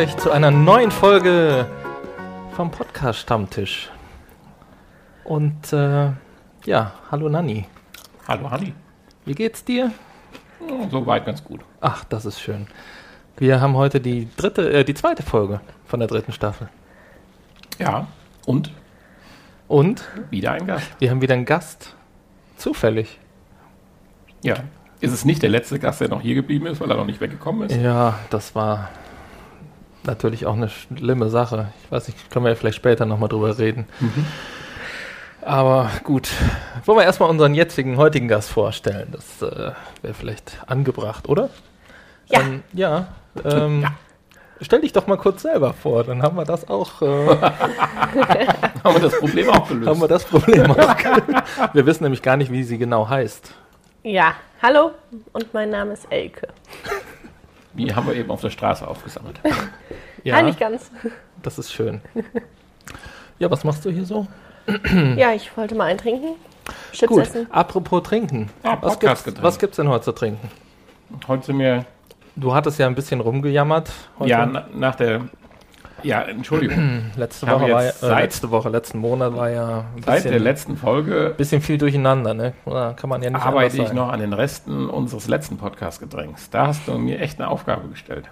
Euch zu einer neuen Folge vom Podcast Stammtisch. Und äh, ja, hallo Nanni. Hallo Hanni. Wie geht's dir? Oh, Soweit ganz gut. Ach, das ist schön. Wir haben heute die dritte, äh, die zweite Folge von der dritten Staffel. Ja. Und Und wieder ein Gast. wir haben wieder einen Gast. Zufällig. Ja. Ist es nicht der letzte Gast, der noch hier geblieben ist, weil er noch nicht weggekommen ist? Ja, das war natürlich auch eine schlimme Sache. Ich weiß nicht, können wir ja vielleicht später nochmal drüber reden. Aber gut, wollen wir erstmal unseren jetzigen, heutigen Gast vorstellen. Das äh, wäre vielleicht angebracht, oder? Ja. Ähm, ja, ähm, Ja. Stell dich doch mal kurz selber vor, dann haben wir das auch, äh, Haben wir das Problem auch gelöst? haben wir das Problem auch. Wir wissen nämlich gar nicht, wie sie genau heißt. Ja, hallo und mein Name ist Elke. Die haben wir eben auf der Straße aufgesammelt. Ja, Ah, nicht ganz. das ist schön. Ja, was machst du hier so? Ja, ich wollte mal eintrinken. Chips Gut, essen. apropos trinken. Ja, was, gibt's, getrunken. was gibt's denn heute zu trinken? Heute sind wir, Du hattest ja ein bisschen rumgejammert. Heute. ja, na, nach der, ja, Entschuldigung, letzte Woche war ja, äh, seit- letzte Woche, letzten Monat war ja ein seit der bisschen, letzten Folge bisschen viel durcheinander, ne? Da kann man ja nicht arbeite ich noch an den Resten unseres letzten Podcast-Getränks. Da hast du mir echt eine Aufgabe gestellt.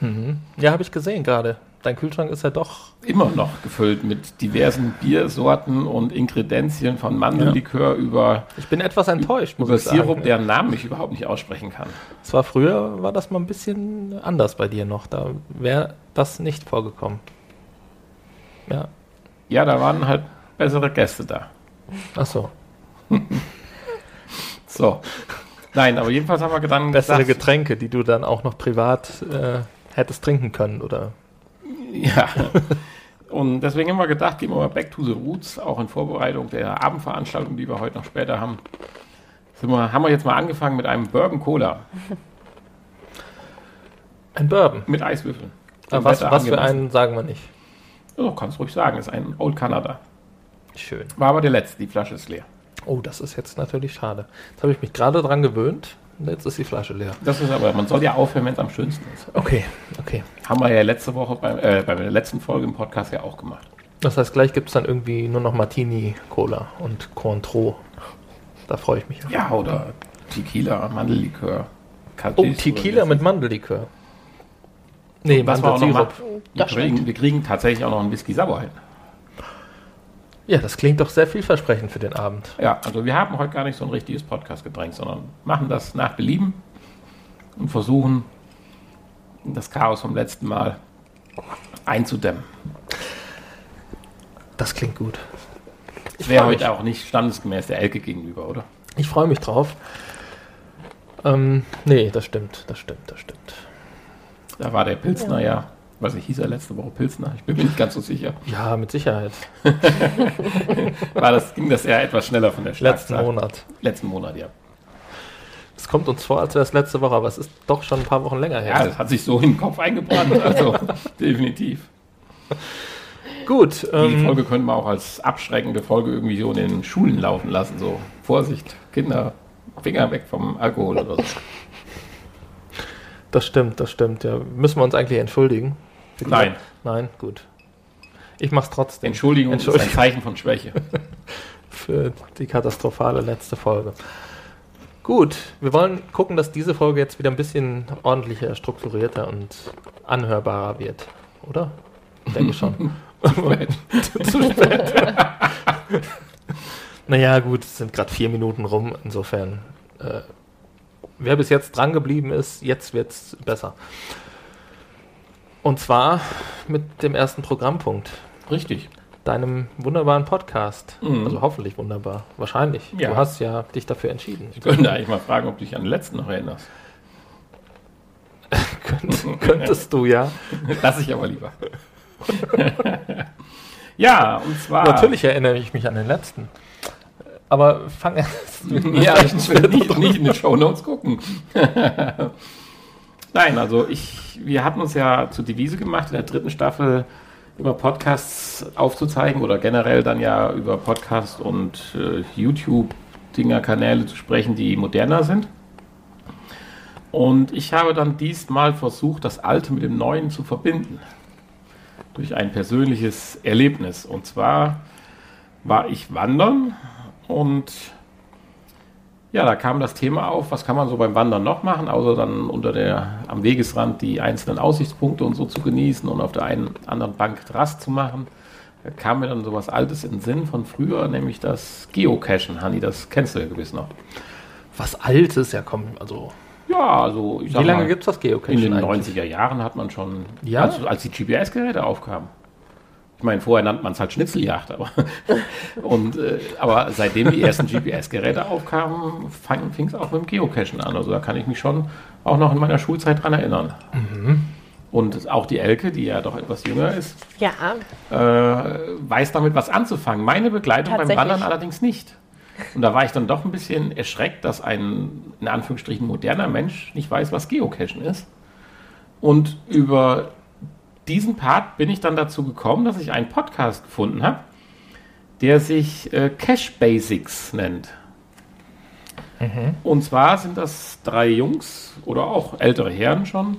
sagen. Ja, habe ich gesehen gerade. Dein Kühlschrank ist ja doch. Immer noch gefüllt mit diversen Biersorten und Inkredenzien von Mandellikör über, Ich bin etwas enttäuscht, muss über ich sagen. Sirup, deren Namen ich überhaupt nicht aussprechen kann. Es war früher, war das mal ein bisschen anders bei dir noch. Da wäre das nicht vorgekommen. Ja. Ja, da waren halt bessere Gäste da. Ach so. So. Nein, aber jedenfalls haben wir dann Bessere gesagt, Getränke, die du dann auch noch privat äh, hättest trinken können, oder? Ja. Und deswegen haben wir gedacht, gehen wir mal back to the roots, auch in Vorbereitung der Abendveranstaltung, die wir heute noch später haben. Sind wir, haben wir jetzt mal angefangen mit einem Bourbon Cola Ein Bourbon. mit Eiswürfeln. Aber Dem was, was für einen, sagen wir nicht. Ja, kannst ruhig sagen, ist ein Old Canada. Schön. War aber der letzte, die Flasche ist leer. Oh, das ist jetzt natürlich schade. Jetzt habe ich mich gerade dran gewöhnt. Jetzt ist die Flasche leer. Das ist aber, man soll ja aufhören, wenn es am schönsten ist. Okay, okay. Haben wir ja letzte Woche beim, äh, bei der letzten Folge im Podcast ja auch gemacht. Das heißt, gleich gibt es dann irgendwie nur noch Martini, Cola und Cointreau. Da freue ich mich. auf. Ja, oder Tequila, Mandellikör. Oh, Cadiz Tequila mit Mandellikör. Nee, Mandelsirup. wir, kriegen, wir kriegen tatsächlich auch noch einen Whisky Sauer hin. Ja, das klingt doch sehr vielversprechend für den Abend. Ja, also wir haben heute gar nicht so ein richtiges Podcast-Getränk, sondern machen das nach Belieben und versuchen, das Chaos vom letzten Mal einzudämmen. Das klingt gut. Das wäre heute auch nicht standesgemäß der Elke gegenüber, oder? Ich freue mich drauf. Ähm, nee, das stimmt, das stimmt, das stimmt. Da war der Pilsner ja, weiß ich, hieß er letzte Woche Pilsner? Ich bin mir nicht ganz so sicher. Ja, mit Sicherheit. War das, ging das eher etwas schneller von der Letzten Schlagzahl? Monat. Letzten Monat, ja. Es kommt uns vor, als wäre es letzte Woche, aber es ist doch schon ein paar Wochen länger her. Ja, das hat sich so in den Kopf eingebrannt, also definitiv. Gut, Die ähm, Folge könnte man auch als abschreckende Folge irgendwie so in den Schulen laufen lassen. So, Vorsicht, Kinder, Finger weg vom Alkohol oder so. das stimmt, das stimmt. Ja, müssen wir uns eigentlich entschuldigen? Die- Nein. Nein, gut. Ich mach's trotzdem. Entschuldigung, ist ein Entschuldigung. Zeichen von Schwäche. für die katastrophale letzte Folge. Gut, wir wollen gucken, dass diese Folge jetzt wieder ein bisschen ordentlicher, strukturierter und anhörbarer wird, oder? Ich denke schon. Zu spät. naja, gut, es sind gerade vier Minuten rum, insofern. Äh, wer bis jetzt dran geblieben ist, jetzt wird's besser. Und zwar mit dem ersten Programmpunkt Richtig. deinem wunderbaren Podcast. Mhm. Also hoffentlich wunderbar. Wahrscheinlich. Ja. Du hast ja dich dafür entschieden. Ich könnte eigentlich mal fragen, ob du dich an den letzten noch erinnerst. Könnt, könntest du ja. Lass ich aber lieber. ja, und zwar. Natürlich erinnere ich mich an den letzten. Aber fang erst mit Ja, ich will nicht, nicht in die Shownotes gucken. Nein, also ich, wir hatten uns ja zur Devise gemacht, in der dritten Staffel immer Podcasts aufzuzeigen oder generell dann ja über Podcasts und äh, YouTube-Dinger, Kanäle zu sprechen, die moderner sind. Und ich habe dann diesmal versucht, das Alte mit dem Neuen zu verbinden. Durch ein persönliches Erlebnis. Und zwar war ich wandern und ja, da kam das Thema auf, was kann man so beim Wandern noch machen, außer dann unter der, am Wegesrand die einzelnen Aussichtspunkte und so zu genießen und auf der einen anderen Bank Rast zu machen. Da kam mir dann so was Altes in den Sinn von früher, nämlich das Geocachen. Hanni, das kennst du ja gewiss noch. Was Altes, ja komm, also. Ja, also ich Wie lange gibt es das Geocachen? In den eigentlich? 90er Jahren hat man schon, ja? als, als die GPS-Geräte aufkamen. Ich meine, vorher nannte man es halt Schnitzeljagd, aber, und, äh, aber seitdem die ersten GPS-Geräte aufkamen, fing es auch mit dem Geocachen an. Also da kann ich mich schon auch noch in meiner Schulzeit dran erinnern. Mhm. Und auch die Elke, die ja doch etwas jünger ist, ja. äh, weiß damit was anzufangen. Meine Begleitung beim Wandern allerdings nicht. Und da war ich dann doch ein bisschen erschreckt, dass ein in Anführungsstrichen moderner Mensch nicht weiß, was Geocachen ist. Und über diesen Part bin ich dann dazu gekommen, dass ich einen Podcast gefunden habe, der sich äh, Cache Basics nennt. Mhm. Und zwar sind das drei Jungs oder auch ältere Herren schon,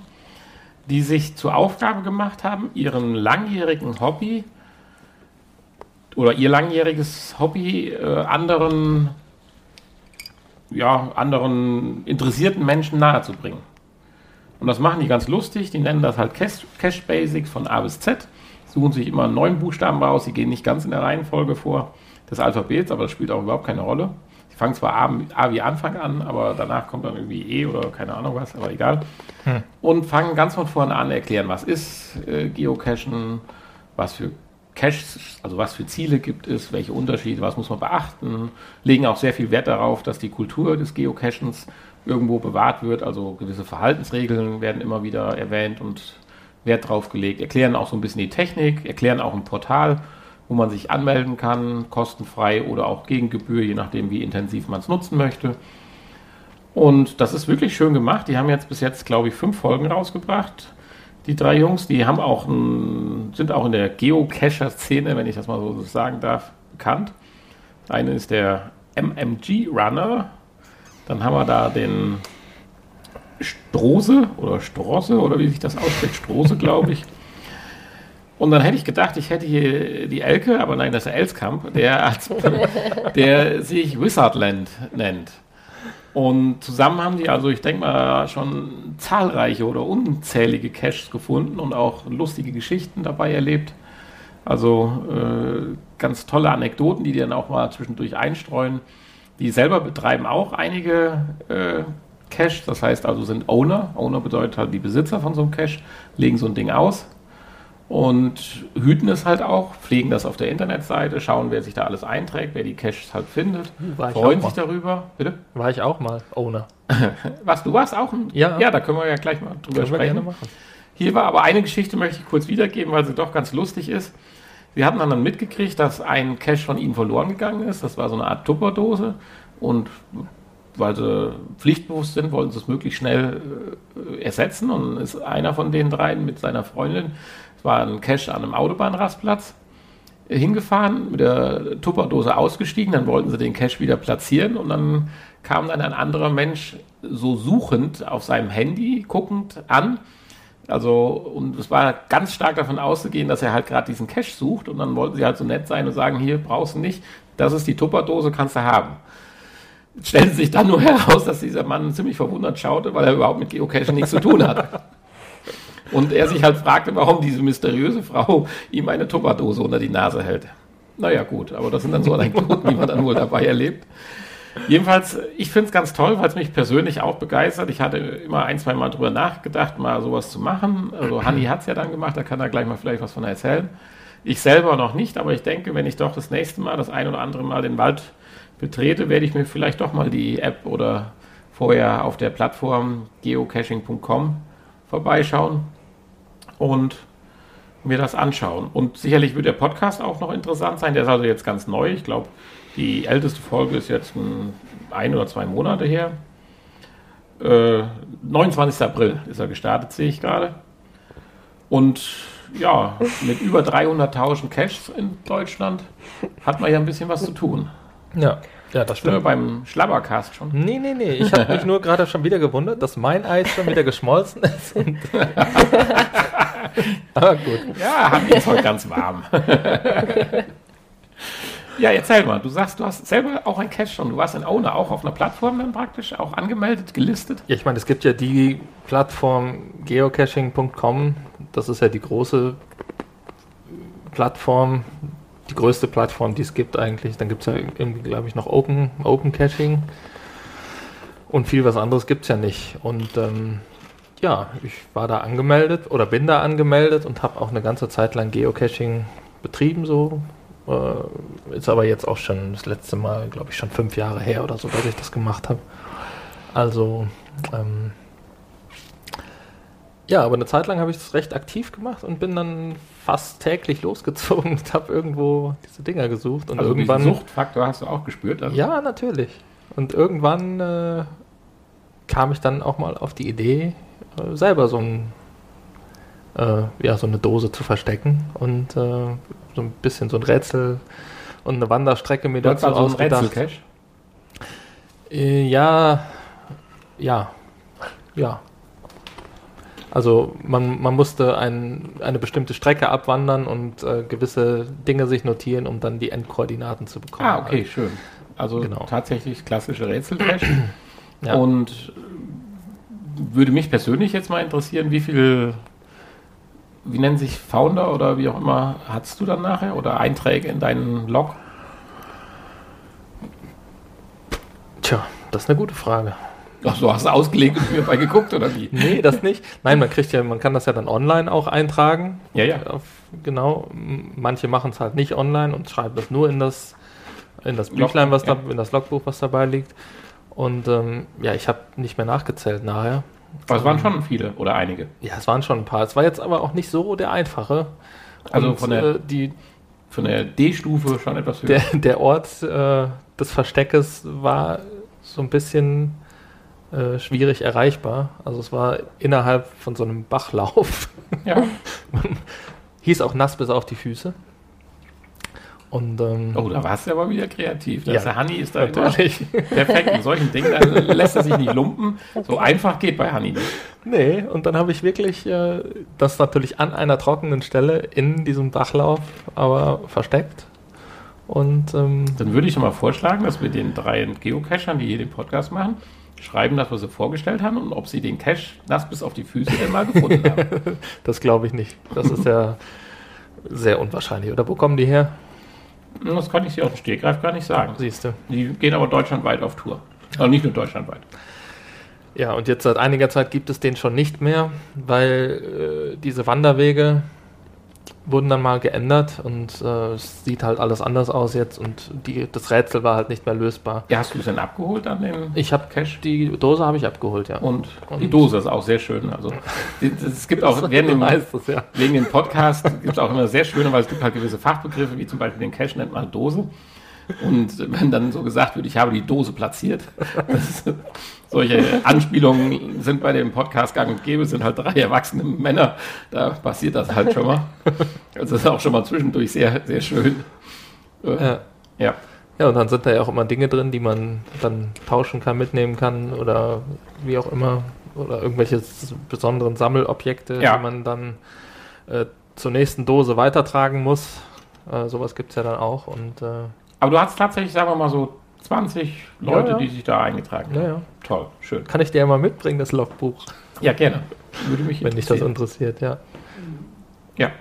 die sich zur Aufgabe gemacht haben, ihren langjährigen Hobby oder ihr langjähriges Hobby äh, anderen, ja, anderen interessierten Menschen nahezubringen. Und das machen die ganz lustig. Die nennen das halt Cache, Cache Basics von A bis Z. Suchen sich immer einen neuen Buchstaben raus. Sie gehen nicht ganz in der Reihenfolge vor des Alphabets, aber das spielt auch überhaupt keine Rolle. Sie fangen zwar A, A wie Anfang an, aber danach kommt dann irgendwie E oder keine Ahnung was, aber egal. Hm. Und fangen ganz von vorne an, erklären, was ist äh, Geocachen, was für Caches, also was für Ziele gibt es, welche Unterschiede, was muss man beachten, legen auch sehr viel Wert darauf, dass die Kultur des Geocachens irgendwo bewahrt wird. Also gewisse Verhaltensregeln werden immer wieder erwähnt und Wert drauf gelegt. Erklären auch so ein bisschen die Technik, erklären auch ein Portal, wo man sich anmelden kann, kostenfrei oder auch gegen Gebühr, je nachdem, wie intensiv man es nutzen möchte. Und das ist wirklich schön gemacht. Die haben jetzt bis jetzt, glaube ich, fünf Folgen rausgebracht. Die drei Jungs, die haben auch ein, sind auch in der Geocacher-Szene, wenn ich das mal so sagen darf, bekannt. Eine ist der MMG Runner, dann haben wir da den Strose oder Strosse oder wie sich das ausspricht, Strose, glaube ich. Und dann hätte ich gedacht, ich hätte hier die Elke, aber nein, das ist der Elskamp, der, der sich Wizardland nennt. Und zusammen haben die also, ich denke mal, schon zahlreiche oder unzählige Caches gefunden und auch lustige Geschichten dabei erlebt. Also äh, ganz tolle Anekdoten, die die dann auch mal zwischendurch einstreuen. Die selber betreiben auch einige äh, Cache, das heißt also sind Owner. Owner bedeutet halt die Besitzer von so einem Cache, legen so ein Ding aus und hüten es halt auch, pflegen das auf der Internetseite, schauen, wer sich da alles einträgt, wer die Caches halt findet, freuen sich darüber. Bitte? War ich auch mal Owner. Was, du warst auch ein? Ja. Ja, da können wir ja gleich mal drüber sprechen. Hier war aber eine Geschichte, möchte ich kurz wiedergeben, weil sie doch ganz lustig ist. Wir hatten dann mitgekriegt, dass ein Cache von ihnen verloren gegangen ist. Das war so eine Art Tupperdose. Und weil sie pflichtbewusst sind, wollten sie es möglichst schnell äh, ersetzen. Und ist einer von den dreien mit seiner Freundin, es war ein Cache an einem Autobahnrastplatz, hingefahren, mit der Tupperdose ausgestiegen. Dann wollten sie den Cache wieder platzieren. Und dann kam dann ein anderer Mensch so suchend auf seinem Handy, guckend an also, und es war ganz stark davon auszugehen, dass er halt gerade diesen Cash sucht und dann wollten sie halt so nett sein und sagen, hier brauchst du nicht, das ist die Tupperdose, kannst du haben. Jetzt stellte sich dann nur heraus, dass dieser Mann ziemlich verwundert schaute, weil er überhaupt mit Geocaching nichts zu tun hat. Und er sich halt fragte, warum diese mysteriöse Frau ihm eine Tupperdose unter die Nase hält. Naja, gut, aber das sind dann so Anekdoten, die man dann wohl dabei erlebt. Jedenfalls, ich finde es ganz toll, weil es mich persönlich auch begeistert. Ich hatte immer ein, zwei Mal drüber nachgedacht, mal sowas zu machen. Also Hanni hat es ja dann gemacht, da kann er gleich mal vielleicht was von erzählen. Ich selber noch nicht, aber ich denke, wenn ich doch das nächste Mal, das ein oder andere Mal den Wald betrete, werde ich mir vielleicht doch mal die App oder vorher auf der Plattform geocaching.com vorbeischauen und mir das anschauen. Und sicherlich wird der Podcast auch noch interessant sein. Der ist also jetzt ganz neu. Ich glaube, die älteste Folge ist jetzt ein, oder zwei Monate her. Äh, 29. April ist er gestartet, sehe ich gerade. Und ja, mit über 300.000 Caches in Deutschland hat man ja ein bisschen was zu tun. Ja, ja, das Sind wir stimmt. beim Schlabbercast schon? Nee, nee, nee. Ich habe mich nur gerade schon wieder gewundert, dass mein Eis schon wieder geschmolzen ist. Aber gut. Ja, Hanni ist heute ganz warm. ja, erzähl mal. Du sagst, du hast selber auch ein Cache schon. Du warst ein Owner, auch auf einer Plattform dann praktisch, auch angemeldet, gelistet. Ja, ich meine, es gibt ja die Plattform geocaching.com. Das ist ja die große Plattform, die größte Plattform, die es gibt eigentlich. Dann gibt es ja irgendwie, glaube ich, noch Open, Open Caching. Und viel was anderes gibt es ja nicht. Und ähm, ja, ich war da angemeldet oder bin da angemeldet und habe auch eine ganze Zeit lang Geocaching betrieben, so. Äh, ist aber jetzt auch schon das letzte Mal, glaube ich, schon fünf Jahre her oder so, dass ich das gemacht habe. Also, ähm, ja, aber eine Zeit lang habe ich das recht aktiv gemacht und bin dann fast täglich losgezogen und habe irgendwo diese Dinger gesucht. Und Also irgendwann. diesen Suchtfaktor hast du auch gespürt. Also Ja, natürlich. Und irgendwann äh, kam ich dann auch mal auf die Idee, äh, selber so, ein, äh, ja, so eine Dose zu verstecken und äh, so ein bisschen so ein Rätsel und eine Wanderstrecke mir dazu also ausgedacht. Rätselcache. Äh, ja, ja, ja. Also man, man musste ein, eine bestimmte Strecke abwandern und äh, gewisse Dinge sich notieren, um dann die Endkoordinaten zu bekommen. Ah, okay, schön. Also Genau. tatsächlich klassische Rätselcache. Ja. Und würde mich persönlich jetzt mal interessieren, wie viel, wie nennen sich Founder oder wie auch immer, hattest du dann nachher oder Einträge in deinen Log? Tja, das ist eine gute Frage. Ach so, hast du ausgelegt und mir bei geguckt oder wie? Nee, das nicht. Nein, man kriegt ja, man kann das ja dann online auch eintragen. Ja, ja. Auf, genau. Manche machen es halt nicht online und schreiben das nur in das, in das Büchlein, was da, in das Logbuch, was dabei liegt. Und ähm, ja, ich habe nicht mehr nachgezählt nachher. Aber es waren schon viele oder einige. Ja, es waren schon ein paar. Es war jetzt aber auch nicht so der einfache. Also Und, von der- äh, die, Von der D-Stufe schon etwas höher. der, der Ort äh, des Versteckes war so ein bisschen äh, schwierig erreichbar. Also es war innerhalb von so einem Bachlauf. ja. Hieß auch nass bis auf die Füße. Und ähm, Oh, da warst du aber wieder kreativ. Ja, Das der Hanni ist da natürlich. perfekt in solchen Dingen. Da lässt er sich nicht lumpen. So einfach geht bei Hanni nicht. Nee, und dann habe ich wirklich äh, das natürlich an einer trockenen Stelle in diesem Bachlauf, aber versteckt. Und ähm, Dann würde ich mal vorschlagen, dass wir den drei Geocachern, die hier den Podcast machen, schreiben, dass wir sie vorgestellt haben und ob sie den Cache nass bis auf die Füße denn mal gefunden haben. das glaube ich nicht. Das ist ja sehr unwahrscheinlich. Oder wo kommen die her? Das kann ich dir aus dem Stegreif gar nicht sagen. Siehst du. Die gehen aber deutschlandweit auf Tour. Aber nicht nur deutschlandweit. Ja, und jetzt seit einiger Zeit gibt es den schon nicht mehr, weil äh, diese Wanderwege wurden dann mal geändert und äh, es sieht halt alles anders aus jetzt und die, das Rätsel war halt nicht mehr lösbar. Ja, hast du es denn abgeholt an den Ich habe Cache? die Dose habe ich abgeholt, ja. Und, Und- die Dose ist auch sehr schön. Also es gibt auch während dem, weißt es, ja. wegen dem Podcast gibt es auch immer sehr schöne, weil es gibt halt gewisse Fachbegriffe, wie zum Beispiel den Cache nennt man Dose. Und wenn dann so gesagt wird, ich habe die Dose platziert, das, solche Anspielungen sind bei dem Podcast gang und gäbe, es sind halt drei erwachsene Männer, da passiert das halt schon mal. Also das ist auch schon mal zwischendurch sehr, sehr schön. Ja. ja. Ja, und dann sind da ja auch immer Dinge drin, die man dann tauschen kann, mitnehmen kann oder wie auch immer. Oder irgendwelche besonderen Sammelobjekte, Ja. die man dann äh, zur nächsten Dose weitertragen muss. Äh, sowas gibt es ja dann auch. Und äh, Aber du hast tatsächlich, sagen wir mal so, 20 Leute, ja. die sich da eingetragen haben. naja, Toll, schön. kann ich dir ja mal mitbringen, das Logbuch, Ja, gerne. Würde mich wenn dich das interessiert, ja. Ja.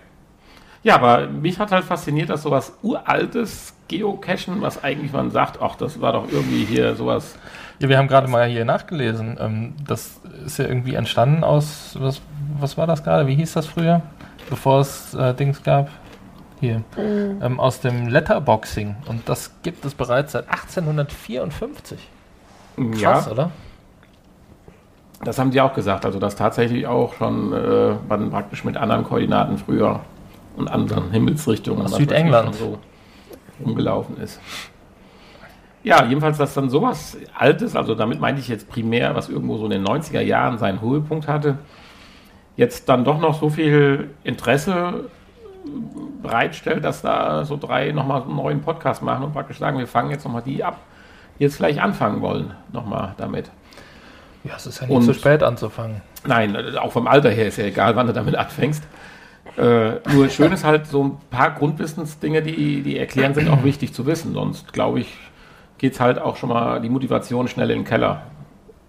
Ja, aber mich hat halt fasziniert, dass sowas uraltes Geocachen, was eigentlich man sagt, ach, das war doch irgendwie hier sowas. Ja, wir haben gerade mal hier nachgelesen. Ähm, das ist ja irgendwie entstanden aus, was, was war das gerade? Wie hieß das früher? Bevor es äh, Dings gab? Hier. Ähm, aus dem Letterboxing. Und das gibt es bereits seit 1854. Krass, ja, oder? das haben die auch gesagt. Also, dass tatsächlich auch schon äh, man praktisch mit anderen Koordinaten früher und anderen Himmelsrichtungen Aus Südengland. so rumgelaufen ist. Ja, jedenfalls, dass dann sowas Altes, also damit meinte ich jetzt primär, was irgendwo so in den 90er Jahren seinen Höhepunkt hatte, jetzt dann doch noch so viel Interesse bereitstellt, dass da so drei nochmal einen neuen Podcast machen und praktisch sagen, wir fangen jetzt nochmal die ab, die jetzt vielleicht anfangen wollen, nochmal damit. Ja, es ist ja nicht und, zu spät anzufangen. Nein, auch vom Alter her ist ja egal, wann du damit anfängst. Äh, nur schön ist halt so ein paar Grundwissensdinge, die, die erklären, sind auch wichtig zu wissen. Sonst, glaube ich, geht es halt auch schon mal die Motivation schnell in den Keller.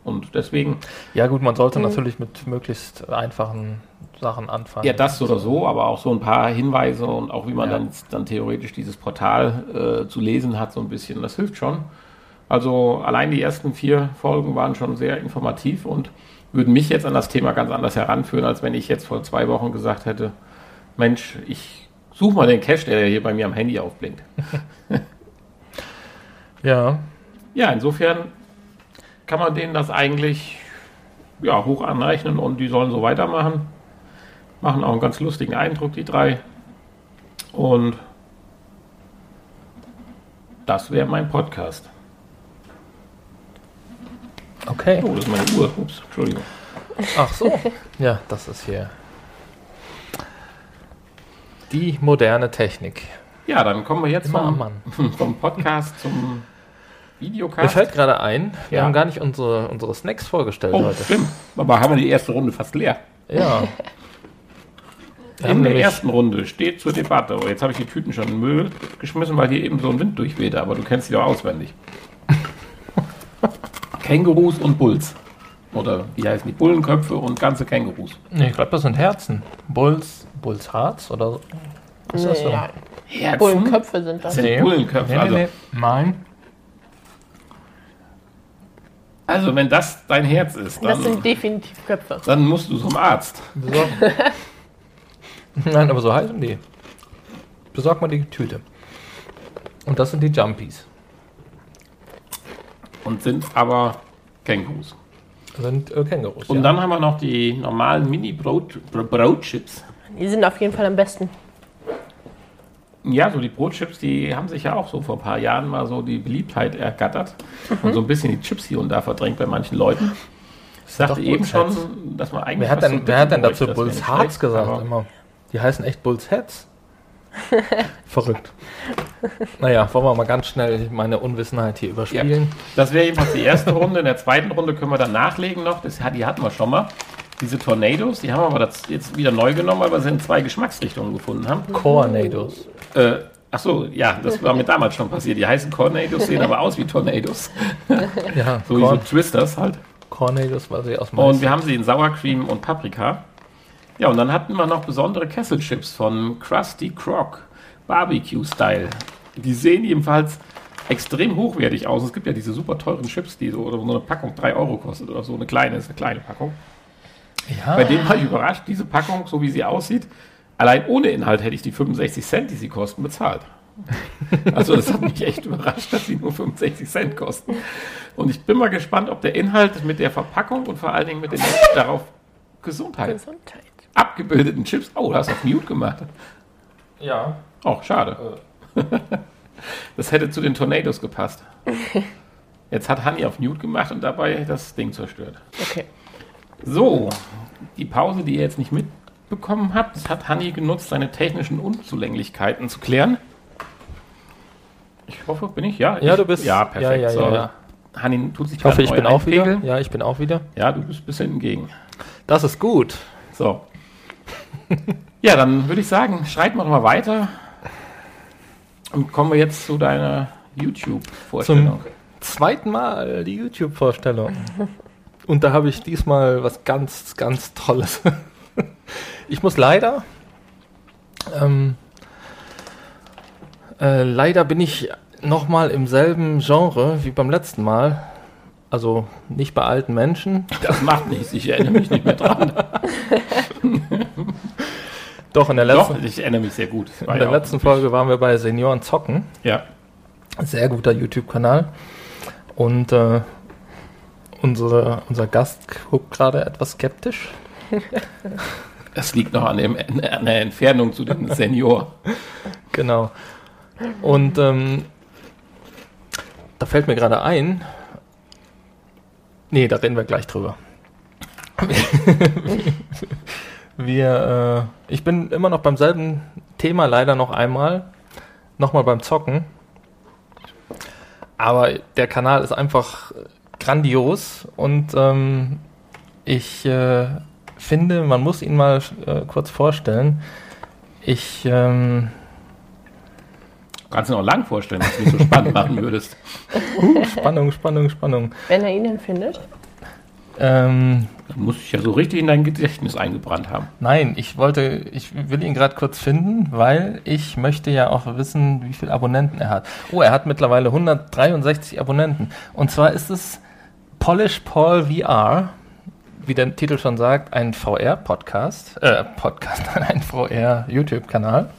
Und deswegen. Ja, gut, man sollte mhm. natürlich mit möglichst einfachen Sachen anfangen. Ja, das oder so, aber auch so ein paar Hinweise und auch wie man ja. dann, dann theoretisch dieses Portal äh, zu lesen hat, so ein bisschen. Das hilft schon. Also allein die ersten vier Folgen waren schon sehr informativ und würden mich jetzt an das Thema ganz anders heranführen, als wenn ich jetzt vor zwei Wochen gesagt hätte, Mensch, ich suche mal den Cache, der hier bei mir am Handy aufblinkt. ja. Ja, insofern kann man denen das eigentlich ja, hoch anrechnen und die sollen so weitermachen. Machen auch einen ganz lustigen Eindruck, die drei. Und das wäre mein Podcast. Okay. Oh, das ist meine Uhr. Ups, Entschuldigung. Ach so. Ja, das ist hier die moderne Technik. Ja, dann kommen wir jetzt vom, vom, Podcast zum Videocast. Mir fällt gerade ein, wir ja. haben gar nicht unsere, unsere Snacks vorgestellt oh, heute. Stimmt. Aber haben wir die erste Runde fast leer. Ja. In der ersten Runde steht zur Debatte. Oh, jetzt habe ich die Tüten schon in den Müll geschmissen, weil hier eben so ein Wind durchwehte, aber du kennst die doch auswendig. Kängurus und Bulls. Oder wie heißen die? Bullenköpfe und ganze Kängurus. Nee, ich glaube, das sind Herzen. Bulls, Bulls Harz oder was ist das so? Ja. Herzen? Bullenköpfe sind das. Das sind nee. Bullenköpfe. Nee, also, nee, Nein. Also, wenn das dein Herz ist, dann. Das sind definitiv Köpfe. Dann musst du zum Arzt. Besorg. Nein, aber so heißen die. Besorg mal die Tüte. Und das sind die Jumpies. Und sind aber Kängurus. Sind äh, Kängurus. Und ja. dann haben wir noch die normalen Mini-Brotchips. Die sind auf jeden Fall am besten. Ja, so die Brotchips, die haben sich ja auch so vor ein paar Jahren mal so die Beliebtheit ergattert mhm. und so ein bisschen die Chips hier und da verdrängt bei manchen Leuten. Ich sagte eben schon, dass man eigentlich. Wer hat denn, wer hat denn dazu Bulls Hearts gesagt? Immer? Die heißen echt Bulls Heads. Verrückt. Naja, wollen wir mal ganz schnell meine Unwissenheit hier überspielen. Ja, das wäre jedenfalls die erste Runde. In der zweiten Runde können wir dann nachlegen noch. Das, die hatten wir schon mal. Diese Tornados, die haben wir aber jetzt wieder neu genommen, weil wir sie in zwei Geschmacksrichtungen gefunden haben. Cornados. Äh, ach so, ja, das war mir damals schon passiert. Die heißen Cornados, sehen aber aus wie Tornados. ja, so wie so Twisters halt. Cornados war sie aus Mais. Und wir haben sie in Sour Cream und Paprika. Ja, und dann hatten wir noch besondere Kesselchips von Krusty Croc, Barbecue-Style. Die sehen jedenfalls extrem hochwertig aus. Es gibt ja diese super teuren Chips, die so, oder so eine Packung 3 Euro kostet oder so eine kleine, ist eine kleine Packung. Ja. Bei denen war ich überrascht, diese Packung, so wie sie aussieht, allein ohne Inhalt hätte ich die 65 Cent, die sie kosten, bezahlt. Also das hat mich echt überrascht, dass sie nur 65 Cent kosten. Und ich bin mal gespannt, ob der Inhalt mit der Verpackung und vor allen Dingen mit den darauf Gesundheit, Gesundheit. abgebildeten Chips. Oh, du hast auf Mute gemacht. Ja. Oh, schade. Äh. Das hätte zu den Tornados gepasst. Jetzt hat Hanni auf Mute gemacht und dabei das Ding zerstört. Okay. So, die Pause, die ihr jetzt nicht mitbekommen habt, hat Hanni genutzt, seine technischen Unzulänglichkeiten zu klären. Ich hoffe, bin ich? Ja, ja ich, du bist. Ja, perfekt. Ja, ja, ja, ja. Hanni tut sich Ich hoffe, ich bin auch wieder. Ja, ich bin auch wieder. Ja, du bist ein bisschen entgegen. Das ist gut. So. ja, dann würde ich sagen, schreiten wir doch mal weiter. Und kommen wir jetzt zu deiner YouTube-Vorstellung. Zum zweiten Mal die YouTube-Vorstellung. Und da habe ich diesmal was ganz, ganz Tolles. ich muss leider, ähm, äh, leider bin ich nochmal im selben Genre wie beim letzten Mal. Also nicht bei alten Menschen. Das macht nichts, ich erinnere mich nicht mehr dran. Doch, in der letzten, Doch, ich erinnere mich sehr gut. In der letzten Folge waren wir bei Senioren Zocken. Ja. Sehr guter YouTube-Kanal. Und äh, unsere, unser Gast guckt gerade etwas skeptisch. Das liegt noch an, dem, an der Entfernung zu dem Senior. Genau. Und ähm, da fällt mir gerade ein, nee, da reden wir gleich drüber. wir, äh, ich bin immer noch beim selben Thema leider noch einmal. Nochmal beim Zocken. Aber der Kanal ist einfach grandios und ähm, ich äh, finde, man muss ihn mal äh, kurz vorstellen. Ich ähm, kannst du noch lang vorstellen, dass du mich so spannend machen würdest. Uh, Spannung, Spannung, Spannung. Wenn er ihn denn findet. Ähm, Dann muss ich ja so richtig in dein Gedächtnis eingebrannt haben. Nein, ich wollte, ich will ihn gerade kurz finden, weil ich möchte ja auch wissen, wie viele Abonnenten er hat. Oh, er hat mittlerweile 163 Abonnenten. Und zwar ist es Polish Paul VR, wie der Titel schon sagt, ein VR-Podcast, äh, Podcast, ein VR-YouTube-Kanal.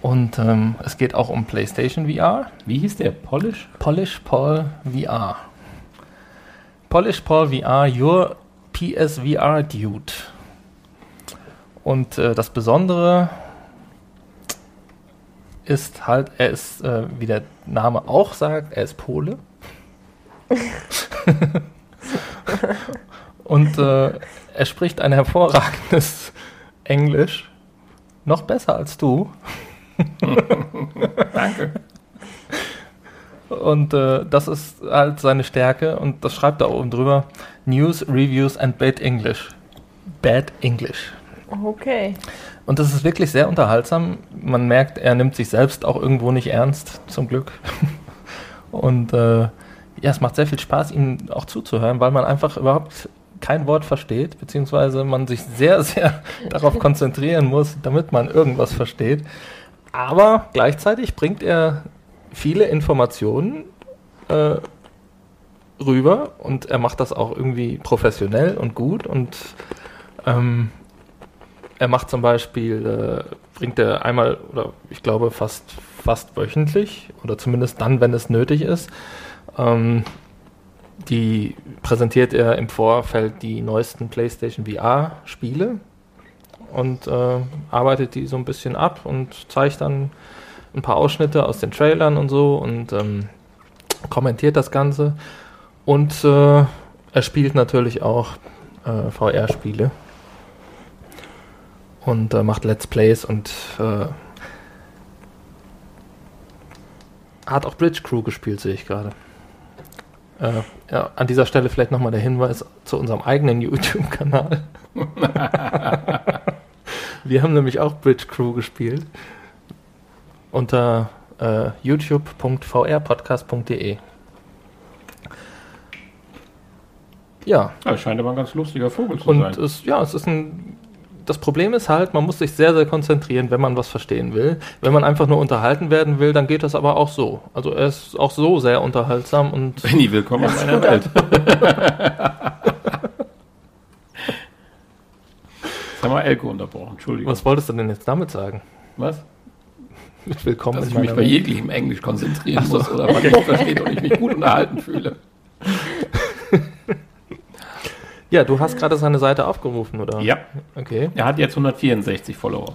Und ähm, es geht auch um PlayStation VR. Wie hieß der? Polish? Polish Paul VR. Polish Paul VR, your PSVR Dude. Und äh, das Besondere ist halt, er ist, äh, wie der Name auch sagt, er ist Pole. Und äh, er spricht ein hervorragendes Englisch. Noch besser als du. Danke. Und äh, das ist halt seine Stärke und das schreibt er oben drüber. News, Reviews and Bad English. Bad English. Okay. Und das ist wirklich sehr unterhaltsam. Man merkt, er nimmt sich selbst auch irgendwo nicht ernst, zum Glück. Und äh, ja, es macht sehr viel Spaß, ihm auch zuzuhören, weil man einfach überhaupt kein Wort versteht, beziehungsweise man sich sehr, sehr darauf konzentrieren muss, damit man irgendwas versteht. Aber gleichzeitig bringt er viele Informationen äh, rüber und er macht das auch irgendwie professionell und gut und ähm, er macht zum Beispiel, äh, bringt er einmal oder ich glaube fast, fast wöchentlich oder zumindest dann, wenn es nötig ist, ähm, die präsentiert er im Vorfeld die neuesten PlayStation VR-Spiele und äh, arbeitet die so ein bisschen ab und zeigt dann ein paar Ausschnitte aus den Trailern und so und ähm, kommentiert das Ganze. Und äh, er spielt natürlich auch äh, VR-Spiele und äh, macht Let's Plays und äh, hat auch Bridge Crew gespielt, sehe ich gerade. Äh, ja, an dieser Stelle vielleicht nochmal der Hinweis zu unserem eigenen YouTube-Kanal. Wir haben nämlich auch Bridge Crew gespielt unter äh, youtube.vrpodcast.de. Ja. ja. Scheint aber ein ganz lustiger Vogel zu Und sein. Es, ja, es ist ein. Das Problem ist halt, man muss sich sehr, sehr konzentrieren, wenn man was verstehen will. Wenn man einfach nur unterhalten werden will, dann geht das aber auch so. Also er ist auch so sehr unterhaltsam und. Benny, willkommen in meiner Welt. Jetzt haben wir Elko unterbrochen, Entschuldigung. Was wolltest du denn jetzt damit sagen? Was? Willkommen Dass ich mich bei jeglichem Englisch konzentrieren so. muss oder man nicht versteht und ich mich gut unterhalten fühle. Ja, du hast gerade seine Seite aufgerufen, oder? Ja. Okay. Er hat jetzt 164 Follower.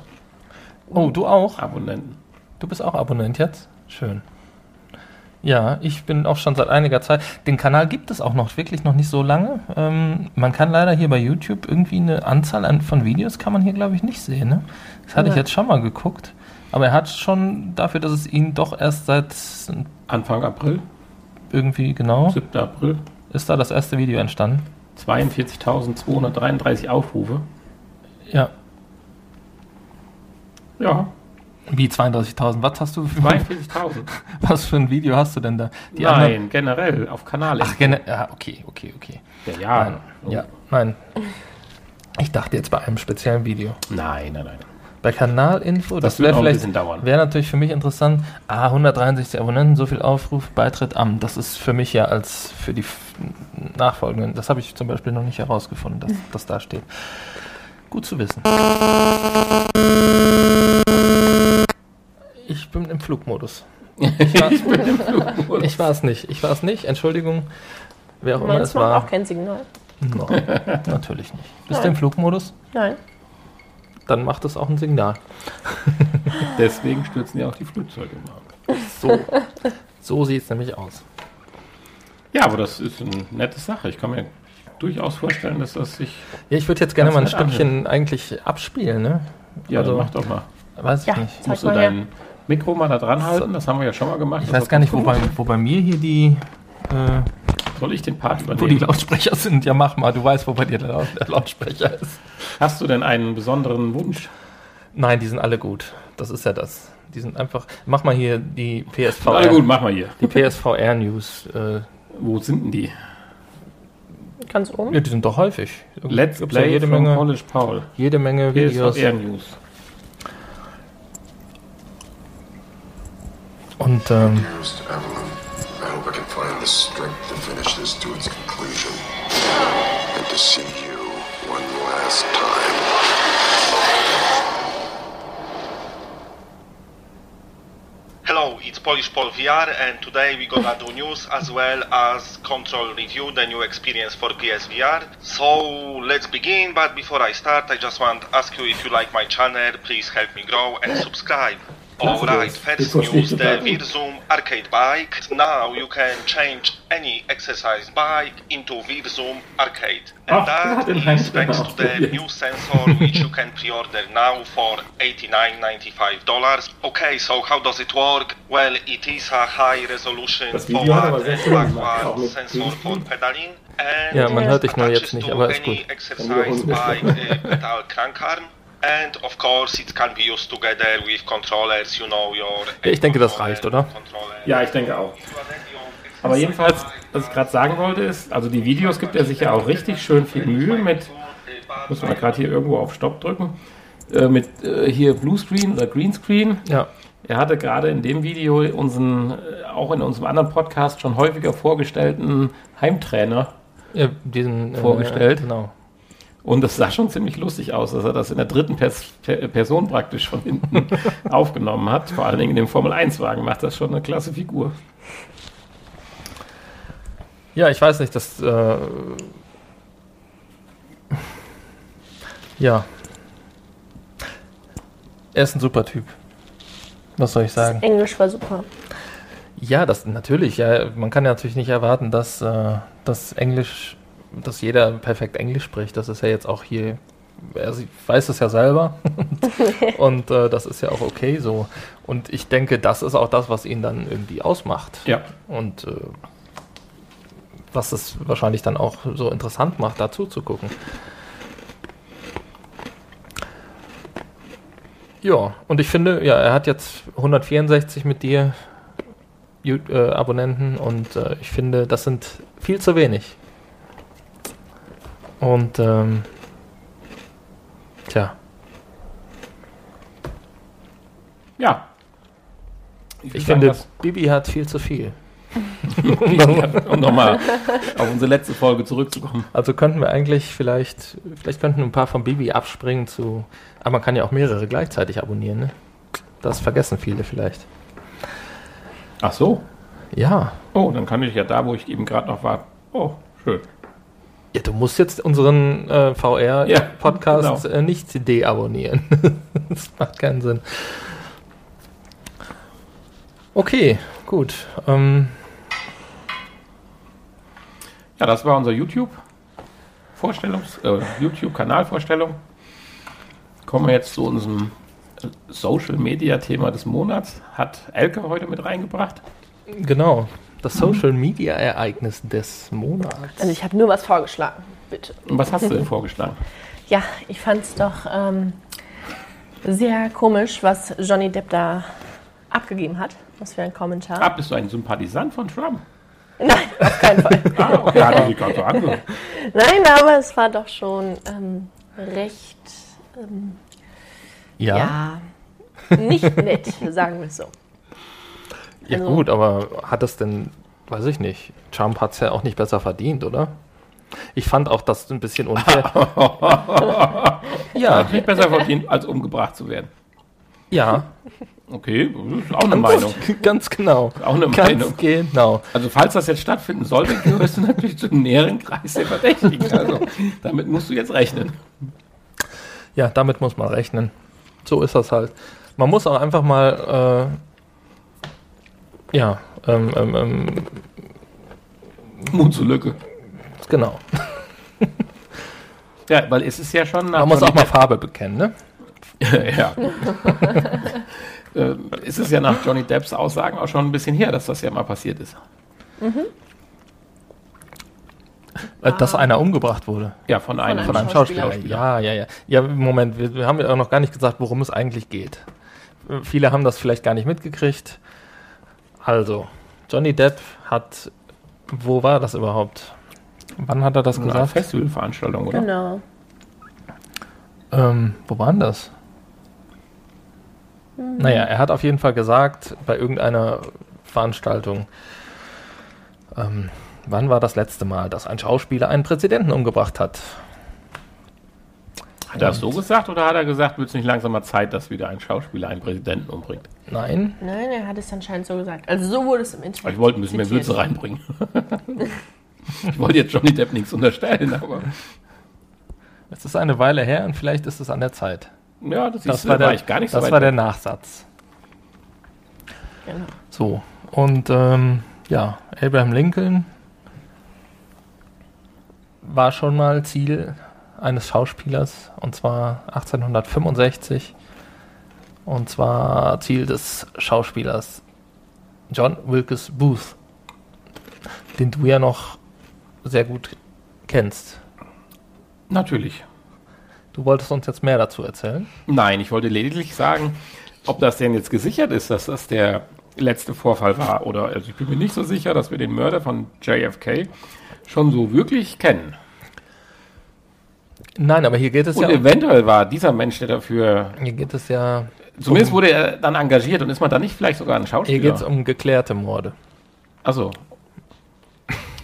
Oh, du auch? Abonnenten. Du bist auch Abonnent jetzt? Schön. Ja, ich bin auch schon seit einiger Zeit. Den Kanal gibt es auch noch wirklich noch nicht so lange. Ähm, man kann leider hier bei YouTube irgendwie eine Anzahl an, von Videos kann man hier glaube ich nicht sehen. Ne? Das hatte ja. ich jetzt schon mal geguckt. Aber er hat schon dafür, dass es ihn doch erst seit Anfang April irgendwie genau 7. April ist da das erste Video entstanden. 42.233 Aufrufe. Ja. Ja. Wie 32.000? Was hast du für 42.000? Was für ein Video hast du denn da? Die Nein, anderen? generell auf Kanal. Ach, generell. Ja, okay, okay, okay. Ja, ja. Nein, oh. ja, nein. Ich dachte jetzt bei einem speziellen Video. Nein, nein, nein. Bei Kanalinfo, das, das wäre vielleicht, wäre natürlich für mich interessant. Ah, 163 Abonnenten, so viel Aufruf, Beitritt am. Das ist für mich ja als für die nachfolgenden. Das habe ich zum Beispiel noch nicht herausgefunden, dass das da steht. Gut zu wissen. Ich bin im Flugmodus. Ich war, ich es nicht. Ich war es nicht. Entschuldigung, wer auch immer es war. auch kein Signal. No, natürlich nicht. Bist Nein. du im Flugmodus? Nein. Dann macht es auch ein Signal. Deswegen stürzen ja auch die Flugzeuge mal. So, so sieht es nämlich aus. Ja, aber das ist eine nette Sache. Ich kann mir durchaus vorstellen, dass das sich. Ja, ich würde jetzt gerne mal ein Stückchen anhört. eigentlich abspielen, ne? Ja, also, mach doch mal. Weiß ich Ja, nicht. Musst du dein Mikro mal da dran halten? Das haben wir ja schon mal gemacht. Ich Das weiß gar nicht, wo bei, wo bei mir hier die, äh, Soll ich den Part wo die übernehmen? Lautsprecher sind. Ja, mach mal. Du weißt, wo bei dir der, Lau- der Lautsprecher ist. Hast du denn einen besonderen Wunsch? Nein, die sind alle gut. Das ist ja das. Die sind einfach. Mach mal hier die PSV. Na gut, mach mal hier. Die PSVR News. Äh, Wo sind denn die? Ganz oben. ja, die sind doch häufig. Let's Gibt's ja Play jede from Menge, College Paul. jede Menge Videos. PSVR News. Und ähm, the strength to finish this to its conclusion. And to see you one last time. Hello, it's Polish Paul VR, and today we gonna do news as well as control review the new experience for PSVR. So let's begin. But before I start, I just want to ask you if you like my channel, please help me grow and subscribe. Alright, first news, the Virzum arcade bike. Now you can change any exercise bike into Virzum arcade. And Ach, der hat that den thanks to the ausprobiert. new sensor which you can pre-order now for $89.95. Okay, so how does it work? Well, it is a high resolution Das Video hat aber forward and schön gemacht, auch backward sensor for Greenscreen. pedaling. And Ja, man hört dich nur jetzt nicht, to aber ist any gut. exercise bike uh, pedal crankarm. And of course, it can be used together with controllers, you know, your. Ja, ich denke, das reicht, oder? Ja, ich denke auch. Aber jedenfalls, was ich gerade sagen wollte, ist, also die Videos gibt er sich ja auch richtig schön viel Mühe mit, muss man gerade hier irgendwo auf Stopp drücken, äh, mit äh, hier Bluescreen oder Greenscreen. ja, Er hatte gerade in dem Video unseren, äh, auch in unserem anderen Podcast schon häufiger vorgestellten Heimtrainer ja, diesen äh, Vorgestellt. Genau. Und das sah schon ziemlich lustig aus, dass er das in der dritten Pers per Person praktisch von hinten aufgenommen hat. Vor allen Dingen in dem Formel-1-Wagen macht das schon eine klasse Figur. Ja, ich weiß nicht, das. Äh, ja. Er ist ein super Typ. Was soll ich sagen? Englisch war super. Ja, das natürlich. Ja, man kann ja natürlich nicht erwarten, dass äh, das Englisch, dass jeder perfekt Englisch spricht. Das ist ja jetzt auch hier. Er sie- weiß es ja selber und äh, das ist ja auch okay so. Und ich denke, das ist auch das, was ihn dann irgendwie ausmacht. Ja. Und äh, was es wahrscheinlich dann auch so interessant macht, dazu zu gucken. Ja, und ich finde, ja, er hat jetzt 164 mit dir äh, Abonnenten und äh, ich finde, das sind viel zu wenig. Und ähm, tja, Ja. ich würde finde, sagen, Bibi hat viel zu viel. um nochmal auf unsere letzte Folge zurückzukommen. Also könnten wir eigentlich vielleicht, vielleicht könnten ein paar von Bibi abspringen zu, aber man kann ja auch mehrere gleichzeitig abonnieren, ne? Das vergessen viele vielleicht. Ach so. Ja. Oh, dann kann ich ja da, wo ich eben gerade noch war. Oh, schön. Ja, du musst jetzt unseren äh, VR-Podcast genau. äh, nicht deabonnieren. das macht keinen Sinn. Okay, gut. Ähm, Ja, das war unser YouTube-Vorstellungs-, äh, YouTube-Kanalvorstellung. Kommen wir jetzt zu unserem äh, Social-Media-Thema des Monats. Hat Elke heute mit reingebracht. genau. Das Social Media Ereignis des Monats. Also ich habe nur was vorgeschlagen. Bitte. Und was hast du denn vorgeschlagen? Ja, ich fand es doch ähm, sehr komisch, was Johnny Depp da abgegeben hat. Was für ein Kommentar. Ah, bist du ein Sympathisant von Trump? Nein, auf keinen Fall. Ah, okay, hat er sich gerade so angehört. Nein, aber es war doch schon ähm, recht, ähm, ja. ja. nicht nett, sagen wir es so. Ja, Also- gut, aber hat das denn, weiß ich nicht, Trump hat es ja auch nicht besser verdient, oder? Ich fand auch das ein bisschen unfair. ja, Hat nicht besser verdient, als umgebracht zu werden. ja, Okay, auch eine Meinung. ganz genau. Auch eine Ganz Meinung. genau. Also falls das jetzt stattfinden sollte, gehörst du natürlich zum näheren Kreis der Verdächtigen. Also damit musst du jetzt rechnen. Ja, damit muss man rechnen. So ist das halt. Man muss auch einfach mal, äh, ja, ähm, ähm, ähm, Mut zur Lücke. genau. Ja, weil es ist ja schon Man muss auch mal Farbe bekennen, ne? ja. äh, ist es ja nach Johnny Depps Aussagen auch schon ein bisschen her, dass das ja mal passiert ist. Mhm. Dass einer umgebracht wurde. Ja, von einem, von einem, Schauspieler. Schauspieler. Ja, ja, ja. Ja, Moment, wir, wir haben ja auch noch gar nicht gesagt, worum es eigentlich geht. Viele haben das vielleicht gar nicht mitgekriegt. Also, Johnny Depp hat, wo war das überhaupt? Wann hat er das Eine gesagt? Festivalveranstaltung, oder? Genau. Ähm, wo war denn das? Mhm. Naja, er hat auf jeden Fall gesagt, bei irgendeiner Veranstaltung, ähm, wann war das letzte Mal, dass ein Schauspieler einen Präsidenten umgebracht hat? Hat er das so gesagt oder hat er gesagt, wird es nicht langsam mal Zeit, dass wieder ein Schauspieler einen Präsidenten umbringt? Nein. Nein, er hat es anscheinend so gesagt. Also so wurde es im Internet. Ich wollte ein bisschen mehr Würze reinbringen. ich wollte jetzt Johnny Depp nichts unterstellen, aber. Es ist eine Weile her und vielleicht ist es an der Zeit. Ja, das, das war, der, war ich gar nicht so Das war der Nachsatz. Genau. So, und ähm, ja, Abraham Lincoln war schon mal Ziel eines Schauspielers, und zwar 1865. Und zwar Ziel des Schauspielers John Wilkes Booth, den du ja noch sehr gut kennst. Natürlich. Du wolltest uns jetzt mehr dazu erzählen? Nein, ich wollte lediglich sagen, ob das denn jetzt gesichert ist, dass das der letzte Vorfall war. Oder also ich bin mir nicht so sicher, dass wir den Mörder von JFK schon so wirklich kennen. Nein, aber hier geht es und ja. Und eventuell war dieser Mensch, der dafür. Hier geht es ja. Zumindest um, wurde er dann engagiert und ist man dann nicht vielleicht sogar ein Schauspieler? Hier geht es um geklärte Morde. Also.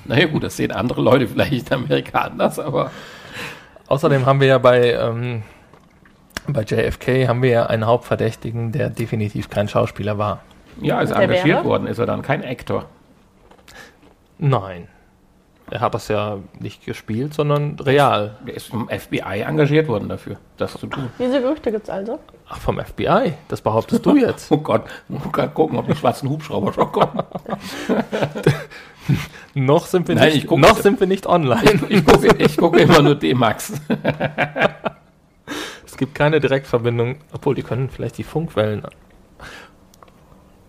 Naja, gut, das sehen andere Leute vielleicht in Amerika anders, aber. Außerdem haben wir ja bei, ähm, bei JFK haben wir ja einen Hauptverdächtigen, der definitiv kein Schauspieler war. Ja, ist engagiert wäre? worden, ist er dann kein Actor. Nein. Er hat das ja nicht gespielt, sondern real. Er ist vom FBI engagiert worden dafür, das zu tun. Diese Gerüchte gibt es also? Ach, vom FBI? Das behauptest du jetzt? oh Gott, ich muss gerade gucken, ob die schwarzen Hubschrauber schon kommen. noch sind wir Nein, nicht, noch sind wir nicht online. Ich, ich, gucke, ich gucke immer nur D-Max. es gibt keine Direktverbindung, obwohl die können vielleicht die Funkwellen.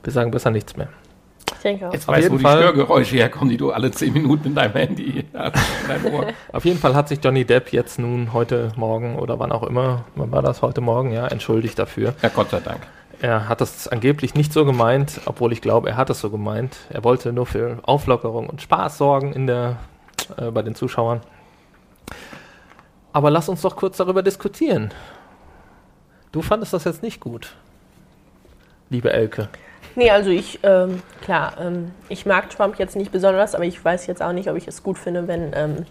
Wir sagen besser nichts mehr. Ich denke auch. Jetzt weißt du, wo Fall, die Störgeräusche herkommen, die du alle 10 Minuten in deinem Handy hast. Auf jeden Fall hat sich Johnny Depp jetzt nun heute Morgen oder wann auch immer, wann war das heute Morgen, ja, entschuldigt dafür. Ja, Gott sei Dank. Er hat das angeblich nicht so gemeint, obwohl ich glaube, er hat es so gemeint. Er wollte nur für Auflockerung und Spaß sorgen in der, äh, bei den Zuschauern. Aber lass uns doch kurz darüber diskutieren. Du fandest das jetzt nicht gut, liebe Elke. Nee, also ich, ähm, klar, ähm, ich mag Trump jetzt nicht besonders, aber ich weiß jetzt auch nicht, ob ich es gut finde, wenn ähm,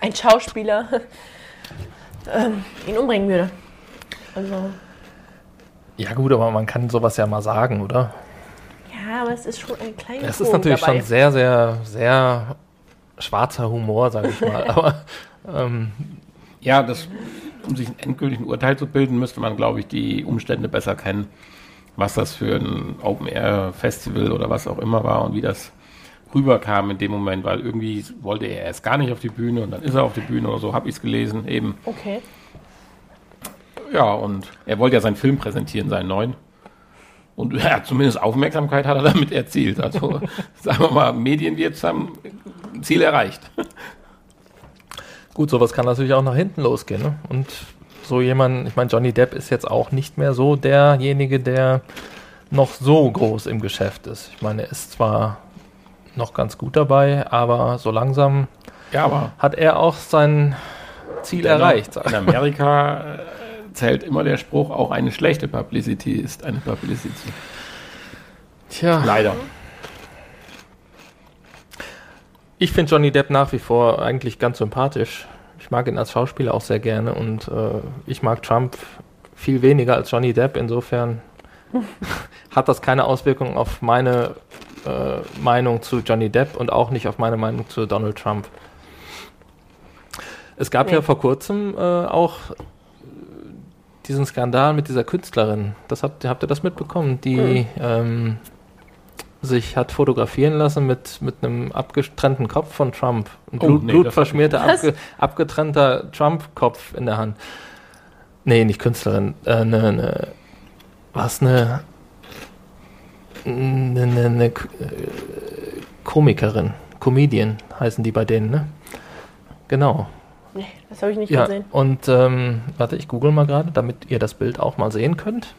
ein Schauspieler ähm, ihn umbringen würde. Also. Ja gut, aber man kann sowas ja mal sagen, oder? Ja, aber es ist schon ein kleiner Es ist natürlich dabei. schon sehr, sehr, sehr schwarzer Humor, sage ich mal. aber ähm, ja, das, um sich einen endgültigen Urteil zu bilden, müsste man, glaube ich, die Umstände besser kennen, was das für ein Open-Air-Festival oder was auch immer war und wie das rüberkam in dem Moment, weil irgendwie wollte er erst gar nicht auf die Bühne und dann ist er auf die Bühne oder so, habe ich es gelesen eben. Okay. Ja, und er wollte ja seinen Film präsentieren, seinen neuen. Und ja, zumindest Aufmerksamkeit hat er damit erzielt. Also sagen wir mal, medienwirksam Ziel erreicht. Gut, sowas kann natürlich auch nach hinten losgehen. Ne? Und so jemand, ich meine, Johnny Depp ist jetzt auch nicht mehr so derjenige, der noch so groß im Geschäft ist. Ich meine, er ist zwar noch ganz gut dabei, aber so langsam ja, aber hat er auch sein Ziel erreicht. In Amerika zählt immer der Spruch, auch eine schlechte Publicity ist eine Publicity. Tja. Leider. Ich finde Johnny Depp nach wie vor eigentlich ganz sympathisch. Ich mag ihn als Schauspieler auch sehr gerne und äh, ich mag Trump viel weniger als Johnny Depp. Insofern hat das keine Auswirkungen auf meine äh, Meinung zu Johnny Depp und auch nicht auf meine Meinung zu Donald Trump. Es gab nee. ja vor kurzem äh, auch diesen Skandal mit dieser Künstlerin. Das habt, habt ihr das mitbekommen? Die mhm. ähm, sich hat fotografieren lassen mit, mit einem abgetrennten Kopf von Trump. Ein oh, Blut, nee, blutverschmierter, abge, abgetrennter Trump-Kopf in der Hand. Nee, nicht Künstlerin. Äh, ne, ne, was eine. Eine, ne, ne, Komikerin. Comedian heißen die bei denen, ne? Genau. Nee, das habe ich nicht Ja, gesehen. und ähm, warte, ich google mal gerade, damit ihr das Bild auch mal sehen könnt.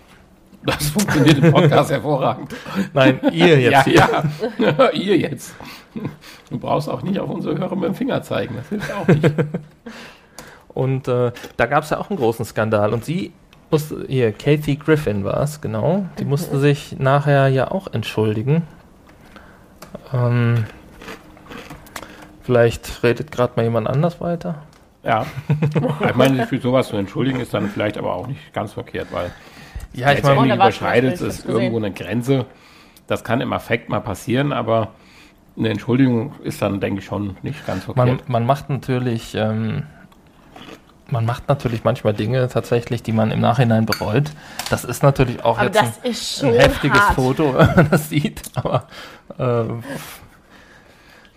Das funktioniert im Podcast hervorragend. Nein, ihr jetzt hier. ja, ja. Ihr jetzt. Du brauchst auch nicht auf unsere Hörer mit dem Finger zeigen. Das hilft auch nicht. Und äh, da gab es ja auch einen großen Skandal. Und sie musste, hier, Kathy Griffin war es, genau. Die musste sich nachher ja auch entschuldigen. Ähm, vielleicht redet gerade mal jemand anders weiter. Ja. Ich meine, sich für sowas zu entschuldigen, ist dann vielleicht aber auch nicht ganz verkehrt, weil Ja, ich meine, Oh, überschreitet es irgendwo eine Grenze. Das kann im Affekt mal passieren, aber eine Entschuldigung ist dann, denke ich, schon nicht ganz man, verkehrt. man macht natürlich, ähm, man macht natürlich manchmal Dinge tatsächlich, die man im Nachhinein bereut. Das ist natürlich auch Aber jetzt ein, ein heftiges hart. Foto, wenn man das sieht. Aber äh,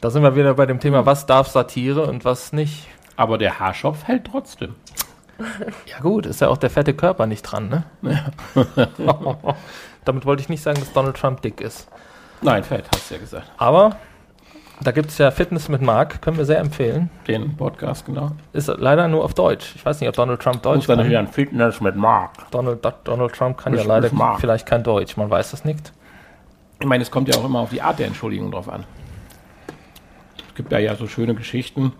da sind wir wieder bei dem Thema, was darf Satire und was nicht. aber der Haarschopf hält trotzdem. Ja gut, ist ja auch der fette Körper nicht dran, ne? Damit wollte ich nicht sagen, dass Donald Trump dick ist. Nein, fett, hast du ja gesagt. Aber da gibt es ja Fitness mit Mark, können wir sehr empfehlen. Den Podcast, genau. Ist leider nur auf Deutsch. Ich weiß nicht, ob Donald Trump Deutsch Muss dann wieder ein Fitness mit Mark. Donald, Donald Trump kann Mit- ja leider vielleicht kein Deutsch, man weiß es nicht. Ich meine, es kommt ja auch immer auf die Art der Entschuldigung drauf an. Es gibt da ja so schöne Geschichten,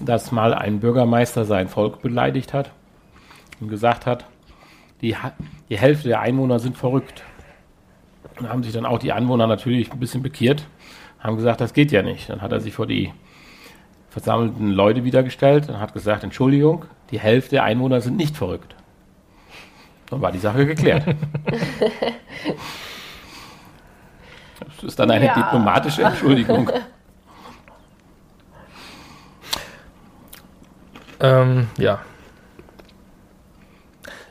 dass mal ein Bürgermeister sein Volk beleidigt hat und gesagt hat, die, die Hälfte der Einwohner sind verrückt. Und haben sich dann auch die Anwohner natürlich ein bisschen bekehrt, haben gesagt, das geht ja nicht. Dann hat er sich vor die versammelten Leute wiedergestellt und hat gesagt, Entschuldigung, die Hälfte der Einwohner sind nicht verrückt. Dann war die Sache geklärt. Das ist dann eine Ja. diplomatische Entschuldigung. Ähm, ja,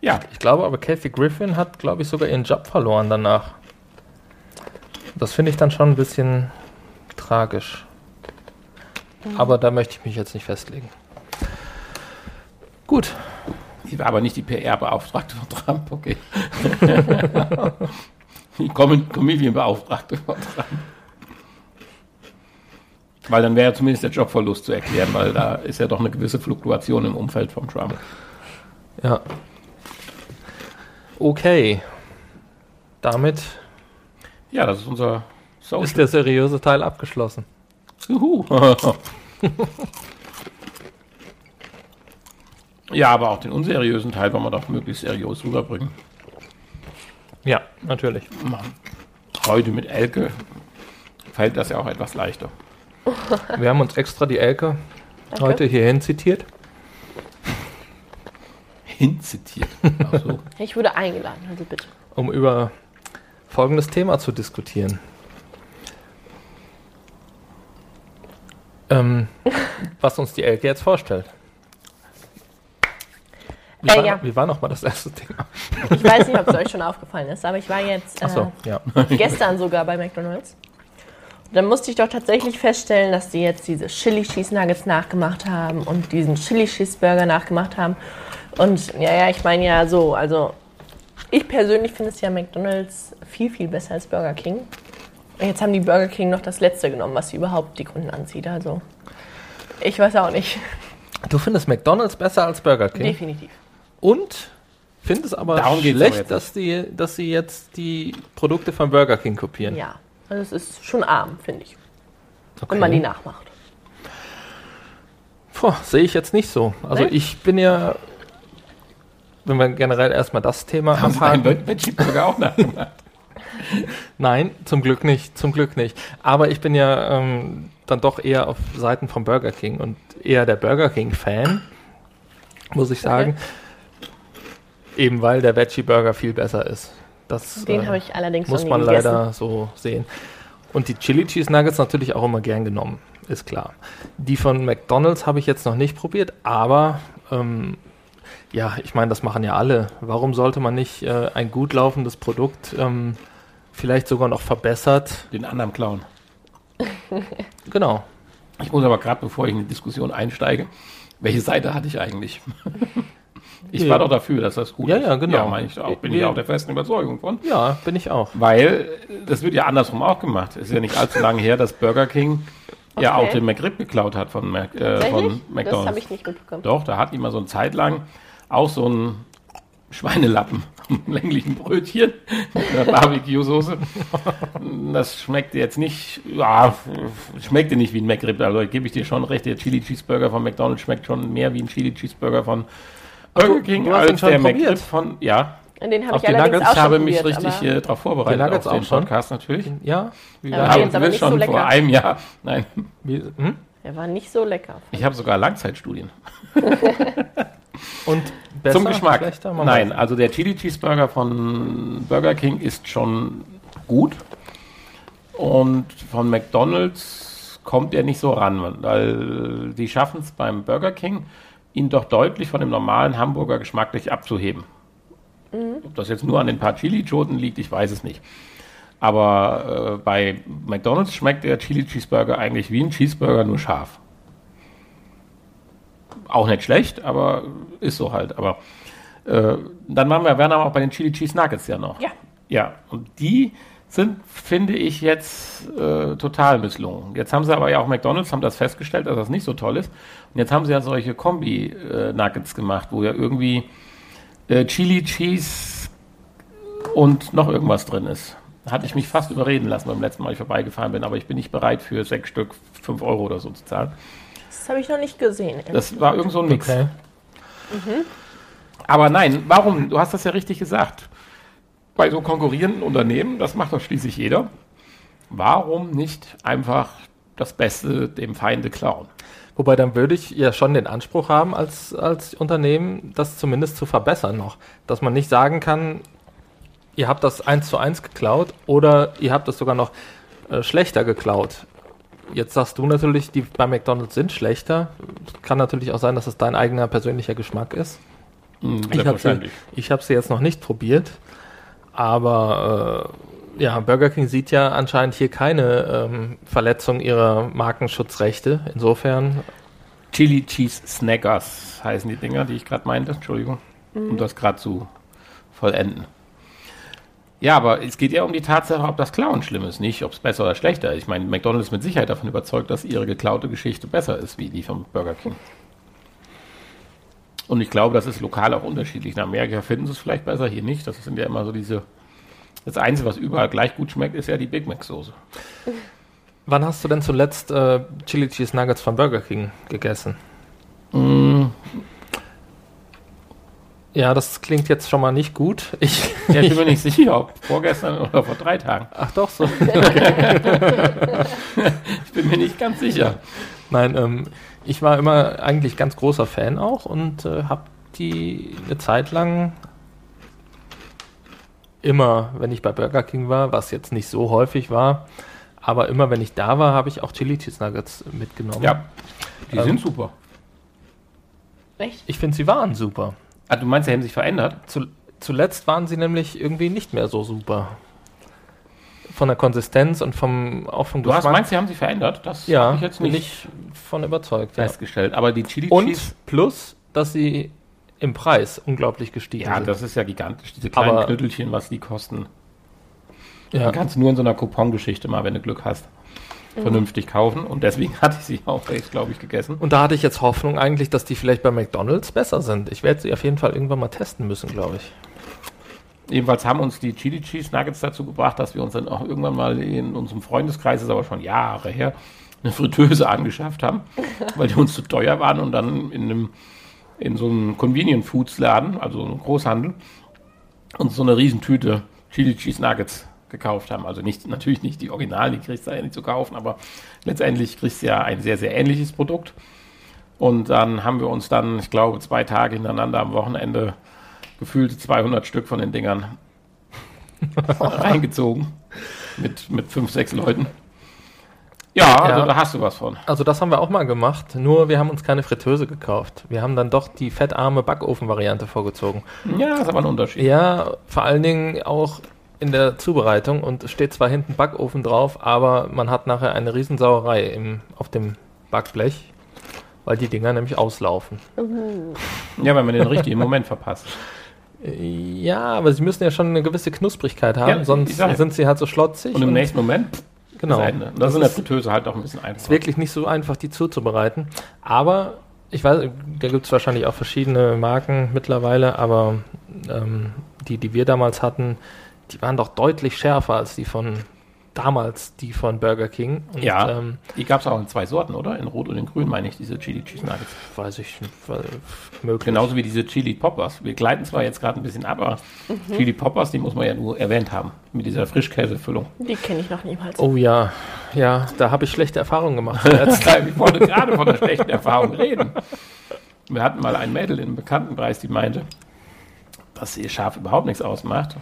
Ja, ich glaube aber, Kathy Griffin hat, glaube ich, sogar ihren Job verloren danach. Das finde ich dann schon ein bisschen tragisch. Aber da möchte ich mich jetzt nicht festlegen. Gut, die war aber nicht die PR-Beauftragte von Trump, okay. die Com- Comedian-Beauftragte von Trump. Weil dann wäre ja zumindest der Jobverlust zu erklären, weil da ist ja doch eine gewisse Fluktuation im Umfeld von Trump. ja. Okay. Damit Ja, das ist unser Social. ist der seriöse Teil abgeschlossen. Juhu. ja, aber auch den unseriösen Teil wollen wir doch möglichst seriös rüberbringen. Ja, natürlich. Heute mit Elke fällt das ja auch etwas leichter. Wir haben uns extra die Elke Danke. heute hierhin zitiert. Hinzitiert. Ach so. Ich wurde eingeladen, also bitte. um über folgendes Thema zu diskutieren. Ähm, was uns die Elke jetzt vorstellt. Wie, Äh, war, ja. wie war nochmal das erste Thema? Ich weiß nicht, ob es euch schon aufgefallen ist, aber ich war jetzt äh, Achso, ja. gestern sogar bei McDonalds. Dann musste ich doch tatsächlich feststellen, dass die jetzt diese Chili Cheese Nuggets nachgemacht haben und diesen Chili Cheese Burger nachgemacht haben. Und ja, ja, ich meine ja so, also ich persönlich finde es ja McDonalds viel, viel besser als Burger King. Und jetzt haben die Burger King noch das letzte genommen, was überhaupt die Kunden anzieht. Also ich weiß auch nicht. Du findest McDonalds besser als Burger King Definitiv. und findest aber Darum aber schlecht, jetzt dass, die, dass sie jetzt die Produkte von Burger King kopieren. Ja. Also es ist schon arm, finde ich, Okay. wenn man die nachmacht. Puh, sehe ich jetzt nicht so. Also Nee? ich bin ja, wenn wir generell erstmal das Thema Haben einen abhaken. Veggie-Burger auch nachgemacht? Nein, zum Glück nicht, zum Glück nicht. Aber ich bin ja ähm, dann doch eher auf Seiten von Burger King und eher der Burger King-Fan, muss ich sagen. Eben weil der Veggie Burger viel besser ist. Das Den äh, habe ich allerdings muss noch nie man gegessen. leider so sehen. Und die Chili Cheese Nuggets natürlich auch immer gern genommen, ist klar. Die von McDonald's habe ich jetzt noch nicht probiert, aber ähm, ja, ich meine, das machen ja alle. Warum sollte man nicht äh, ein gut laufendes Produkt ähm, vielleicht sogar noch verbessert? Den anderen Clown. Genau. Ich muss aber gerade, bevor ich in die Diskussion einsteige, welche Seite hatte ich eigentlich? Ich war doch dafür, dass das gut Ja, ist. ja, genau. Ja, meine ich auch. Bin Wir- ich auch der festen Überzeugung von. Ja, bin ich auch. Weil das wird ja andersrum auch gemacht. Ist ja nicht allzu lange her, dass Burger King ja Okay. auch den McRib geklaut hat von, Mac, äh, von Das McDonalds. habe ich nicht mitbekommen. Doch, da hat die mal so eine Zeit lang auch so einen Schweinelappen, einen länglichen Brötchen mit einer Barbecue-Soße. Das schmeckte jetzt nicht, ja, schmeckte nicht wie ein McRib, also gebe ich dir schon recht, der Chili Cheeseburger von McDonalds schmeckt schon mehr wie ein Chili Cheeseburger von Burger King du als schon der probiert? McRib von, ja, Den habe Auf ich die allerdings Nuggets auch ich habe mich probiert, richtig aber äh, darauf vorbereitet Die Nuggets auf den auch schon? Podcast natürlich. Ja? Wie Ja, nicht so schon lecker. vor einem Jahr, nein, hm? er war nicht so lecker. ich habe sogar Langzeitstudien. Und besser, Zum Geschmack. Nein, also der Chili Cheeseburger von Burger King ist schon gut. Und von McDonald's kommt er nicht so ran, weil die schaffen es beim Burger King, ihn doch deutlich von dem normalen Hamburger geschmacklich abzuheben. Ob das jetzt nur an den paar Chili-Choten liegt, ich weiß es nicht. Aber äh, bei McDonald's schmeckt der Chili Cheeseburger eigentlich wie ein Cheeseburger, nur scharf. Auch nicht schlecht, aber ist so halt. Aber äh, dann waren wir, waren wir auch bei den Chili Cheese Nuggets ja noch. Ja. Ja, und die sind, finde ich, jetzt äh, total misslungen. Jetzt haben sie aber ja auch McDonalds haben das festgestellt, dass das nicht so toll ist. Und jetzt haben sie ja solche Kombi-Nuggets gemacht, wo ja irgendwie äh, Chili Cheese und noch irgendwas drin ist. Da hatte ich mich fast überreden lassen beim letzten Mal, als ich vorbeigefahren bin, aber ich bin nicht bereit für sechs Stück fünf Euro oder so zu zahlen. Das habe ich noch nicht gesehen. Das war irgend so ein Mix. Okay. Aber nein, warum? Du hast das ja richtig gesagt. Bei so konkurrierenden Unternehmen, das macht doch schließlich jeder. Warum nicht einfach das Beste dem Feinde klauen? Wobei dann würde ich ja schon den Anspruch haben, als, als Unternehmen, das zumindest zu verbessern noch. Dass man nicht sagen kann, ihr habt das eins zu eins geklaut oder ihr habt es sogar noch äh, schlechter geklaut. Jetzt sagst du natürlich, die bei McDonalds sind schlechter. Kann natürlich auch sein, dass es dein eigener persönlicher Geschmack ist. Hm, Ich habe sie, ich hab sie jetzt noch nicht probiert, aber äh, ja, Burger King sieht ja anscheinend hier keine ähm, Verletzung ihrer Markenschutzrechte. Insofern, Chili Cheese Snackers heißen die Dinger, die ich gerade meinte. Entschuldigung, um das gerade zu vollenden. Ja, aber es geht ja um die Tatsache, ob das Klauen schlimm ist, nicht ob es besser oder schlechter ist. Ich meine, McDonald's ist mit Sicherheit davon überzeugt, dass ihre geklaute Geschichte besser ist, wie die von Burger King. Und ich glaube, das ist lokal auch unterschiedlich. In Amerika finden sie es vielleicht besser, hier nicht. Das sind ja immer so diese. Das Einzige, was überall gleich gut schmeckt, ist ja die Big Mac-Soße. wann hast du denn zuletzt äh, Chili Cheese Nuggets von Burger King gegessen? Ja, das klingt jetzt schon mal nicht gut. Ich, Ja, ich bin mir nicht sicher, ob vorgestern oder vor drei Tagen. ach doch, so. Ich bin mir nicht ganz sicher. Nein, ähm, ich war immer eigentlich ganz großer Fan auch und äh, habe die eine Zeit lang immer, wenn ich bei Burger King war, was jetzt nicht so häufig war, aber immer wenn ich da war, habe ich auch Chili Cheese Nuggets mitgenommen. Ja, die Ähm, sind super. Echt? Ich finde, sie waren super. Ah, du meinst, sie haben sich verändert? Zu, zuletzt waren sie nämlich irgendwie nicht mehr so super. Von der Konsistenz und vom, auch vom Du hast, meinst, sie haben sich verändert? Das ja, habe ich jetzt bin nicht ich von überzeugt. Ja. festgestellt. Aber die Chili Und Cheese, plus, dass sie im Preis unglaublich gestiegen ja, sind. das ist ja gigantisch. Diese kleinen Aber- Knüttelchen, was die kosten. ja. Die kannst du nur in so einer Coupon-Geschichte mal, wenn du Glück hast, vernünftig kaufen. Und deswegen hatte ich sie auch echt, glaube ich, gegessen. Und da hatte ich jetzt Hoffnung eigentlich, dass die vielleicht bei McDonalds besser sind. Ich werde sie auf jeden Fall irgendwann mal testen müssen, glaube ich. Jedenfalls haben uns die Chili Cheese Nuggets dazu gebracht, dass wir uns dann auch irgendwann mal in unserem Freundeskreis, das ist aber schon Jahre her, eine Fritteuse angeschafft haben, weil die uns zu teuer waren und dann in einem in so einem Convenient Foods Laden, also einem Großhandel, uns so eine Riesentüte Chili Cheese Nuggets gekauft haben. Also nicht, natürlich nicht die Originalen, die kriegst du ja nicht zu kaufen, aber letztendlich kriegst du ja ein sehr, sehr ähnliches Produkt. Und dann haben wir uns dann, ich glaube, zwei Tage hintereinander am Wochenende gefühlte 200 Stück von den Dingern reingezogen. Mit, mit fünf, sechs Leuten. Ja, also Ja. da hast du was von. Also das haben wir auch mal gemacht, nur wir haben uns keine Fritteuse gekauft. Wir haben dann doch die fettarme Backofen-Variante vorgezogen. Ja, ist aber ein Unterschied. Ja, vor allen Dingen auch in der Zubereitung und es steht zwar hinten Backofen drauf, aber man hat nachher eine Riesensauerei im, auf dem Backblech. weil die Dinger nämlich auslaufen. Ja, wenn man den richtigen Moment verpasst. Ja, aber sie müssen ja schon eine gewisse Knusprigkeit haben, Ja, sonst ja. sind sie halt so schlotzig. Und im nächsten Moment genau. ist. Und das, ist in der Fritteuse halt auch ein bisschen ist einfacher. wirklich nicht so einfach, die zuzubereiten. Aber ich weiß, da gibt es wahrscheinlich auch verschiedene Marken mittlerweile, aber ähm, die, die wir damals hatten, die waren doch deutlich schärfer als die von damals, die von Burger King. Und, Ja, Ähm, die gab es auch in zwei Sorten, oder? In Rot und in Grün, meine ich, diese Chili Cheese Nuggets. weiß ich möglich. Genauso wie diese Chili Poppers. Wir gleiten zwar jetzt gerade ein bisschen ab, aber Mhm. Chili Poppers, die muss man ja nur erwähnt haben. Mit dieser Frischkäsefüllung. Die kenne ich noch niemals. Oh ja, ja, da habe ich schlechte Erfahrungen gemacht. ich wollte gerade von einer schlechten Erfahrung reden. Wir hatten mal ein Mädel im Bekanntenkreis, die meinte, dass ihr Schaf überhaupt nichts ausmacht.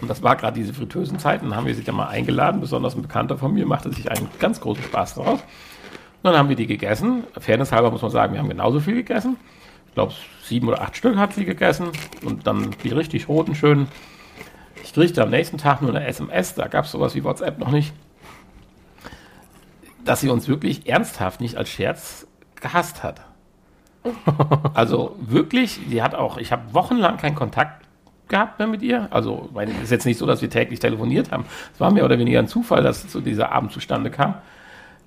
Und das war gerade diese fritösen Zeiten. Haben wir sie dann mal eingeladen. Besonders ein Bekannter von mir machte sich einen ganz großen Spaß daraus. Und dann haben wir die gegessen. Fairness halber muss man sagen, wir haben genauso viel gegessen. Ich glaube, sieben oder acht Stück hat sie gegessen. Und dann die richtig roten, schönen. Ich kriegte am nächsten Tag nur eine SMS. Da gab es sowas wie WhatsApp noch nicht dass sie uns wirklich ernsthaft nicht als Scherz gehasst hat. Also wirklich, sie hat auch, ich habe wochenlang keinen Kontakt gehabt mehr mit ihr. Also, es ist jetzt nicht so, dass wir täglich telefoniert haben. Es war mehr oder weniger ein Zufall, dass zu dieser Abend zustande kam.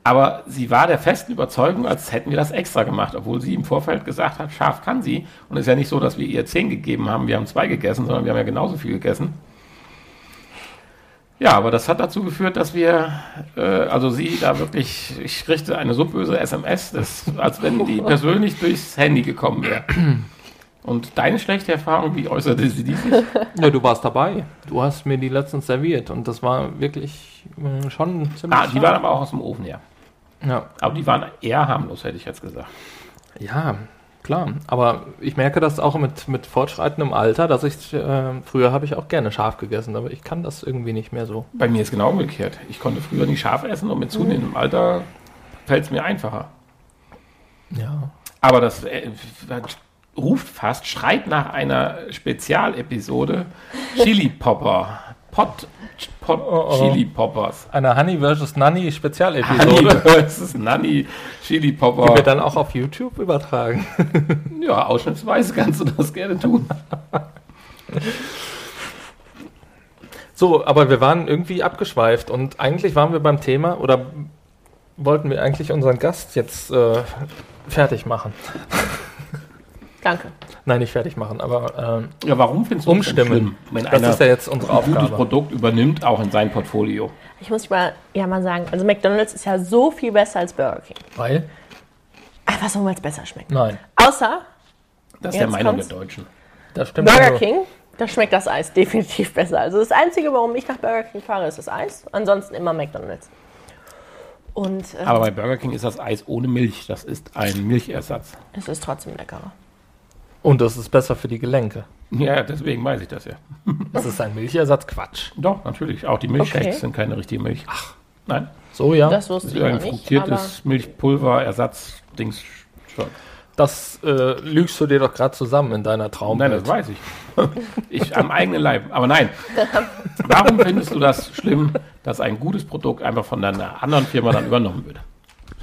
Aber sie war der festen Überzeugung, als hätten wir das extra gemacht, obwohl sie im Vorfeld gesagt hat, scharf kann sie. Und es ist ja nicht so, dass wir ihr zehn gegeben haben, wir haben zwei gegessen, sondern wir haben ja genauso viel gegessen. Ja, aber das hat dazu geführt, dass wir, äh, also sie da wirklich, ich kriegte eine so böse SMS, das, als wenn die persönlich durchs Handy gekommen wäre. Und deine schlechte Erfahrung, wie äußerte sie die sich? ja, du warst dabei. Du hast mir die letztens serviert und das war wirklich äh, schon ziemlich. Ah, die waren aber auch aus dem Ofen, ja. ja. Aber die waren eher harmlos, hätte ich jetzt gesagt. ja, klar. Aber ich merke das auch mit, mit fortschreitendem Alter, dass ich, äh, früher habe ich auch gerne scharf gegessen, aber ich kann das irgendwie nicht mehr so. Bei mir ist genau umgekehrt. Ich konnte früher nicht scharf essen und mit zunehmendem Alter fällt es mir einfacher. Ja. Aber das äh, ruft fast, schreit nach einer Spezialepisode Chili Popper. Pot, Pot oh. Chili Poppers. Eine Honey vs. Nanny Honey Spezialepisode, versus Nanny Chili die wir Popper. dann auch auf YouTube übertragen. Ja, ausschnittsweise kannst du das gerne tun. So, aber wir waren irgendwie abgeschweift und eigentlich waren wir beim Thema oder wollten wir eigentlich unseren Gast jetzt äh, fertig machen. Danke. Nein, nicht fertig machen, aber ähm, Ja, warum findest du das umstimmen. schlimm, wenn Das einer ist ja jetzt unsere ein gutes. Produkt übernimmt, auch in sein Portfolio? Ich muss mal, ja mal sagen, also McDonald's ist ja so viel besser als Burger King. Weil? Einfach so, weil es besser schmeckt. Nein, Außer Das ist der Meinung kommt's. der Deutschen. das stimmt. Burger nur. King, da schmeckt das Eis definitiv besser. Also das Einzige, warum ich nach Burger King fahre, ist das Eis. Ansonsten immer McDonald's. Und äh, Aber bei Burger King ist das Eis ohne Milch. Das ist ein Milchersatz. es ist trotzdem leckerer. Und das ist besser für die Gelenke. Ja, deswegen weiß ich das ja. Das ist ein Milchersatz, Quatsch. Doch, natürlich. Auch die Milchshakes Okay. sind keine richtige Milch. Ach. Nein. So, ja. Das Das wusste ist ich ein nicht. Fruktiertes Milchpulver-Ersatz-Dings. Das äh, lügst du dir doch gerade zusammen in deiner Nein, Traumwelt. das weiß ich. Ich am eigenen Leib. Aber nein. Warum findest du das schlimm, dass ein gutes Produkt einfach von einer anderen Firma dann übernommen wird?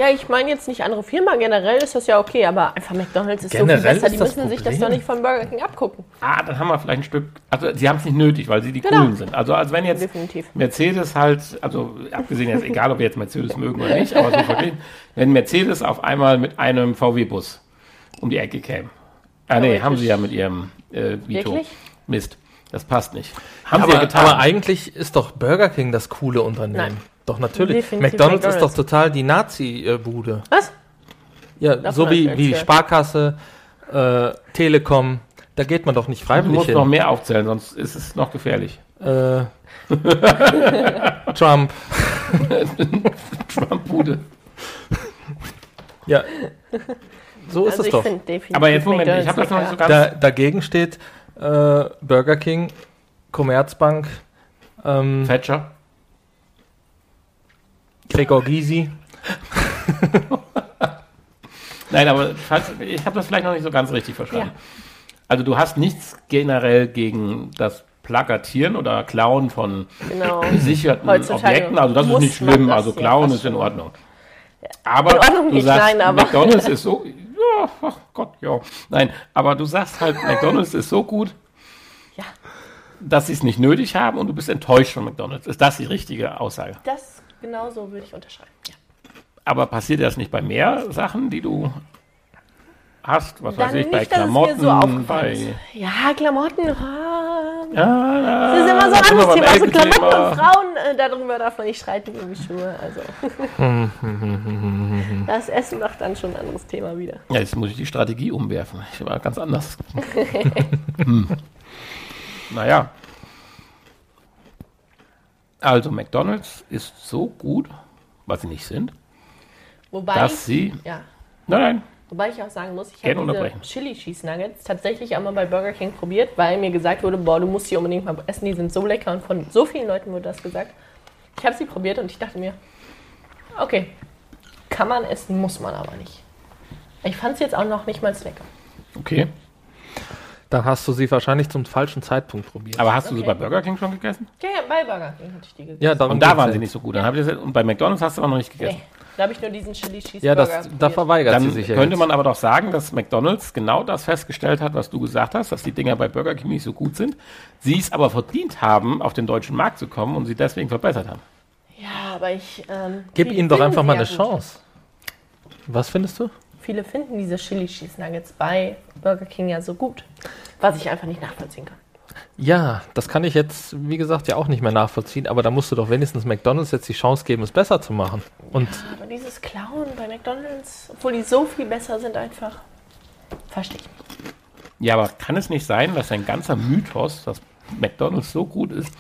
Ja, ich meine jetzt nicht andere Firma. Generell ist das ja okay, aber einfach McDonald's ist Generell so viel besser. ist Die das müssen sich das Problem. doch nicht von Burger King abgucken. Ah, dann haben wir vielleicht ein Stück. Also, sie haben es nicht nötig, weil sie die Genau. Coolen sind. Also, als wenn jetzt Definitiv. Mercedes halt, also abgesehen jetzt, egal ob wir jetzt Mercedes mögen oder nicht, aber so verglichen, wenn Mercedes auf einmal mit einem VW-Bus um die Ecke käme. Ah, nee, haben sie ja mit ihrem äh, Vito. Wirklich? Mist. Das passt nicht. Haben sie ja Aber, getan. aber eigentlich ist doch Burger King das coole Unternehmen. Nein. Doch, natürlich. Definitiv McDonald's, ist McDonald's. doch total die Nazi-Bude. Was? Ja, Davon so wie, wie Sparkasse, äh, Telekom, da geht man doch nicht du freiwillig musst hin. noch mehr aufzählen, sonst ist es noch gefährlich. Äh, Trump. Trump-Bude. Ja. So ist Also es ich doch. finde definitiv Aber jetzt Moment, ich habe das noch nicht so ganz. Da, dagegen steht äh, Burger King, Commerzbank, ähm, Thatcher. Gregor Gysi. Nein, aber falls, ich habe das vielleicht noch nicht so ganz richtig verstanden. Ja. Also du hast nichts generell gegen das Plakatieren oder Klauen von Genau. gesicherten Heutzutage Objekten. Also das ist nicht schlimm. das Also ja Klauen fast ist in. Ordnung. Aber In Ordnung du nicht, sagst, nein, aber- McDonalds ist so, ja, ach Gott, ja. Nein, aber du sagst halt, McDonalds ist so gut, Ja, dass sie es nicht nötig haben und du bist enttäuscht von McDonalds. Ist das die richtige Aussage? das genau so würde ich unterschreiben. Ja. Aber passiert das nicht bei mehr Sachen, die du hast? Was weiß Dann ich, bei nicht, mir Klamotten, so bei... Ja, Klamotten. ah, Ja, Das ist immer so ein anderes Thema. Also. Klamotten und Frauen, äh, darüber darf man nicht streiten die Schuhe. Also. Das Essen macht dann schon ein anderes Thema wieder. Ja, jetzt muss ich die Strategie umwerfen. Ich war ganz anders. hm. Naja. Also McDonald's ist so gut, was sie nicht sind, Wobei, dass sie... ich, ja, Nein, nein, wobei ich auch sagen muss, ich habe diese Chili Cheese Nuggets tatsächlich einmal bei Burger King probiert, weil mir gesagt wurde, boah, du musst die unbedingt mal essen, die sind so lecker und von so vielen Leuten wurde das gesagt. Ich habe sie probiert und ich dachte mir, okay, kann man essen, muss man aber nicht. Ich fand es jetzt auch noch nicht mal lecker. okay. Dann hast du sie wahrscheinlich zum falschen Zeitpunkt probiert. Aber hast du sie Okay. bei Burger King schon gegessen? Ja, ja, bei Burger King hatte ich die gegessen. ja, darum Und da waren ja. sie nicht so gut. Dann das, und bei McDonald's hast du aber noch nicht gegessen. Nee, da habe ich nur diesen Chili Cheeseburger Ja, das, da verweigert Dann sie sich ja könnte jetzt. man aber doch sagen, dass McDonald's genau das festgestellt hat, was du gesagt hast, dass die Dinger bei Burger King nicht so gut sind. Sie es aber verdient haben, auf den deutschen Markt zu kommen und sie deswegen verbessert haben. Ja, aber ich. Ähm, Gib ihnen doch einfach sie mal ja eine gut. Chance. Was findest du? Viele finden diese Chili Cheese Nuggets bei Burger King ja so gut. Was ich einfach nicht nachvollziehen kann. Ja, das kann ich jetzt, wie gesagt, ja auch nicht mehr nachvollziehen, aber da musst du doch wenigstens McDonalds jetzt die Chance geben, es besser zu machen. Und Aber dieses Klauen bei McDonalds, obwohl die so viel besser sind, einfach. Verstehe ich. nicht. Ja, aber kann es nicht sein, dass ein ganzer Mythos, dass McDonald's so gut ist,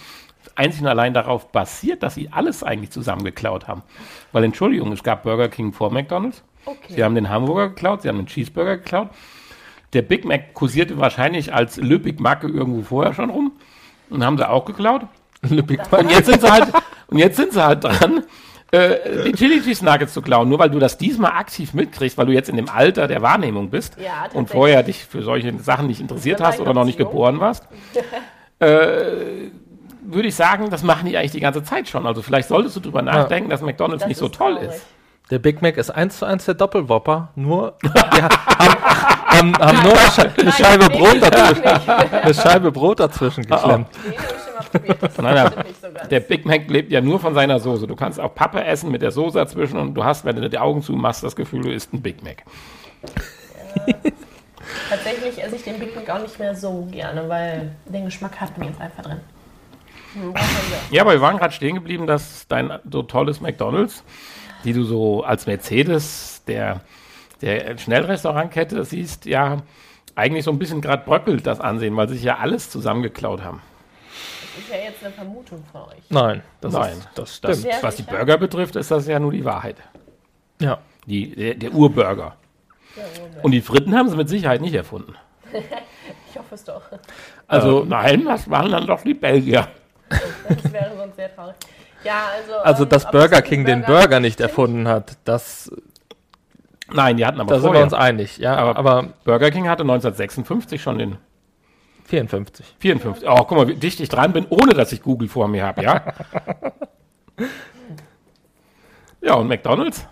einzig und allein darauf basiert, dass sie alles eigentlich zusammengeklaut haben? Weil, Entschuldigung, es gab Burger King vor McDonald's. Okay. Sie haben den Hamburger geklaut, sie haben den Cheeseburger geklaut. Der Big Mac kursierte wahrscheinlich als Le Big Mac irgendwo vorher schon rum und haben sie auch geklaut. Le Big Und jetzt sind sie halt, und jetzt sind sie halt dran, äh, die Chili Cheese Nuggets zu klauen. Nur weil du das diesmal aktiv mitkriegst, weil du jetzt in dem Alter der Wahrnehmung bist Ja, und vorher dich für solche Sachen nicht interessiert hast oder noch nicht geboren warst, äh, würde ich sagen, das machen die eigentlich die ganze Zeit schon. Also vielleicht solltest du drüber nachdenken, dass McDonald's Das nicht so toll traurig. ist. Der Big Mac ist eins zu eins der Doppelwhopper, nur ha- haben, haben, haben nur eine, Sche eine Scheibe nee, Brot ich dazwischen, eine Scheibe Brot dazwischen geklemmt. Das Nein, nein. stimmt nicht so ganz. Der Big Mac lebt ja nur von seiner Soße. Du kannst auch Pappe essen mit der Soße dazwischen und du hast, wenn du die Augen zumachst, das Gefühl, du isst ein Big Mac. Tatsächlich esse ich den Big Mac auch nicht mehr so gerne, weil den Geschmack hat mir jetzt einfach drin. Ja. Ja, aber wir waren gerade stehen geblieben, dass dein so tolles McDonalds, die du so als Mercedes der, der Schnellrestaurantkette siehst, ja eigentlich so ein bisschen gerade bröckelt das Ansehen, weil sie sich ja alles zusammengeklaut haben. Das ist ja jetzt eine Vermutung von euch. Nein, das Nein, ist, das Das, stimmt. Sehr was die? Burger betrifft, ist das ja nur die Wahrheit. Ja. Die, der, der Urburger. Und die Fritten haben sie mit Sicherheit nicht erfunden. Ich hoffe es doch. Also, nein, das waren dann doch die Belgier. Das wäre sonst sehr traurig. Ja, also. Also, ähm, dass ob Burger das King den Burger nicht stimmt? erfunden hat, das, Nein, die hatten aber da sind wir vorher. uns einig. Ja, Aber- aber, Burger King hatte 1956 schon den 54. 54. Oh, guck mal, wie dicht ich dran bin, ohne dass ich Google vor mir habe, ja? ja, und McDonalds?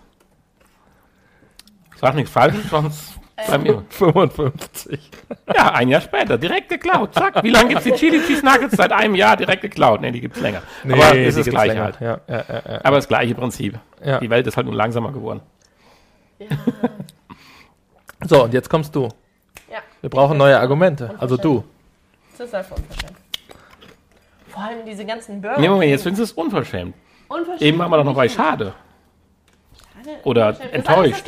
Sag nichts Falsches, sonst bei mir. 55. Ja, ein Jahr später, direkt geklaut. Zack. Wie lange gibt es die Chili Cheese Nuggets? Seit einem Jahr direkt geklaut. Nee, die gibt es länger. Aber ist die das gleiche länger. halt. Ja, ja, ja, ja. Aber das gleiche Prinzip. Ja. Die Welt ist halt nur langsamer geworden. So, und jetzt kommst du. Ja. Wir brauchen neue Argumente. Also du. Das ist einfach unverschämt. Vor allem diese ganzen Burger. Nee, Moment, jetzt findest du es unverschämt. Unverschämt. Eben waren wir doch noch bei Schade. Oder ist alles enttäuscht.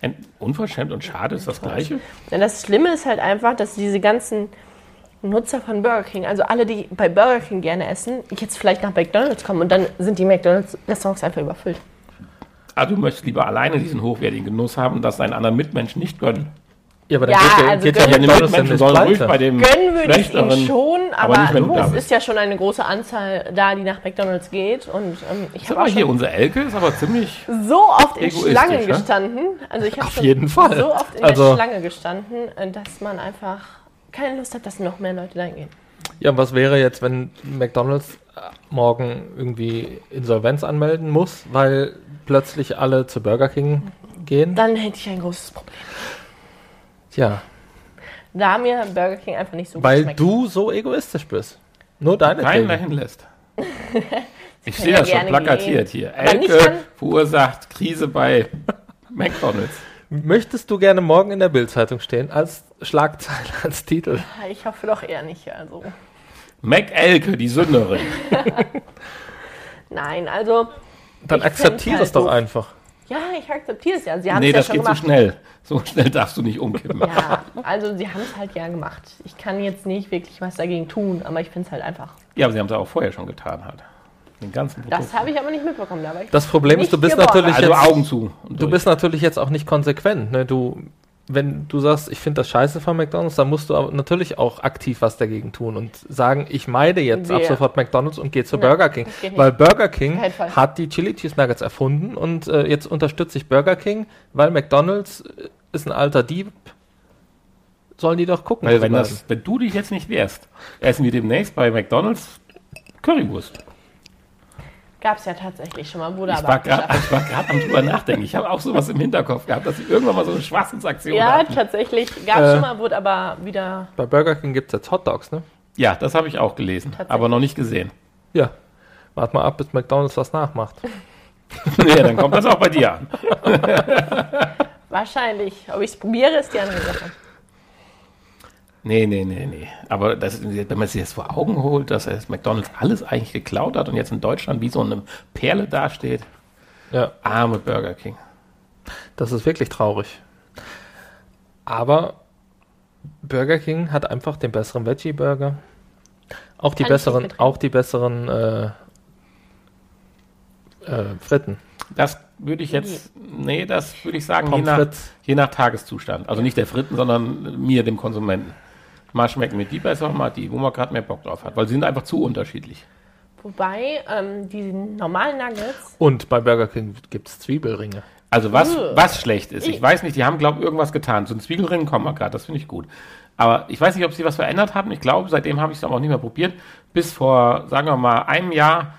Ent unverschämt und schade ist das gleiche? Ja, das Schlimme ist halt einfach, dass diese ganzen Nutzer von Burger King, also alle, die bei Burger King gerne essen, jetzt vielleicht nach McDonalds kommen und dann sind die McDonalds-Restaurants einfach überfüllt. Ah, du möchtest lieber alleine diesen hochwertigen Genuss haben und das deinen anderen Mitmenschen nicht gönnen. Ja, aber dann Ja, geht, also geht ja Mitmenschen nicht sollen ruhig bei dem Gönnen würde ich ihnen schon, aber aber, du es ist ja schon eine große Anzahl da, die nach McDonalds geht. Und ähm, ich habe hier, unser Elke ist aber ziemlich... so oft in egoistisch, Schlange ne? gestanden. Also ich habe jeden Fall. so oft in Also- der Schlange gestanden, äh, dass man einfach keine Lust hat, dass noch mehr Leute da hingehen. Ja, und was wäre jetzt, wenn McDonalds morgen irgendwie Insolvenz anmelden muss, weil plötzlich alle zu Burger King gehen? Dann hätte ich ein großes Problem. Tja, Da mir Burger King einfach nicht so gut weil du so egoistisch bist. Nur deine Keinen dahin lässt. Ich sehe ja das schon plakatiert gehen. hier. Elke verursacht Krise bei McDonalds. Möchtest du gerne morgen in der Bildzeitung stehen als Schlagzeile, als Titel? Ich hoffe doch eher nicht. Also. McElke, die Sünderin. Nein, also. Dann akzeptiere find's halt es doch doof. einfach. Ja, ich akzeptiere es ja. Sie haben Nee, es ja das schon geht zu gemacht. schnell. So schnell darfst du nicht umkippen. Ja, also sie haben es halt ja gemacht. Ich kann jetzt nicht wirklich was dagegen tun, aber ich finde es halt einfach. Ja, aber sie haben es auch vorher schon getan halt. Den ganzen Das Produkt. habe ich aber nicht mitbekommen. Da Das Problem ist, du bist natürlich Also jetzt, Augen zu. du bist natürlich jetzt auch nicht konsequent. Ne? Du, wenn du sagst, ich finde das scheiße von McDonalds, dann musst du aber natürlich auch aktiv was dagegen tun und sagen, ich meide jetzt ab Wer? sofort McDonalds und gehe zu Nein, Burger King. Weil Burger King hat die Chili Cheese Nuggets erfunden und äh, jetzt unterstütze ich Burger King, weil McDonalds äh, ist ein alter Dieb. Sollen die doch gucken. Weil wo wenn, das, wenn du dich jetzt nicht wehrst, essen wir demnächst bei McDonalds Currywurst. Gab es ja tatsächlich schon mal, wurde Ich aber war gerade am drüber nachdenken. Ich habe auch sowas im Hinterkopf gehabt, dass sie irgendwann mal so eine Schwachsinnsaktion Ja, hatten. tatsächlich. Gab es Äh. schon mal, wurde aber wieder. Bei Burger King gibt es jetzt Hot Dogs, ne? Ja, das habe ich auch gelesen, Tatsächlich. aber noch nicht gesehen. Ja. Wart mal ab, bis McDonalds was nachmacht. nee, dann kommt das auch bei dir an. Wahrscheinlich. Ob ich es probiere, ist die andere Sache. Nee, nee, nee, nee. Aber das, wenn man sich das vor Augen holt, dass es McDonalds alles eigentlich geklaut hat und jetzt in Deutschland wie so eine Perle dasteht. Ja. Arme Burger King. Das ist wirklich traurig. Aber Burger King hat einfach den besseren Veggie-Burger. Auch die Kann besseren, auch die besseren äh, äh, Fritten. Das würde ich jetzt, nee, das würde ich sagen, je nach, je nach Tageszustand. Also nicht der Fritten, sondern mir, dem Konsumenten. Mal schmecken mir die besser, mal die, wo man gerade mehr Bock drauf hat. Weil sie sind einfach zu unterschiedlich. Wobei, ähm, die normalen Nuggets. Und bei Burger King gibt es Zwiebelringe. Also was, was schlecht ist. Ich Ich- weiß nicht, die haben, glaube ich, irgendwas getan. So ein Zwiebelring kommen wir gerade, das finde ich gut. Aber ich weiß nicht, ob sie was verändert haben. Ich glaube, seitdem habe ich es aber auch nicht mehr probiert. Bis vor, sagen wir mal, einem Jahr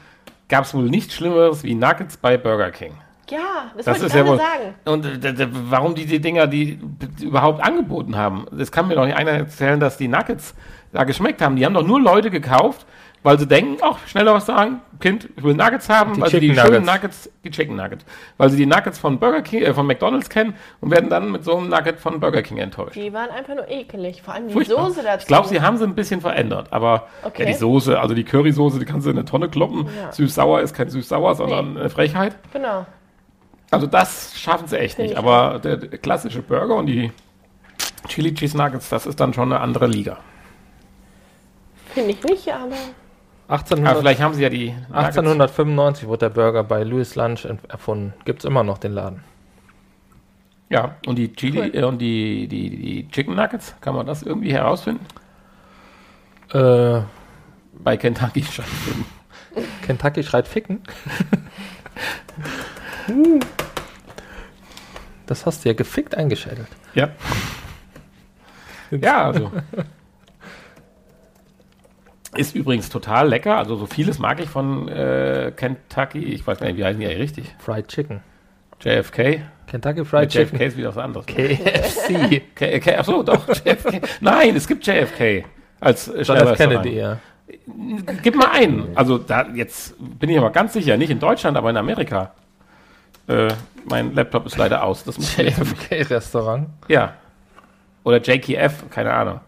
gab es wohl nichts Schlimmeres wie Nuggets bei Burger King. Ja, das, Das wollte ist ich ja gerade wohl. sagen. Und äh, d- d- warum die die Dinger, die überhaupt angeboten haben, das kann mir doch nicht einer erzählen, dass die Nuggets da geschmeckt haben. Die haben doch nur Leute gekauft, weil sie denken, ach, schneller was sagen, Kind, ich will Nuggets haben, Die weil sie die Chicken schönen Nuggets. Nuggets, die Chicken Nuggets, weil sie die Nuggets von Burger King, äh, von McDonalds kennen und werden dann mit so einem Nugget von Burger King enttäuscht. Die waren einfach nur ekelig. Vor allem die Furchtbar. Soße dazu. Ich glaube, sie haben sie ein bisschen verändert, aber Okay. ja, die Soße, also die Currysoße, die kannst du in eine Tonne kloppen. Ja. Süß-sauer ist kein süß-sauer, sondern Nee. eine Frechheit. Genau. Also das schaffen sie echt Find nicht. ich Aber der, der klassische Burger und die Chili Cheese Nuggets, das ist dann schon eine andere Liga. Finde ich nicht, aber. 1800, Aber vielleicht haben sie ja die Nuggets. 1895 wurde der Burger bei Louis Lunch erfunden. Gibt es immer noch den Laden. Ja, und die Chili äh, und die, die, die Chicken Nuggets, kann man das irgendwie herausfinden? Äh, Bei Kentucky Fried Kentucky schreit Ficken. das hast du ja gefickt eingeschädelt. Ja. Ja, also. Ist übrigens total lecker. Also so vieles mag ich von äh, Kentucky. Ich weiß gar nicht, wie heißen die eigentlich richtig? Fried Chicken. JFK? Kentucky Fried JFK Chicken. ist wieder was anderes. KFC. K K achso, doch, JFK. Nein, es gibt JFK als äh, John F. Schnellrestaurant. Kennedy, ja. Gib mal einen. Also da jetzt bin ich aber ganz sicher, nicht in Deutschland, aber in Amerika. Äh, mein Laptop ist leider aus. Das muss ich JFK-Restaurant. Ja. Oder JKF, keine Ahnung.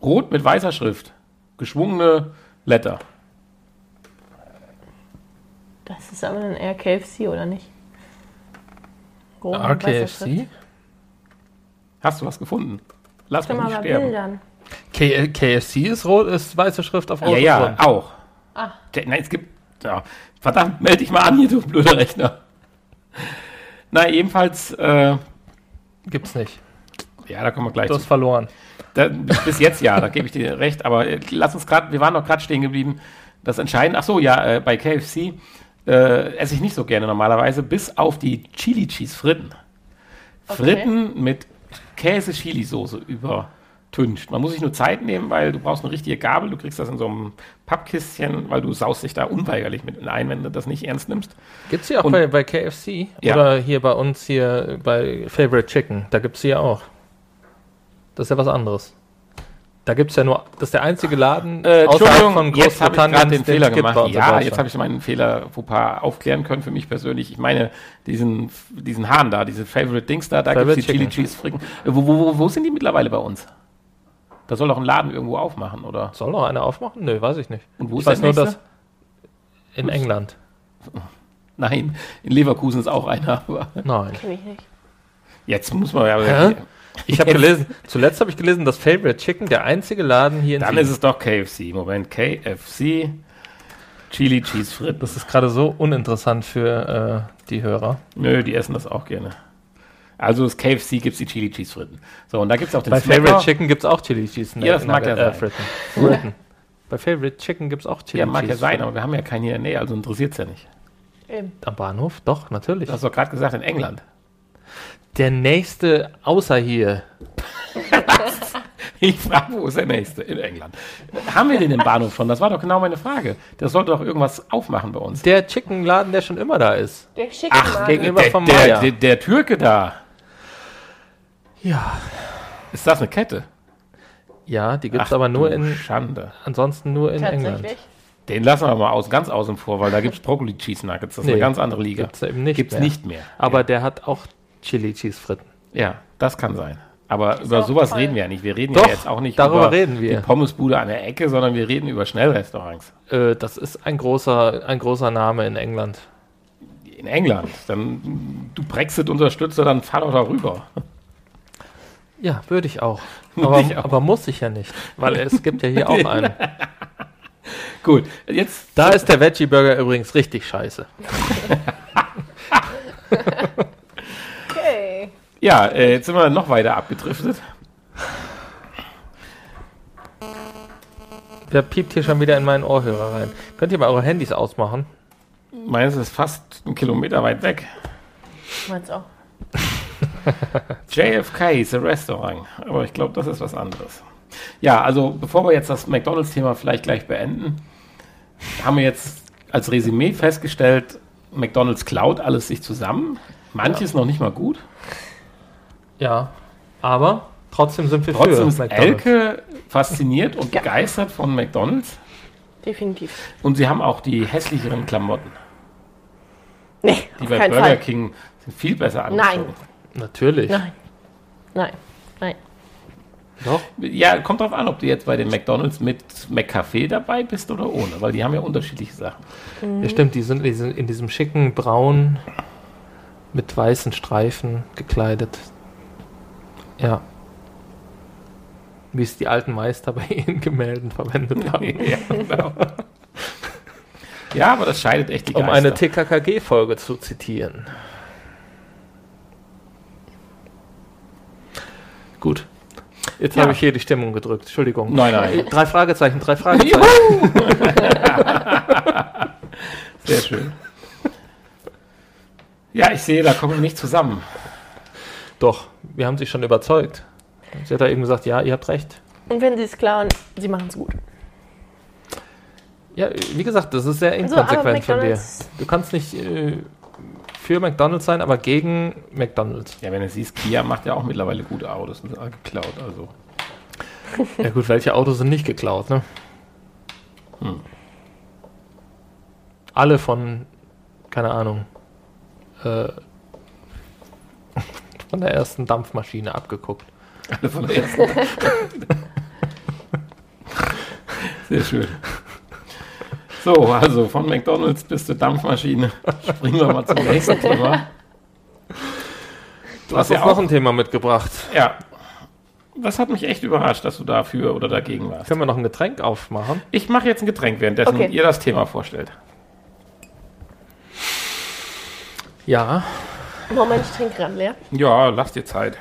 Rot mit weißer Schrift. Geschwungene Letter. Das ist aber dann eher KFC, oder nicht? Rot Schrift. RKFC? Hast du was gefunden? Lass mich mal sterben. Bildern. K KFC ist rot, ist weiße Schrift auf Ja, rotem ja, Grund. auch. Ah. Ja, Nein, es gibt. Ja, verdammt, melde dich mal an hier, du blöder Rechner. Na, jedenfalls, äh, Gibt's nicht. ja, da kommen wir gleich Du zu. hast verloren. Da, bis jetzt ja, da gebe ich dir recht, aber äh, lass uns gerade, wir waren noch gerade stehen geblieben. Das Entscheidende, ach so, ja, äh, bei KFC äh, esse ich nicht so gerne normalerweise, bis auf die Chili Cheese Fritten. Okay. Fritten mit Käse-Chili-Soße über tüncht. Man muss sich nur Zeit nehmen, weil du brauchst eine richtige Gabel. Du kriegst das in so einem Pappkistchen, weil du saust dich da unweigerlich mit ein, wenn du das nicht ernst nimmst. Gibt es hier auch Und- bei, bei KFC? Ja. Oder hier bei uns hier bei Favorite Chicken? Da gibt es hier auch. Das ist ja was anderes. Da gibt es ja nur, das ist der einzige Laden Äh, Entschuldigung, von jetzt habe ich Großbritannien, den Fehler gemacht. Ja, jetzt habe ich meinen Fehler Fauxpas aufklären können für mich persönlich. Ich meine, diesen, diesen Hahn da, diese Favorite Dings da, da gibt es die Chili. Cheese Fricken. Äh, Wo, wo, wo, wo sind die mittlerweile bei uns? Da soll doch ein Laden irgendwo aufmachen, oder? Soll noch einer aufmachen? Nö, weiß ich nicht. Und wo ich ist weiß der nur, nächste? dass in England. Nein, in Leverkusen ist auch einer. aber Nein. Kenn ich nicht. Jetzt muss man ja. Hä? Ich habe gelesen, zuletzt habe ich gelesen, dass Favorite Chicken der einzige Laden hier in Dann Siegen- ist es doch KFC. Moment, KFC Chili Cheese Fritten. Das ist gerade so uninteressant für äh, die Hörer. Nö, die essen das auch gerne. Also das KFC gibt es die Chili Cheese Fritten. So, und da gibt es auch den Bei Smacker. Favorite Chicken gibt es auch Chili Cheese. Ja, das mag ja äh, sein. Fritten. Fritten. Bei Favorite Chicken gibt es auch Chili Ja, mag ja Cheese. sein, aber wir haben ja keinen hier in der Nähe, also interessiert es ja nicht. Eben. Am Bahnhof? Doch, natürlich. Du hast doch gerade gesagt, in England. Der nächste außer hier. Ich frage, wo ist der nächste? In England. Haben wir den im Bahnhof schon? Das war doch genau meine Frage. Der sollte doch irgendwas aufmachen bei uns. Der Chicken-Laden, der schon immer da ist. Der schicke Ach, gegenüber der, vom der, der, der Türke da. Ja. Ist das eine Kette? Ja, die gibt es aber nur in, Schande. ansonsten nur in England. Den lassen wir mal aus, ganz außen vor, weil da gibt es Broccoli Cheese Nuggets. Das ist Nee, eine ganz andere Liga. Gibt's da eben nicht Gibt's mehr. nicht mehr. Aber der hat auch Chili Cheese Fritten. Ja, das kann sein. Aber über sowas toll. reden wir ja nicht. Wir reden Doch, ja jetzt auch nicht darüber über reden wir. die Pommesbude an der Ecke, sondern wir reden über Schnellrestaurants. Äh, das ist ein großer, ein großer Name in England. In England. Dann du Brexit-Unterstützer, dann fahr doch darüber. Ja, würde ich auch. Aber, ich auch. aber muss ich ja nicht, weil es gibt ja hier auch einen. Gut, jetzt Da ist der Veggie Burger übrigens richtig scheiße. Okay. Ja, äh, jetzt sind wir noch weiter abgedriftet. Wer piept hier schon wieder in meinen Ohrhörer rein? Könnt ihr mal eure Handys ausmachen? Meines ist fast einen Kilometer weit weg. Meinst auch. JFK ist ein Restaurant, aber ich glaube, das ist was anderes. Ja, also bevor wir jetzt das McDonalds-Thema vielleicht gleich beenden, haben wir jetzt als Resümee festgestellt, McDonalds klaut alles sich zusammen. Manches noch nicht mal gut. Ja. Aber trotzdem sind wir Trotzdem für ist McDonald's. Elke fasziniert und Ja. begeistert von McDonalds. Definitiv. Und sie haben auch die hässlicheren Klamotten. Nee, Die auf bei keinen Burger Fall. King sind viel besser Nein. Natürlich. Nein. Nein. Nein. Doch. Ja, kommt drauf an, ob du jetzt bei den McDonalds mit McCafé dabei bist oder ohne, weil die haben ja unterschiedliche Sachen. Mhm. Ja, stimmt, die sind in diesem, in diesem schicken Braun mit weißen Streifen gekleidet. Ja. Wie es die alten Meister bei ihren Gemälden verwendet haben. ja, genau. ja, aber das scheidet echt die um Geister. eine TKKG-Folge zu zitieren. Gut. Jetzt Ja. habe ich hier die Stimmung gedrückt. Entschuldigung. Nein, nein. Drei Fragezeichen, drei Fragezeichen. Sehr schön. Ja, ich sehe, da kommen wir nicht zusammen. Doch, wir haben sie schon überzeugt. Sie hat da eben gesagt, ja, ihr habt recht. Und wenn sie es klauen, sie machen es gut. Ja, wie gesagt, das ist sehr Also, inkonsequent von dir. Du kannst nicht äh, für McDonalds sein, aber gegen McDonalds. Ja, wenn du siehst, Kia macht ja auch mittlerweile gute Autos und sind alle geklaut. Also. Ja gut, welche Autos sind nicht geklaut, ne? Hm. Alle von, keine Ahnung, äh, von der ersten Dampfmaschine abgeguckt. Alle von der ersten. Sehr schön. So, also von McDonalds bis zur Dampfmaschine. Springen wir mal zum nächsten Thema. Du hast ja uns noch auch- ein Thema mitgebracht. Ja. Das hat mich echt überrascht, dass du dafür oder dagegen warst. Können wir noch ein Getränk aufmachen? Ich mache jetzt ein Getränk, währenddessen Okay. ihr das Thema vorstellt. Ja, Moment, ich trinke gerade leer. Ja, lass dir Zeit.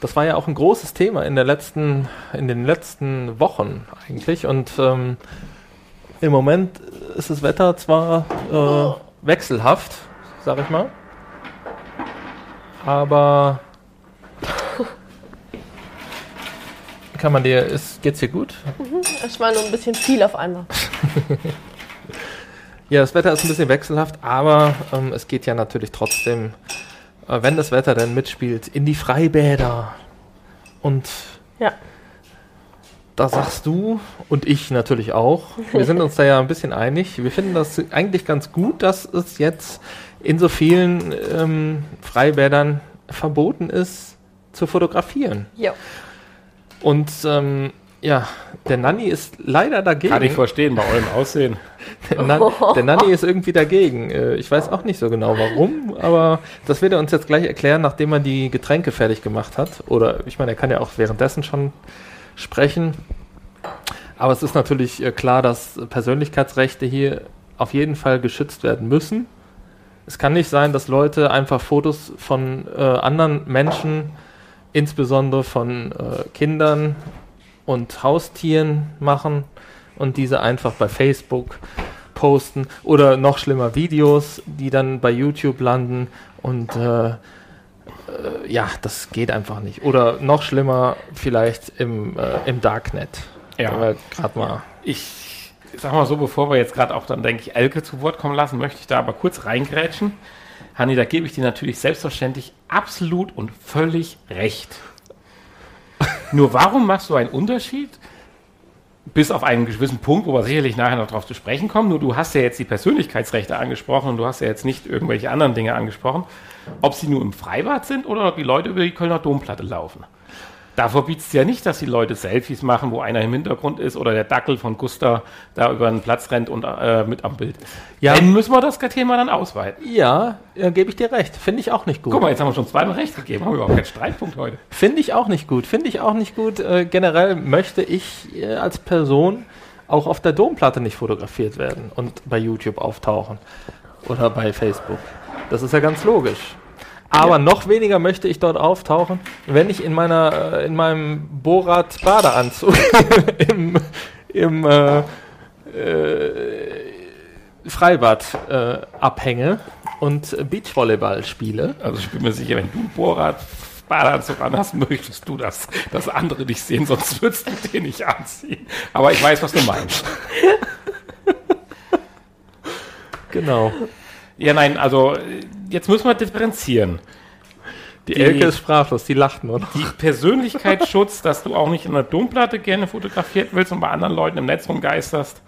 das war ja auch ein großes Thema in der letzten, in den letzten Wochen eigentlich. Und ähm, im Moment ist das Wetter zwar äh, wechselhaft, sag ich mal. Aber kann man dir, ist, geht's dir gut? Es war nur ein bisschen viel auf einmal. Ja, das Wetter ist ein bisschen wechselhaft, aber ähm, es geht ja natürlich trotzdem, äh, wenn das Wetter dann mitspielt, in die Freibäder. Und Ja. Da sagst du und ich natürlich auch, wir sind uns da ja ein bisschen einig. Wir finden das eigentlich ganz gut, dass es jetzt in so vielen ähm, Freibädern verboten ist, zu fotografieren. Jo. Und ähm, ja, der Nanni ist leider dagegen. Kann ich verstehen, bei eurem Aussehen. Der, Nan der Nanni ist irgendwie dagegen. Äh, Ich weiß auch nicht so genau warum, aber das wird er uns jetzt gleich erklären, nachdem er die Getränke fertig gemacht hat. Oder ich meine, er kann ja auch währenddessen schon sprechen. Aber es ist natürlich äh, klar, dass Persönlichkeitsrechte hier auf jeden Fall geschützt werden müssen. Es kann nicht sein, dass Leute einfach Fotos von äh, anderen Menschen, insbesondere von äh, Kindern und Haustieren machen und diese einfach bei Facebook posten oder noch schlimmer Videos, die dann bei YouTube landen und äh, äh, ja, das geht einfach nicht. Oder noch schlimmer vielleicht im, äh, im Darknet. Ja. Gerade mal. Ich sag mal so, bevor wir jetzt gerade auch dann, denke ich, Elke zu Wort kommen lassen, möchte ich da aber kurz reingrätschen. Hanni, da gebe ich dir natürlich selbstverständlich absolut und völlig recht. Nur warum machst du einen Unterschied? Bis auf einen gewissen Punkt, wo wir sicherlich nachher noch drauf zu sprechen kommen. Nur du hast ja jetzt die Persönlichkeitsrechte angesprochen und du hast ja jetzt nicht irgendwelche anderen Dinge angesprochen. Ob sie nur im Freibad sind oder ob die Leute über die Kölner Domplatte laufen. Da verbietet es ja nicht, dass die Leute Selfies machen, wo einer im Hintergrund ist oder der Dackel von Gusta da über den Platz rennt und äh, mit am Bild. Ja. Dann müssen wir das Thema dann ausweiten. Ja, äh, gebe ich dir recht. Finde ich auch nicht gut. Guck mal, jetzt haben wir schon zweimal recht gegeben. Haben wir überhaupt keinen Streitpunkt heute. Finde ich auch nicht gut. Finde ich auch nicht gut. Äh, generell möchte ich äh, als Person auch auf der Domplatte nicht fotografiert werden und bei YouTube auftauchen oder bei Facebook. Das ist ja ganz logisch. Aber noch weniger möchte ich dort auftauchen, wenn ich in meiner äh, in meinem Borat Badeanzug im, im äh, äh, Freibad äh, abhänge und Beachvolleyball spiele. Also ich bin mir sicher, wenn du Borat Badeanzug an hast, möchtest du das, dass andere dich sehen, sonst würdest du den nicht anziehen. Aber ich weiß, was du meinst. Genau. Ja, nein, also jetzt müssen wir differenzieren. Die, Die- Elke ist sprachlos, die lacht nur noch. Die Persönlichkeitsschutz, dass du auch nicht in der Domplatte gerne fotografiert willst und bei anderen Leuten im Netz rumgeisterst,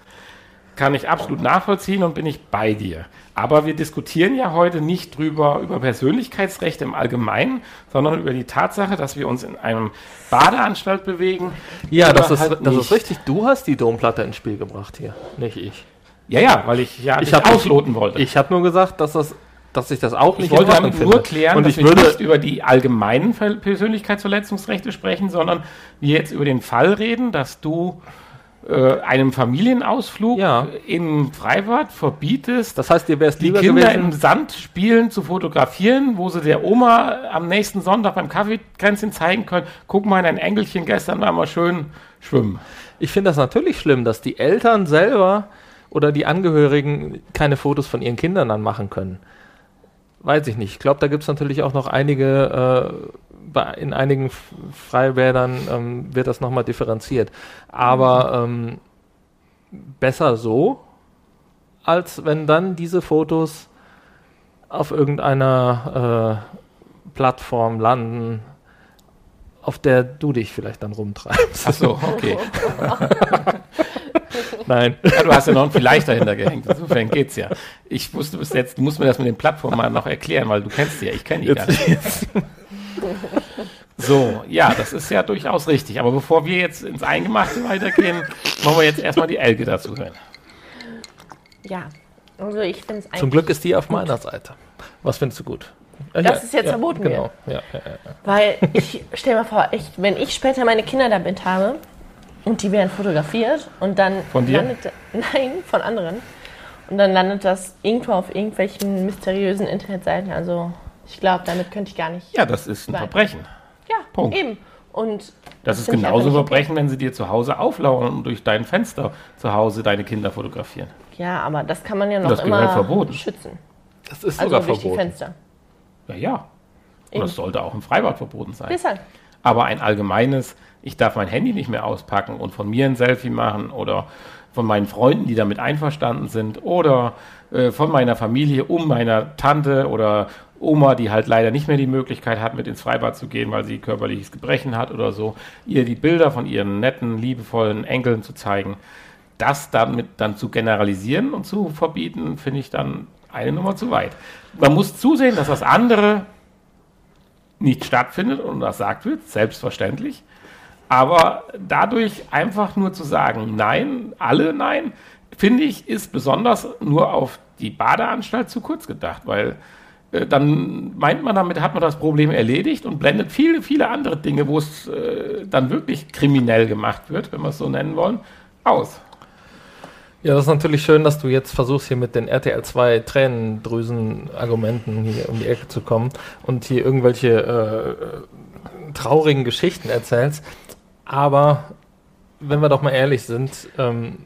kann ich absolut nachvollziehen und bin ich bei dir. Aber wir diskutieren ja heute nicht drüber über Persönlichkeitsrechte im Allgemeinen, sondern über die Tatsache, dass wir uns in einem Badeanstalt bewegen. Ja, das ist, halt das ist richtig. Du hast die Domplatte ins Spiel gebracht hier, nicht ich. Ja, ja, weil ich ja Ich hab ausloten wollte. Ich habe nur gesagt, dass, das, dass ich das auch Ich nicht wollte in Ordnung damit nur klären, Und dass ich wir würde, nicht über die allgemeinen Ver- Persönlichkeitsverletzungsrechte sprechen, sondern wir jetzt über den Fall reden, dass du äh, einem Familienausflug Ja. im Freibad verbietest, das heißt, dir wäre es die lieber Kinder im gewesen. Sand spielen zu fotografieren, wo sie der Oma am nächsten Sonntag beim Kaffeekränzchen zeigen können, guck mal, ein Engelchen gestern war mal schön schwimmen. Ich finde das natürlich schlimm, dass die Eltern selber oder die Angehörigen keine Fotos von ihren Kindern dann machen können. Weiß ich nicht. Ich glaube, da gibt es natürlich auch noch einige, äh, bei, in einigen Freibädern ähm, wird das nochmal differenziert. Aber ähm, besser so, als wenn dann diese Fotos auf irgendeiner äh, Plattform landen, auf der du dich vielleicht dann rumtreibst. Ach so, okay. Nein. Ja, du hast ja noch ein vielleicht dahinter gehängt. Insofern geht's ja. Ich wusste bis jetzt, du musst mir das mit den Plattformen mal noch erklären, weil du kennst die ja, ich kenne die gar nicht. Jetzt, So, ja, das ist ja durchaus richtig. Aber bevor wir jetzt ins Eingemachte weitergehen, wollen wir jetzt erstmal die Elke dazu hören. Ja. Also ich finde es eigentlich. Zum Glück ist die auf meiner Seite. Was findest du gut? Ja, Das ist jetzt verboten Genau. Ja, ja, ja, ja. Weil ich stell mir vor, ich, wenn ich später meine Kinder damit habe und die werden fotografiert und dann Von dir? landet nein von anderen und dann landet das irgendwo auf irgendwelchen mysteriösen Internetseiten. Also ich glaube, damit könnte ich gar nicht. Ja, das ist ein. Verbrechen. Ja, Punkt. eben. Und Das ist genauso ein Verbrechen, wenn sie dir zu Hause auflauern und durch dein Fenster zu Hause deine Kinder fotografieren. Ja, aber das kann man ja noch Das gehört immer verboten. schützen. Das ist Also sogar durch die verboten. Fenster. Ja, ja. Und Eben. das sollte auch im Freibad verboten sein. Deshalb. Aber ein allgemeines, ich darf mein Handy nicht mehr auspacken und von mir ein Selfie machen oder von meinen Freunden, die damit einverstanden sind oder äh, von meiner Familie um meiner Tante oder Oma, die halt leider nicht mehr die Möglichkeit hat, mit ins Freibad zu gehen, weil sie körperliches Gebrechen hat oder so, ihr die Bilder von ihren netten, liebevollen Enkeln zu zeigen. Das damit dann zu generalisieren und zu verbieten, finde ich dann eine Nummer zu weit. Man muss zusehen, dass das andere nicht stattfindet und das sagt wird, selbstverständlich. Aber dadurch einfach nur zu sagen, nein, alle nein, finde ich, ist besonders nur auf die Badeanstalt zu kurz gedacht, weil äh, dann meint man, damit hat man das Problem erledigt und blendet viele, viele andere Dinge, wo es äh, dann wirklich kriminell gemacht wird, wenn wir es so nennen wollen, aus. Ja, das ist natürlich schön, dass du jetzt versuchst, hier mit den RTL 2 Tränendrüsen-Argumenten hier um die Ecke zu kommen und hier irgendwelche äh, traurigen Geschichten erzählst. Aber wenn wir doch mal ehrlich sind, ähm,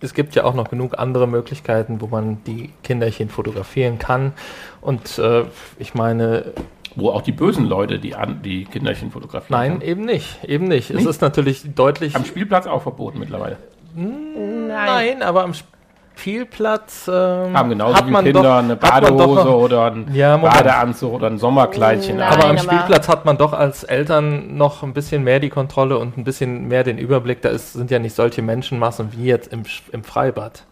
es gibt ja auch noch genug andere Möglichkeiten, wo man die Kinderchen fotografieren kann. Und äh, ich meine. Wo auch die bösen Leute die, an, die Kinderchen fotografieren. Nein, kann. eben nicht. Eben nicht. nicht. Es ist natürlich deutlich. Am Spielplatz auch verboten mittlerweile. Nein, Nein aber am Spielplatz Spielplatz ähm, haben genauso hat man Kinder doch, eine Badehose noch, oder ein ja, Badeanzug oder ein Sommerkleidchen. Nein, aber am Spielplatz hat man doch als Eltern noch ein bisschen mehr die Kontrolle und ein bisschen mehr den Überblick. Da ist, sind ja nicht solche Menschenmassen wie jetzt im, im Freibad.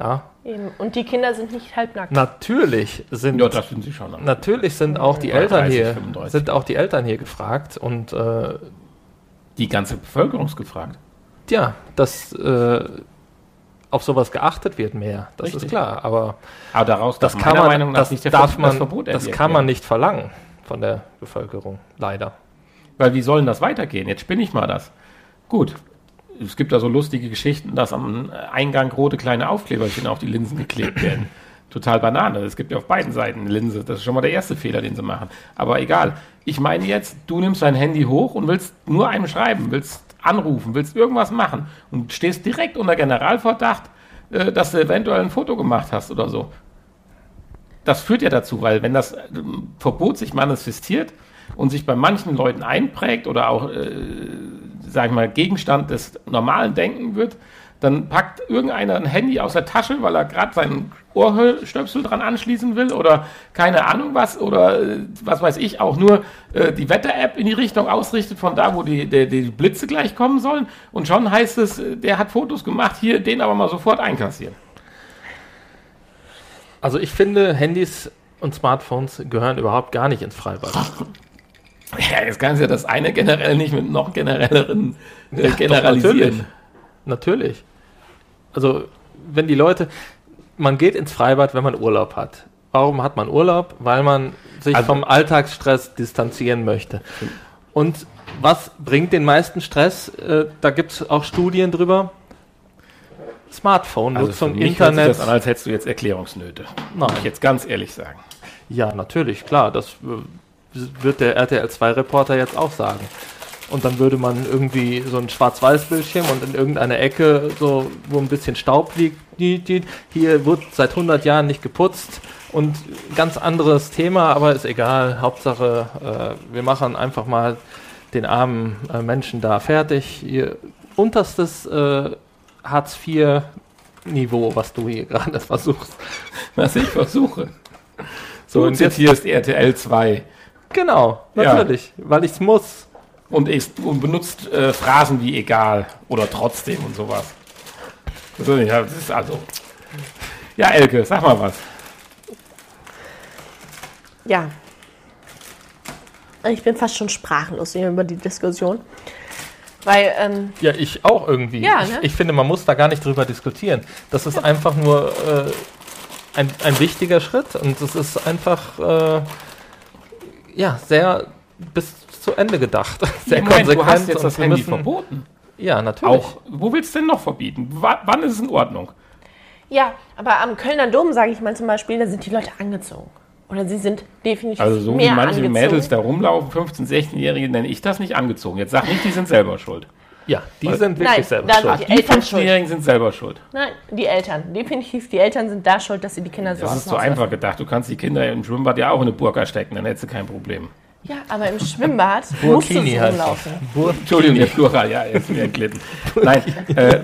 Ja. Eben. Und die Kinder sind nicht halbnackt. Natürlich sind, ja, das sind sie schon. Natürlich sind auch die Eltern 30, hier 35. sind auch die Eltern hier gefragt und äh, die ganze Bevölkerung ist gefragt. Ja, das äh, auf sowas geachtet wird mehr. Das Richtig. ist klar. Aber, aber daraus das kann man, Meinung das nicht darf man, das, Verbot das kann man nicht verlangen von der Bevölkerung, leider. Weil wie soll denn das weitergehen? Jetzt spinne ich mal das. Gut, es gibt da so lustige Geschichten, dass am Eingang rote kleine Aufkleberchen auf die Linsen geklebt werden. Total Banane. Es gibt ja auf beiden Seiten eine Linse. Das ist schon mal der erste Fehler, den sie machen. Aber egal. Ich meine jetzt, du nimmst dein Handy hoch und willst nur einem schreiben, willst anrufen, willst irgendwas machen und stehst direkt unter Generalverdacht, äh, dass du eventuell ein Foto gemacht hast oder so. Das führt ja dazu, weil wenn das äh, Verbot sich manifestiert und sich bei manchen Leuten einprägt oder auch, äh, sag ich mal, Gegenstand des normalen Denken wird, dann packt irgendeiner ein Handy aus der Tasche, weil er gerade seinen Ohrstöpsel dran anschließen will oder keine Ahnung was oder äh, was weiß ich, auch nur äh, die Wetter-App in die Richtung ausrichtet von da, wo die, die, die, Blitze gleich kommen sollen. Und schon heißt es, äh, der hat Fotos gemacht, hier den aber mal sofort einkassieren. Also ich finde, Handys und Smartphones gehören überhaupt gar nicht ins Freibad. Ja, jetzt kannst du ja das eine generell nicht mit noch generelleren äh, generalisieren. Ja, natürlich. natürlich. Also wenn die Leute, man geht ins Freibad, wenn man Urlaub hat. Warum hat man Urlaub? Weil man sich also, vom Alltagsstress distanzieren möchte. Und was bringt den meisten Stress? Äh, da gibt es auch Studien drüber. Smartphone-Nutzung, also Internet. Hört sich das an, als hättest du jetzt Erklärungsnöte. Nein. Muss ich jetzt ganz ehrlich sagen. Ja, natürlich, klar. Das äh, wird der RTL 2-Reporter jetzt auch sagen und dann würde man irgendwie so ein Schwarz-Weiß-Bildschirm und in irgendeiner Ecke, so wo ein bisschen Staub liegt, hier wird seit 100 Jahren nicht geputzt und ganz anderes Thema, aber ist egal. Hauptsache, äh, wir machen einfach mal den armen äh, Menschen da fertig. Ihr unterstes äh, Hartz-IV-Niveau, was du hier gerade versuchst. Was ich versuche. So, und jetzt hier ist RTL 2. Genau, natürlich, ja. weil ich es muss und, und benutzt äh, Phrasen wie egal oder trotzdem und sowas. Ja, das ist also. Ja, Elke, sag mal was. Ja. Ich bin fast schon sprachlos über die Diskussion. Weil, ähm, ja, ich auch irgendwie. Ja, ne? ich, ich, finde, man muss da gar nicht drüber diskutieren. Das ist ja. einfach nur äh, ein, ein wichtiger Schritt und es ist einfach äh, ja sehr bis zu Ende gedacht. Sehr ja, Moment, du hast jetzt das Handy müssen, verboten. Ja, natürlich. Auch, wo willst du denn noch verbieten? W wann ist es in Ordnung? Ja, aber am Kölner Dom, sage ich mal zum Beispiel, da sind die Leute angezogen. Oder sie sind definitiv Also so mehr wie manche angezogen. Mädels da rumlaufen, 15-, 16-Jährige, nenne ich das nicht angezogen. Jetzt sag nicht, die sind selber schuld. Ja, die Weil, sind wirklich nein, selber schuld. Die, die 15-Jährigen sind selber schuld. Nein, die Eltern. Definitiv, die Eltern sind da schuld, dass sie die Kinder so Das ist so einfach gedacht. Du kannst die Kinder im Schwimmbad ja auch in eine Burka stecken, dann hättest du kein Problem. Ja, aber im Schwimmbad musst du Burkini so das. Entschuldigung, der Plural, ja, jetzt ist mir entglitten. Nein, äh,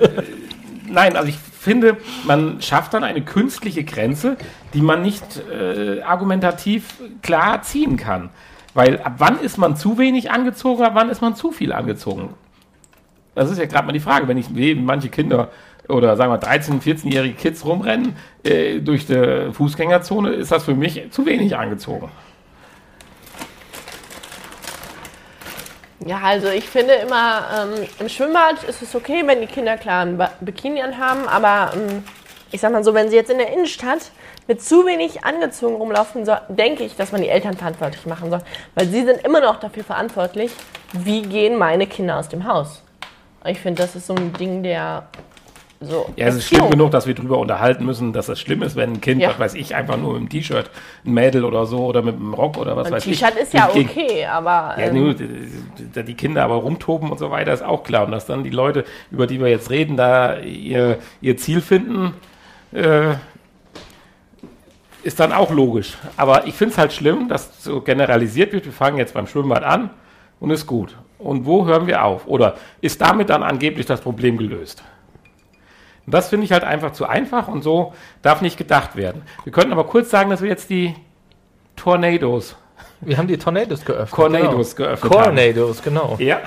nein, also ich finde, man schafft dann eine künstliche Grenze, die man nicht äh, argumentativ klar ziehen kann. Weil ab wann ist man zu wenig angezogen, ab wann ist man zu viel angezogen? Das ist ja gerade mal die Frage, wenn ich sehe, wie manche Kinder oder sagen wir 13-, 14-jährige Kids rumrennen äh, durch die Fußgängerzone, ist das für mich zu wenig angezogen. Ja, also ich finde immer, ähm, im Schwimmbad ist es okay, wenn die Kinder klar ein Ba- Bikini anhaben, aber ähm, ich sag mal so, wenn sie jetzt in der Innenstadt mit zu wenig angezogen rumlaufen, so, denke ich, dass man die Eltern verantwortlich machen soll. Weil sie sind immer noch dafür verantwortlich, wie gehen meine Kinder aus dem Haus. Ich finde, das ist so ein Ding, der so. Ja, es ist schlimm genug, dass wir darüber unterhalten müssen, dass es schlimm ist, wenn ein Kind, Ja. was weiß ich, einfach nur mit dem T-Shirt, ein Mädel oder so oder mit einem Rock oder was Ein weiß ich. T-Shirt ist ja gegen- okay, aber. Ja, ähm, nur, die- die Kinder aber rumtoben und so weiter ist auch klar. Und dass dann die Leute, über die wir jetzt reden, da ihr, ihr Ziel finden, äh, ist dann auch logisch. Aber ich finde es halt schlimm, dass so generalisiert wird. Wir fangen jetzt beim Schwimmbad an und ist gut. Und wo hören wir auf? Oder ist damit dann angeblich das Problem gelöst? Und das finde ich halt einfach zu einfach und so darf nicht gedacht werden. Wir könnten aber kurz sagen, dass wir jetzt die Tornados, Wir haben die Tornados geöffnet. Tornados genau. geöffnet. Tornados, genau. Ja,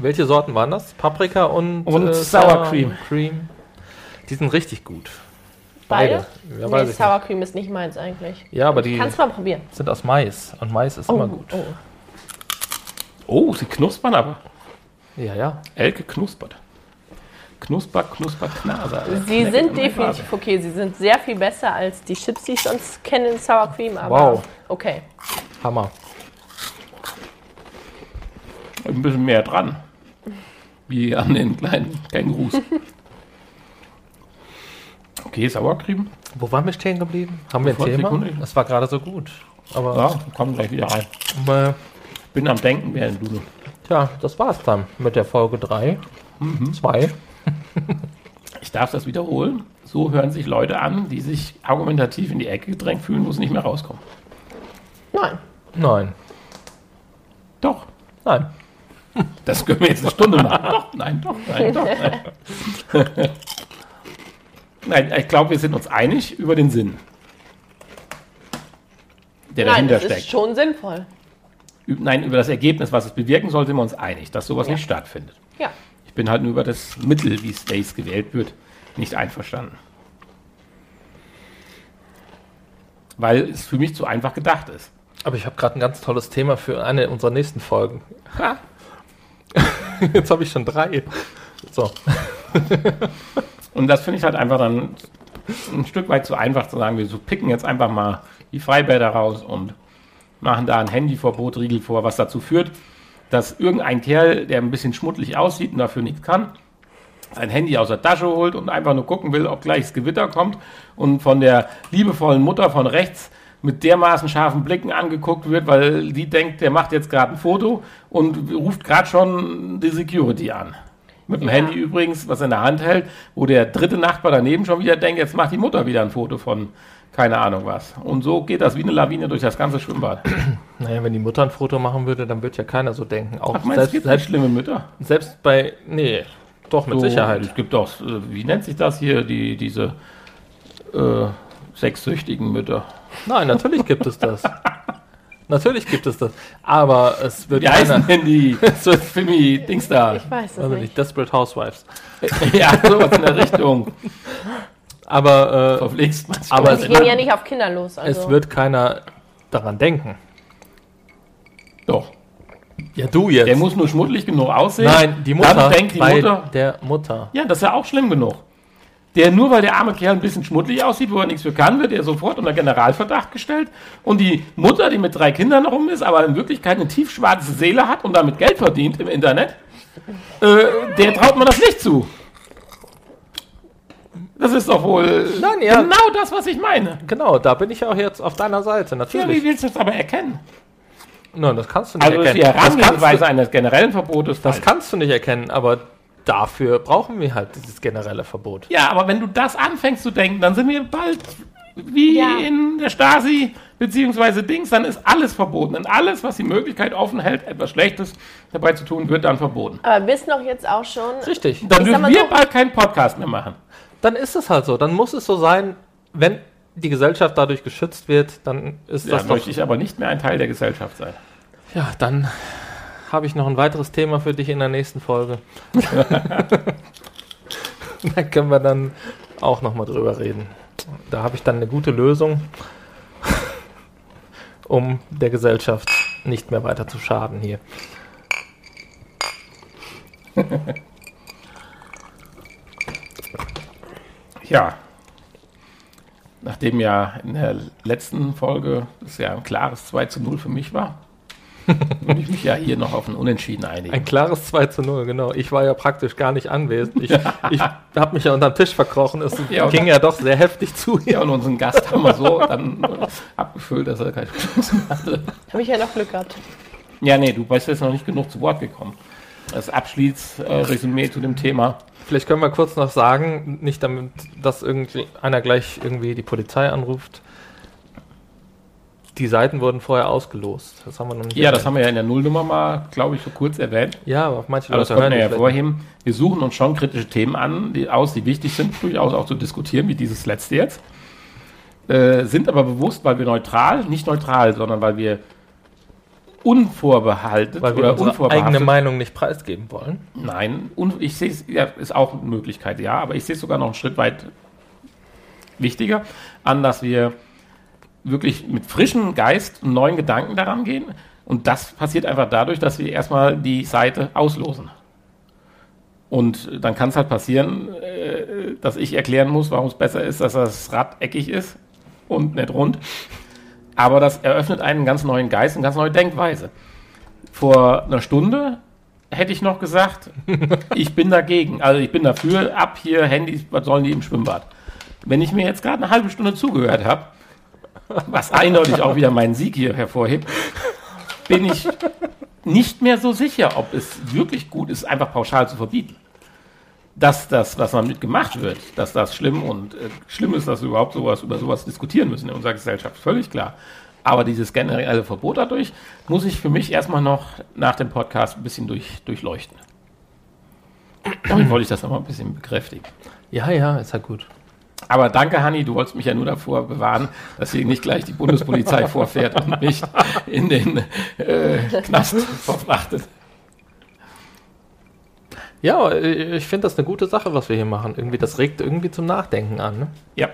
Welche Sorten waren das? Paprika und, Und Sour Cream. Cream. Die sind richtig gut. beide? Ja, nee, Sour Cream ist nicht meins eigentlich. Ja, aber die Kannst du mal probieren. sind aus Mais. Und Mais ist immer gut. Oh. Oh, sie knuspern aber. Ja, ja. Elke knuspert. Knusper, knusper, knaser. Sie sind definitiv okay. Sie sind sehr viel besser als die Chips, die ich sonst kenne in Sour Cream. Aber Wow. okay. Hammer. Ein bisschen mehr dran. Wie an den kleinen Kängurus. Okay, Sauercreme. Wo waren wir stehen geblieben? Haben wir ein Thema? Sekunde. Das war gerade so gut. Aber Ja, kommen gleich wieder rein. äh, Bin am Denken, während du. ja, das war's dann mit der Folge 3. 2. Ich darf das wiederholen. So hören sich Leute an, die sich argumentativ in die Ecke gedrängt fühlen, wo sie nicht mehr rauskommen. Nein. Nein. Doch. Nein. Das können wir jetzt eine Stunde machen. Doch, nein, doch, nein, doch, nein. Nein, ich glaube, wir sind uns einig über den Sinn, der Nein, dahinter das steckt. ist schon sinnvoll. Nein, über das Ergebnis, was es bewirken soll, sind wir uns einig, dass sowas Ja. nicht stattfindet. Ja. Ich bin halt nur über das Mittel, wie Stace gewählt wird, nicht einverstanden. Weil es für mich zu einfach gedacht ist. Aber ich habe gerade ein ganz tolles Thema für eine unserer nächsten Folgen. Jetzt habe ich schon drei. So. Und das finde ich halt einfach dann ein Stück weit zu einfach zu sagen, wir so picken jetzt einfach mal die Freibäder raus und machen da ein Handyverbot-Riegel vor, was dazu führt, dass irgendein Kerl, der ein bisschen schmuddelig aussieht und dafür nichts kann, sein Handy aus der Tasche holt und einfach nur gucken will, ob gleich das Gewitter kommt und von der liebevollen Mutter von rechts mit dermaßen scharfen Blicken angeguckt wird, weil die denkt, der macht jetzt gerade ein Foto und ruft gerade schon die Security an. Mit dem Ja. Handy übrigens, was er in der Hand hält, wo der dritte Nachbar daneben schon wieder denkt, jetzt macht die Mutter wieder ein Foto von keine Ahnung was. Und so geht das wie eine Lawine durch das ganze Schwimmbad. Naja, wenn die Mutter ein Foto machen würde, dann wird ja keiner so denken. Auch Ach, meinst du, es selbst, gibt selbst, schlimme Mütter? selbst bei. Nee, doch, mit So, Sicherheit. Es gibt doch, äh, wie nennt sich das hier, die, diese äh, sexsüchtigen Mütter. Nein, natürlich gibt es das. natürlich gibt es das. Aber es wird Wie heißen denn die Es wird, Filmi-Dings da? Ich weiß es also nicht. nicht Desperate Housewives. ja, sowas in der Richtung. Aber, äh, Verpflegst Aber es wird- gehen ja nicht auf Kinder los. Also. es wird keiner daran denken. Doch. Ja, du jetzt. Der muss nur schmuddelig genug aussehen. Nein, die Mutter. Dann denkt die bei Mutter, der Mutter. ja, das ist ja auch schlimm genug. Der nur weil der arme Kerl ein bisschen schmuddelig aussieht, wo er nichts für kann, wird er sofort unter Generalverdacht gestellt. Und die Mutter, die mit drei Kindern rum ist, aber in Wirklichkeit eine tiefschwarze Seele hat und damit Geld verdient im Internet, äh, der traut man das nicht zu. Das ist doch wohl Nein, ja. genau das, was ich meine. Genau, da bin ich auch jetzt auf deiner Seite, Ja, wie natürlich. willst du das aber erkennen? Nein, das kannst du nicht Also die erkennen. Das kannst, Herangehensweise eines generellen Verbotes das falsch. kannst du nicht erkennen, aber dafür brauchen wir halt dieses generelle Verbot. Ja, aber wenn du das anfängst zu denken, dann sind wir bald wie Ja. in der Stasi beziehungsweise Dings, dann ist alles verboten. Und alles, was die Möglichkeit offen hält, etwas Schlechtes dabei zu tun, wird dann verboten. Aber wissen doch jetzt auch schon. Richtig. Dann dürfen wir so- bald keinen Podcast mehr machen. Dann ist es halt so. Dann muss es so sein, wenn die Gesellschaft dadurch geschützt wird, dann ist Da das doch möchte ich aber nicht mehr ein Teil der Gesellschaft sein. Ja, dann habe ich noch ein weiteres Thema für dich in der nächsten Folge. da können wir dann auch nochmal drüber reden. Da habe ich dann eine gute Lösung, um der Gesellschaft nicht mehr weiter zu schaden hier. Ja. Nachdem ja in der letzten Folge es ja ein klares 2 zu 0 für mich war, würde ich mich ja hier noch auf ein Unentschieden einigen. Ein klares 2 zu 0, genau. Ich war ja praktisch gar nicht anwesend. Ich, ich habe mich ja unterm Tisch verkrochen. Es Ja, ging ja doch sehr heftig zu hier. Ja, und unseren Gast haben wir so dann abgefüllt, dass er keine Chance mehr hatte. Habe ich ja noch Glück gehabt. Ja, nee, du bist jetzt noch nicht genug zu Wort gekommen. Das Abschließresümee zu dem Thema. Vielleicht können wir kurz noch sagen, nicht damit, dass irgendwie einer gleich irgendwie die Polizei anruft. Die Seiten wurden vorher ausgelost. Das haben wir noch nicht. Ja, das erwähnt. haben wir ja in der Nullnummer mal, glaube ich, so kurz erwähnt. Ja, aber manche Aber das Leute können wir ja die hervorheben. Wir suchen uns schon kritische Themen an, die aus, die wichtig sind, durchaus auch zu diskutieren, wie dieses letzte jetzt. Äh, sind aber bewusst, weil wir neutral, nicht neutral, sondern weil wir unvorbehalten weil wir oder unsere eigene Meinung nicht preisgeben wollen. Nein, und ich sehe es, ja, ist auch eine Möglichkeit, ja, aber ich sehe es sogar noch einen Schritt weit wichtiger an, dass wir wirklich mit frischem Geist und neuen Gedanken daran gehen. Und das passiert einfach dadurch, dass wir erstmal die Seite auslosen. Und dann kann es halt passieren, äh, dass ich erklären muss, warum es besser ist, dass das Rad eckig ist und nicht rund. Aber das eröffnet einen ganz neuen Geist, eine ganz neue Denkweise. Vor einer Stunde hätte ich noch gesagt, ich bin dagegen. Also ich bin dafür, ab hier Handys, was sollen die im Schwimmbad? Wenn ich mir jetzt gerade eine halbe Stunde zugehört habe, was eindeutig auch wieder meinen Sieg hier hervorhebt, bin ich nicht mehr so sicher, ob es wirklich gut ist, einfach pauschal zu verbieten. Dass das, was damit gemacht wird, dass das schlimm und äh, schlimm ist, dass wir überhaupt sowas über sowas diskutieren müssen in unserer Gesellschaft, völlig klar. Aber dieses generelle Verbot dadurch muss ich für mich erstmal noch nach dem Podcast ein bisschen durch, durchleuchten. Damit wollte ich das nochmal ein bisschen bekräftigen. Ja, ja, ist ja gut. Aber danke, Hanni, du wolltest mich ja nur davor bewahren, dass hier nicht gleich die Bundespolizei vorfährt und mich in den äh, Knast verfrachtet. Ja, äh, ich finde das eine gute Sache, was wir hier machen. Irgendwie, das regt irgendwie zum Nachdenken an. Ne? Ja,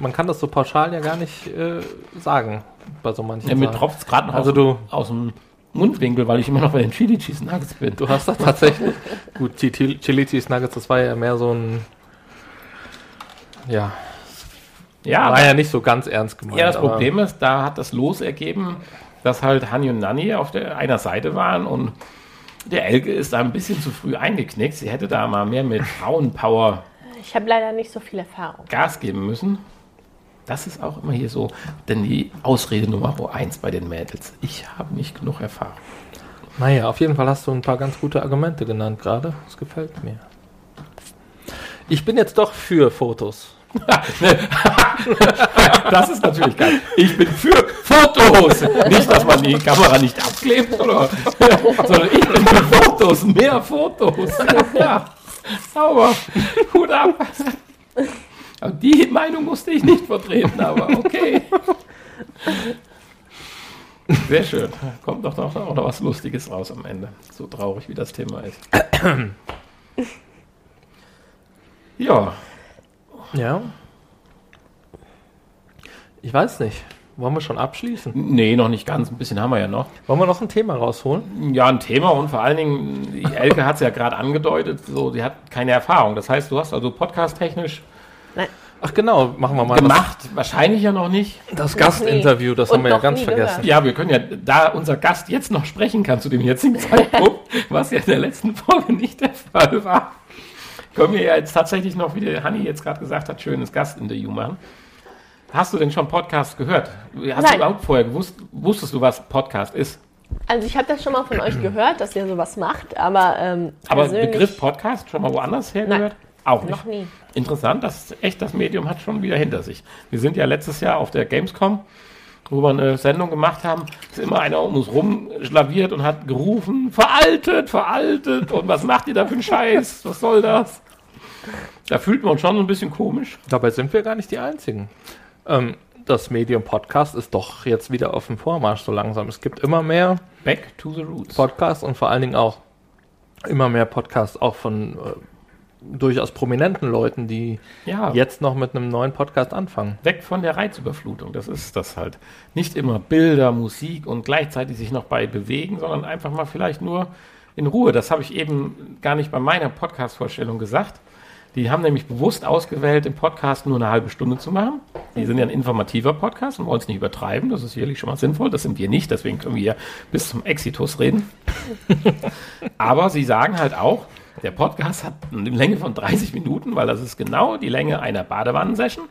Man kann das so pauschal ja gar nicht äh, sagen bei so manchen ja mir tropft es gerade noch Also aus, du- aus dem Mundwinkel, weil ich immer noch bei den Chili Cheese Nuggets bin. Du hast da tatsächlich. gut, die Chili Cheese Nuggets, das war ja mehr so ein. Ja, Ja, war ja nicht so ganz ernst gemeint. Ja, das Problem ist, da hat das Los ergeben, dass halt Hanni und Nanni auf der einer Seite waren und der Elke ist da ein bisschen zu früh eingeknickt. Sie hätte da mal mehr mit Frauenpower Ich habe leider nicht so viel Erfahrung. Gas geben müssen. Das ist auch immer hier so, denn die Ausrede Nummer eins bei den Mädels. Ich habe nicht genug Erfahrung. Naja, auf jeden Fall hast du ein paar ganz gute Argumente genannt gerade. Das gefällt mir. Ich bin jetzt doch für Fotos. Das ist natürlich geil. Ich bin für Fotos. Nicht, dass man die Kamera nicht abklebt, oder, sondern ich bin für Fotos. Mehr Fotos. Ja, sauber. Hut ab. Aber die Meinung musste ich nicht vertreten, aber okay. Sehr schön. Kommt doch noch, noch was Lustiges raus am Ende. So traurig, wie das Thema ist. Ja, Ja. Ich weiß nicht. Wollen wir schon abschließen? nee, noch nicht ganz. Ein bisschen haben wir ja noch. Wollen wir noch ein Thema rausholen? Ja, ein Thema und vor allen Dingen, die Elke hat es ja gerade angedeutet, so, sie hat keine Erfahrung. Das heißt, du hast also podcast-technisch Ach genau, machen wir mal gemacht, wahrscheinlich ja noch nicht. das, das Gastinterview, das Und haben wir ja ganz vergessen. gehört. Ja, wir können ja, da unser Gast jetzt noch sprechen kann zu dem jetzigen Zeitpunkt, was ja in der letzten Folge nicht der Fall war, können wir ja jetzt tatsächlich noch, wie der Hanni jetzt gerade gesagt hat, schönes Gastinterview machen. Hast du denn schon Podcast gehört? Hast Nein. du überhaupt vorher gewusst, wusstest du, was Podcast ist? Also ich habe das schon mal von euch gehört, dass ihr sowas macht, aber ähm, Aber Begriff Podcast schon mal woanders her Nein. gehört? Auch nicht. Noch nie. Interessant, das echt das Medium hat schon wieder hinter sich. Wir sind ja letztes Jahr auf der Gamescom, wo wir eine Sendung gemacht haben, ist immer einer um uns rumschlaviert und hat gerufen, veraltet, veraltet und was macht ihr da für einen Scheiß? Was soll das? Da fühlt man uns schon so ein bisschen komisch. Dabei sind wir gar nicht die Einzigen. Ähm, das Medium Podcast ist doch jetzt wieder auf dem Vormarsch so langsam. Es gibt immer mehr Back to the roots. Podcasts und vor allen Dingen auch immer mehr Podcasts auch von äh, durchaus prominenten Leuten, die Ja. jetzt noch mit einem neuen Podcast anfangen. Weg von der Reizüberflutung, das ist das halt. Nicht immer Bilder, Musik und gleichzeitig sich noch bei bewegen, sondern einfach mal vielleicht nur in Ruhe. Das habe ich eben gar nicht bei meiner Podcast-Vorstellung gesagt. Die haben nämlich bewusst ausgewählt, im Podcast nur eine halbe Stunde zu machen. Die sind ja ein informativer Podcast und wollen es nicht übertreiben. Das ist sicherlich schon mal sinnvoll. Das sind wir nicht, deswegen können wir bis zum Exitus reden. Aber sie sagen halt auch, der Podcast hat eine Länge von 30 Minuten, weil das ist genau die Länge einer Badewannensession,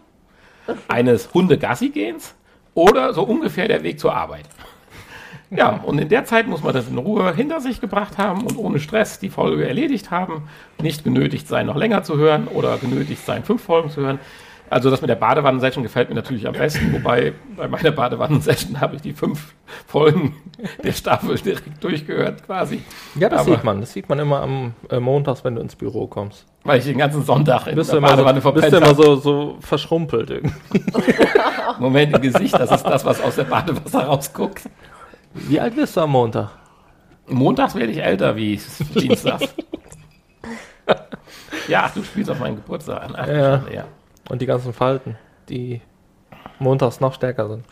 eines Hunde-Gassi-Gehens oder so ungefähr der Weg zur Arbeit. Ja, und in der Zeit muss man das in Ruhe hinter sich gebracht haben und ohne Stress die Folge erledigt haben, nicht genötigt sein, noch länger zu hören oder genötigt sein, fünf Folgen zu hören. Also das mit der Badewannensession gefällt mir natürlich am besten, wobei bei meiner Badewannensession habe ich die fünf Folgen der Staffel direkt durchgehört quasi. Ja, das Aber- sieht man. Das sieht man immer am äh, Montags, wenn du ins Büro kommst. Weil ich den ganzen Sonntag in Bist du der immer, Badewanne so, bist du immer so, so verschrumpelt irgendwie. Moment im Gesicht, das ist das, was aus der Badewasser rausguckt. Wie alt bist du am Montag? Montags werde ich älter wie Dienstags. ja, ach, du spielst auf meinen Geburtstag an. Ach, Ja. ja. Und die ganzen Falten, die montags noch stärker sind.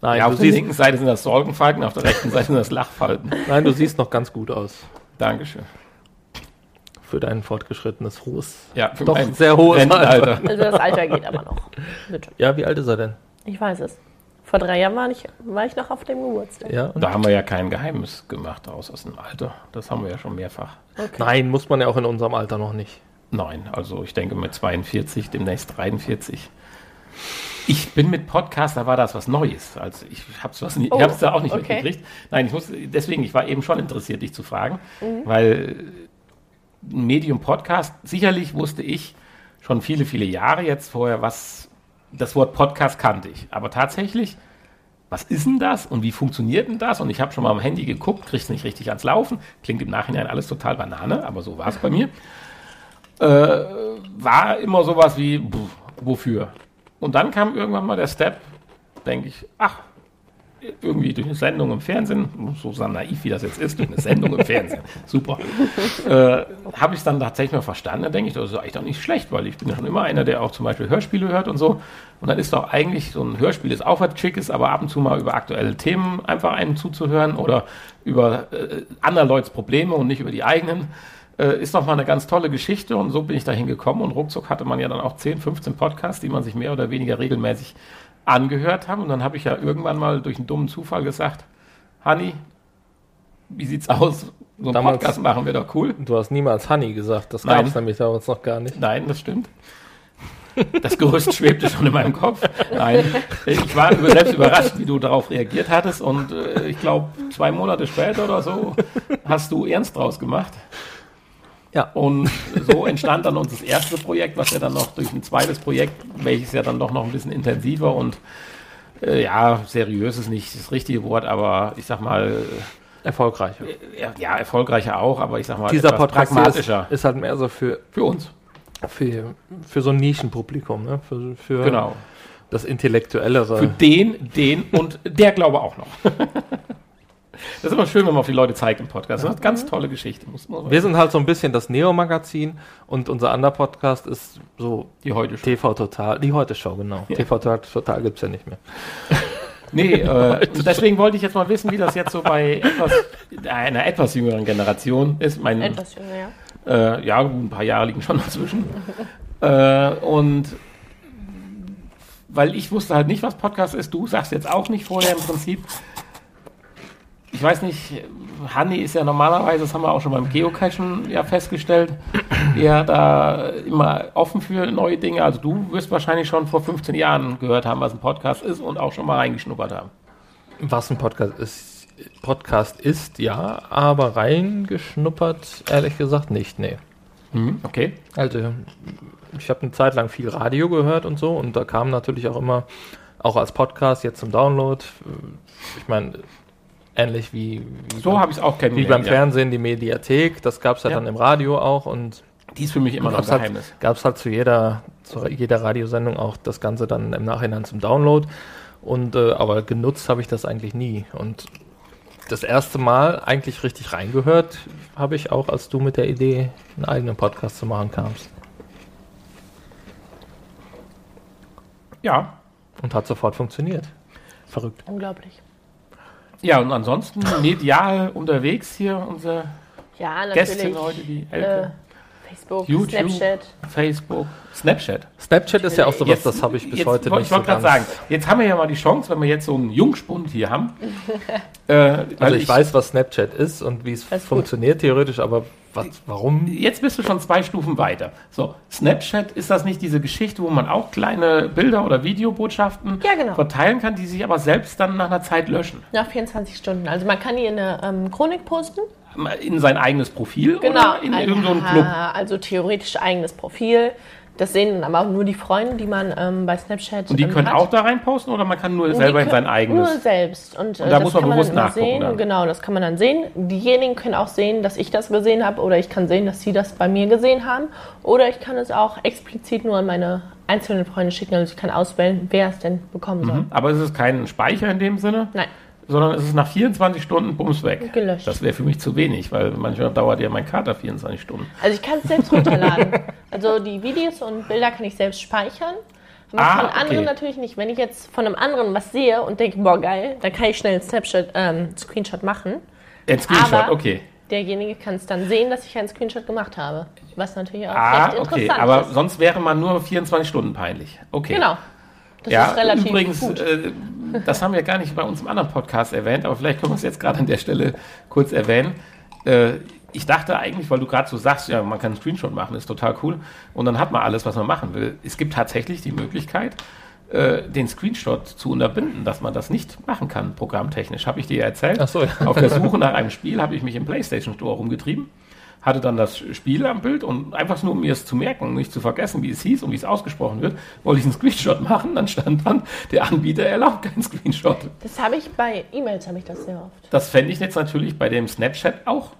Nein, ja, auf der linken Seite sind das Sorgenfalten, auf der rechten Seite sind das Lachfalten. nein, du siehst noch ganz gut aus Dankeschön. für dein fortgeschrittenes hohes. Ja, für Doch, mein sehr hohes Rentenalter. Also das Alter geht aber noch. Bitte. Ja, wie alt ist er denn? Ich weiß es. Vor drei Jahren war ich, war ich noch auf dem Geburtstag. Ja. und- Da haben wir ja kein Geheimnis gemacht aus, aus dem Alter. Das haben wir ja schon mehrfach. Nein, muss man ja auch in unserem Alter noch nicht. Nein, also ich denke mit 42, demnächst 43. Ich bin mit Podcast, da war das was Neues. Also ich habe es nie, Oh, da auch nicht okay. mitgekriegt. Nein, ich muss deswegen, ich war eben schon interessiert, dich zu fragen, weil ein Medium Podcast, sicherlich wusste ich schon viele, viele Jahre jetzt vorher, was das Wort Podcast kannte ich. Aber tatsächlich, was ist denn das und wie funktioniert denn das? Und ich habe schon mal am Handy geguckt, krieg's nicht richtig ans Laufen. Klingt im Nachhinein alles total Banane, aber so war es bei mir Äh, war immer sowas wie, pff, wofür? Und dann kam irgendwann mal der Step, denke ich, ach, irgendwie durch eine Sendung im Fernsehen, so naiv wie das jetzt ist, durch eine Sendung im Fernsehen, super, äh, habe ich es dann tatsächlich mal verstanden. Dann denke ich, das ist eigentlich doch nicht schlecht, weil ich bin ja schon immer einer, der auch zum Beispiel Hörspiele hört und so. Und dann ist doch eigentlich so ein Hörspiel ist auch was Schickes, aber ab und zu mal über aktuelle Themen einfach einem zuzuhören oder über äh, anderer Leute's Probleme und nicht über die eigenen äh, ist doch mal eine ganz tolle Geschichte und so bin ich dahin gekommen und ruckzuck hatte man ja dann auch 10, 15 Podcasts, die man sich mehr oder weniger regelmäßig angehört hat und dann habe ich ja irgendwann mal durch einen dummen Zufall gesagt, Hanni, wie sieht's aus? So einen Damals- Podcast machen wir doch cool. Du hast niemals Honey gesagt, das gab es nämlich damals noch gar nicht. Nein, das stimmt. Das Gerücht schwebte schon in meinem Kopf. Nein, ich war selbst überrascht, wie du darauf reagiert hattest und äh, ich glaube, zwei Monate später oder so hast du ernst draus gemacht. Ja. Und so entstand dann unser erstes Projekt, was ja dann noch durch ein zweites Projekt, welches ja dann doch noch ein bisschen intensiver und äh, ja, seriös ist nicht das richtige Wort, aber ich sag mal, Erfolgreicher. äh, ja, erfolgreicher auch, aber ich sag mal, Dieser etwas Podcast pragmatischer ist, ist halt mehr so für, für uns. für, für so ein Nischenpublikum, ne? für, für Genau. das Intellektuellere. Für den, den und der glaube auch noch. Das ist immer schön, wenn man auf die Leute zeigt im Podcast. Das ist eine ganz tolle Geschichte. Muss, muss man Wir sind halt so ein bisschen das Neo-Magazin und unser anderer Podcast ist so die heute schon. TV Total, die Heute-Show, genau. Ja. TV Total, Total gibt es ja nicht mehr. Nee, äh, deswegen wollte ich jetzt mal wissen, wie das jetzt so bei etwas, einer etwas jüngeren Generation ist. Mein, Etwas jünger, ja. Äh, ja, gut, ein paar Jahre liegen schon dazwischen. äh, und weil ich wusste halt nicht, was Podcast ist. Du sagst jetzt auch nicht vorher im Prinzip. Ich weiß nicht, Hanni ist ja normalerweise, das haben wir auch schon beim Geocachen ja festgestellt, eher da immer offen für neue Dinge. Also du wirst wahrscheinlich schon vor 15 Jahren gehört haben, was ein Podcast ist und auch schon mal reingeschnuppert haben. Was ein Podcast ist, Podcast ist, ja, aber reingeschnuppert, ehrlich gesagt, nicht, nee. Mhm, okay. Also, ich habe eine Zeit lang viel Radio gehört und so und da kam natürlich auch immer, auch als Podcast jetzt zum Download, ich meine, ähnlich wie, wie So habe ich es auch wie kennengelernt. beim ja. Fernsehen die Mediathek, das gab es ja, Ja. dann im Radio auch und Die ist für mich immer noch ein halt, Geheimnis. gab's halt zu jeder, zu jeder Radiosendung auch das Ganze dann im Nachhinein zum Download. Und äh, aber genutzt habe ich das eigentlich nie. Und das erste Mal eigentlich richtig reingehört habe ich auch, als du mit der Idee, einen eigenen Podcast zu machen kamst. Ja. Und hat sofort funktioniert. Verrückt. Unglaublich. Ja, und ansonsten medial unterwegs hier unsere Ja. Gästin heute, die äh, Elke. Facebook, YouTube. Snapchat. Facebook, Snapchat. Snapchat ist ja auch sowas, das habe ich bis jetzt, heute nicht Ich wollte so gerade sagen, jetzt haben wir ja mal die Chance, wenn wir jetzt so einen Jungspund hier haben. äh, weil Also ich, weiß, was Snapchat ist und wie es ist gut. funktioniert theoretisch, aber was, warum? Jetzt bist du schon zwei Stufen weiter. So, Snapchat, ist das nicht diese Geschichte, wo man auch kleine Bilder oder Videobotschaften Ja, genau. verteilen kann, die sich aber selbst dann nach einer Zeit löschen? Nach 24 Stunden. Also man kann die in eine ähm, Chronik posten. In sein eigenes Profil Genau. oder in irgendeinen ja, Club? Also theoretisch eigenes Profil. Das sehen dann aber auch nur die Freunde, die man ähm, bei Snapchat Und die ähm, können hat. auch da rein posten oder man kann nur selber in sein eigenes? Nur selbst. Und, äh, Und da das muss man bewusst dann immer nachgucken Sehen. dann. Genau, das kann man dann sehen. Diejenigen können auch sehen, dass ich das gesehen habe oder ich kann sehen, dass sie das bei mir gesehen haben. Oder ich kann es auch explizit nur an meine einzelnen Freunde schicken. Also ich kann auswählen, wer es denn bekommen soll. Aber es ist kein Speicher in dem Sinne, Nein, sondern es ist nach 24 Stunden Bums weg. gelöscht. Das wäre für mich zu wenig, weil manchmal dauert ja mein Kater 24 Stunden. Also ich kann es selbst runterladen. Also die Videos und Bilder kann ich selbst speichern. Aber Ah, von anderen okay. natürlich nicht. Wenn ich jetzt von einem anderen was sehe und denke, boah geil, dann kann ich schnell einen Snapchat, ähm, Screenshot machen. Ein Screenshot, Aber- okay. Derjenige kann es dann sehen, dass ich einen Screenshot gemacht habe. Was natürlich auch Ah, recht okay. interessant Aber ist. sonst wäre man nur 24 Stunden peinlich. Okay. Genau. Das ja, ist relativ übrigens, gut. äh, das haben wir gar nicht bei uns im anderen Podcast erwähnt, aber vielleicht können wir es jetzt gerade an der Stelle kurz erwähnen. Äh, ich dachte eigentlich, weil du gerade so sagst, ja, man kann einen Screenshot machen, ist total cool. Und dann hat man alles, was man machen will. Es gibt tatsächlich die Möglichkeit, äh, den Screenshot zu unterbinden, dass man das nicht machen kann, programmtechnisch. Habe ich dir ja erzählt. Ach so, ja. Auf der Suche nach einem Spiel habe ich mich im PlayStation Store rumgetrieben, hatte dann das Spiel am Bild und einfach nur, um mir es zu merken, nicht zu vergessen, wie es hieß und wie es ausgesprochen wird, wollte ich einen Screenshot machen. Dann stand dann, der Anbieter erlaubt keinen Screenshot. Das habe ich bei E-Mails, habe ich das sehr oft. Das fände ich jetzt natürlich bei dem Snapchat auch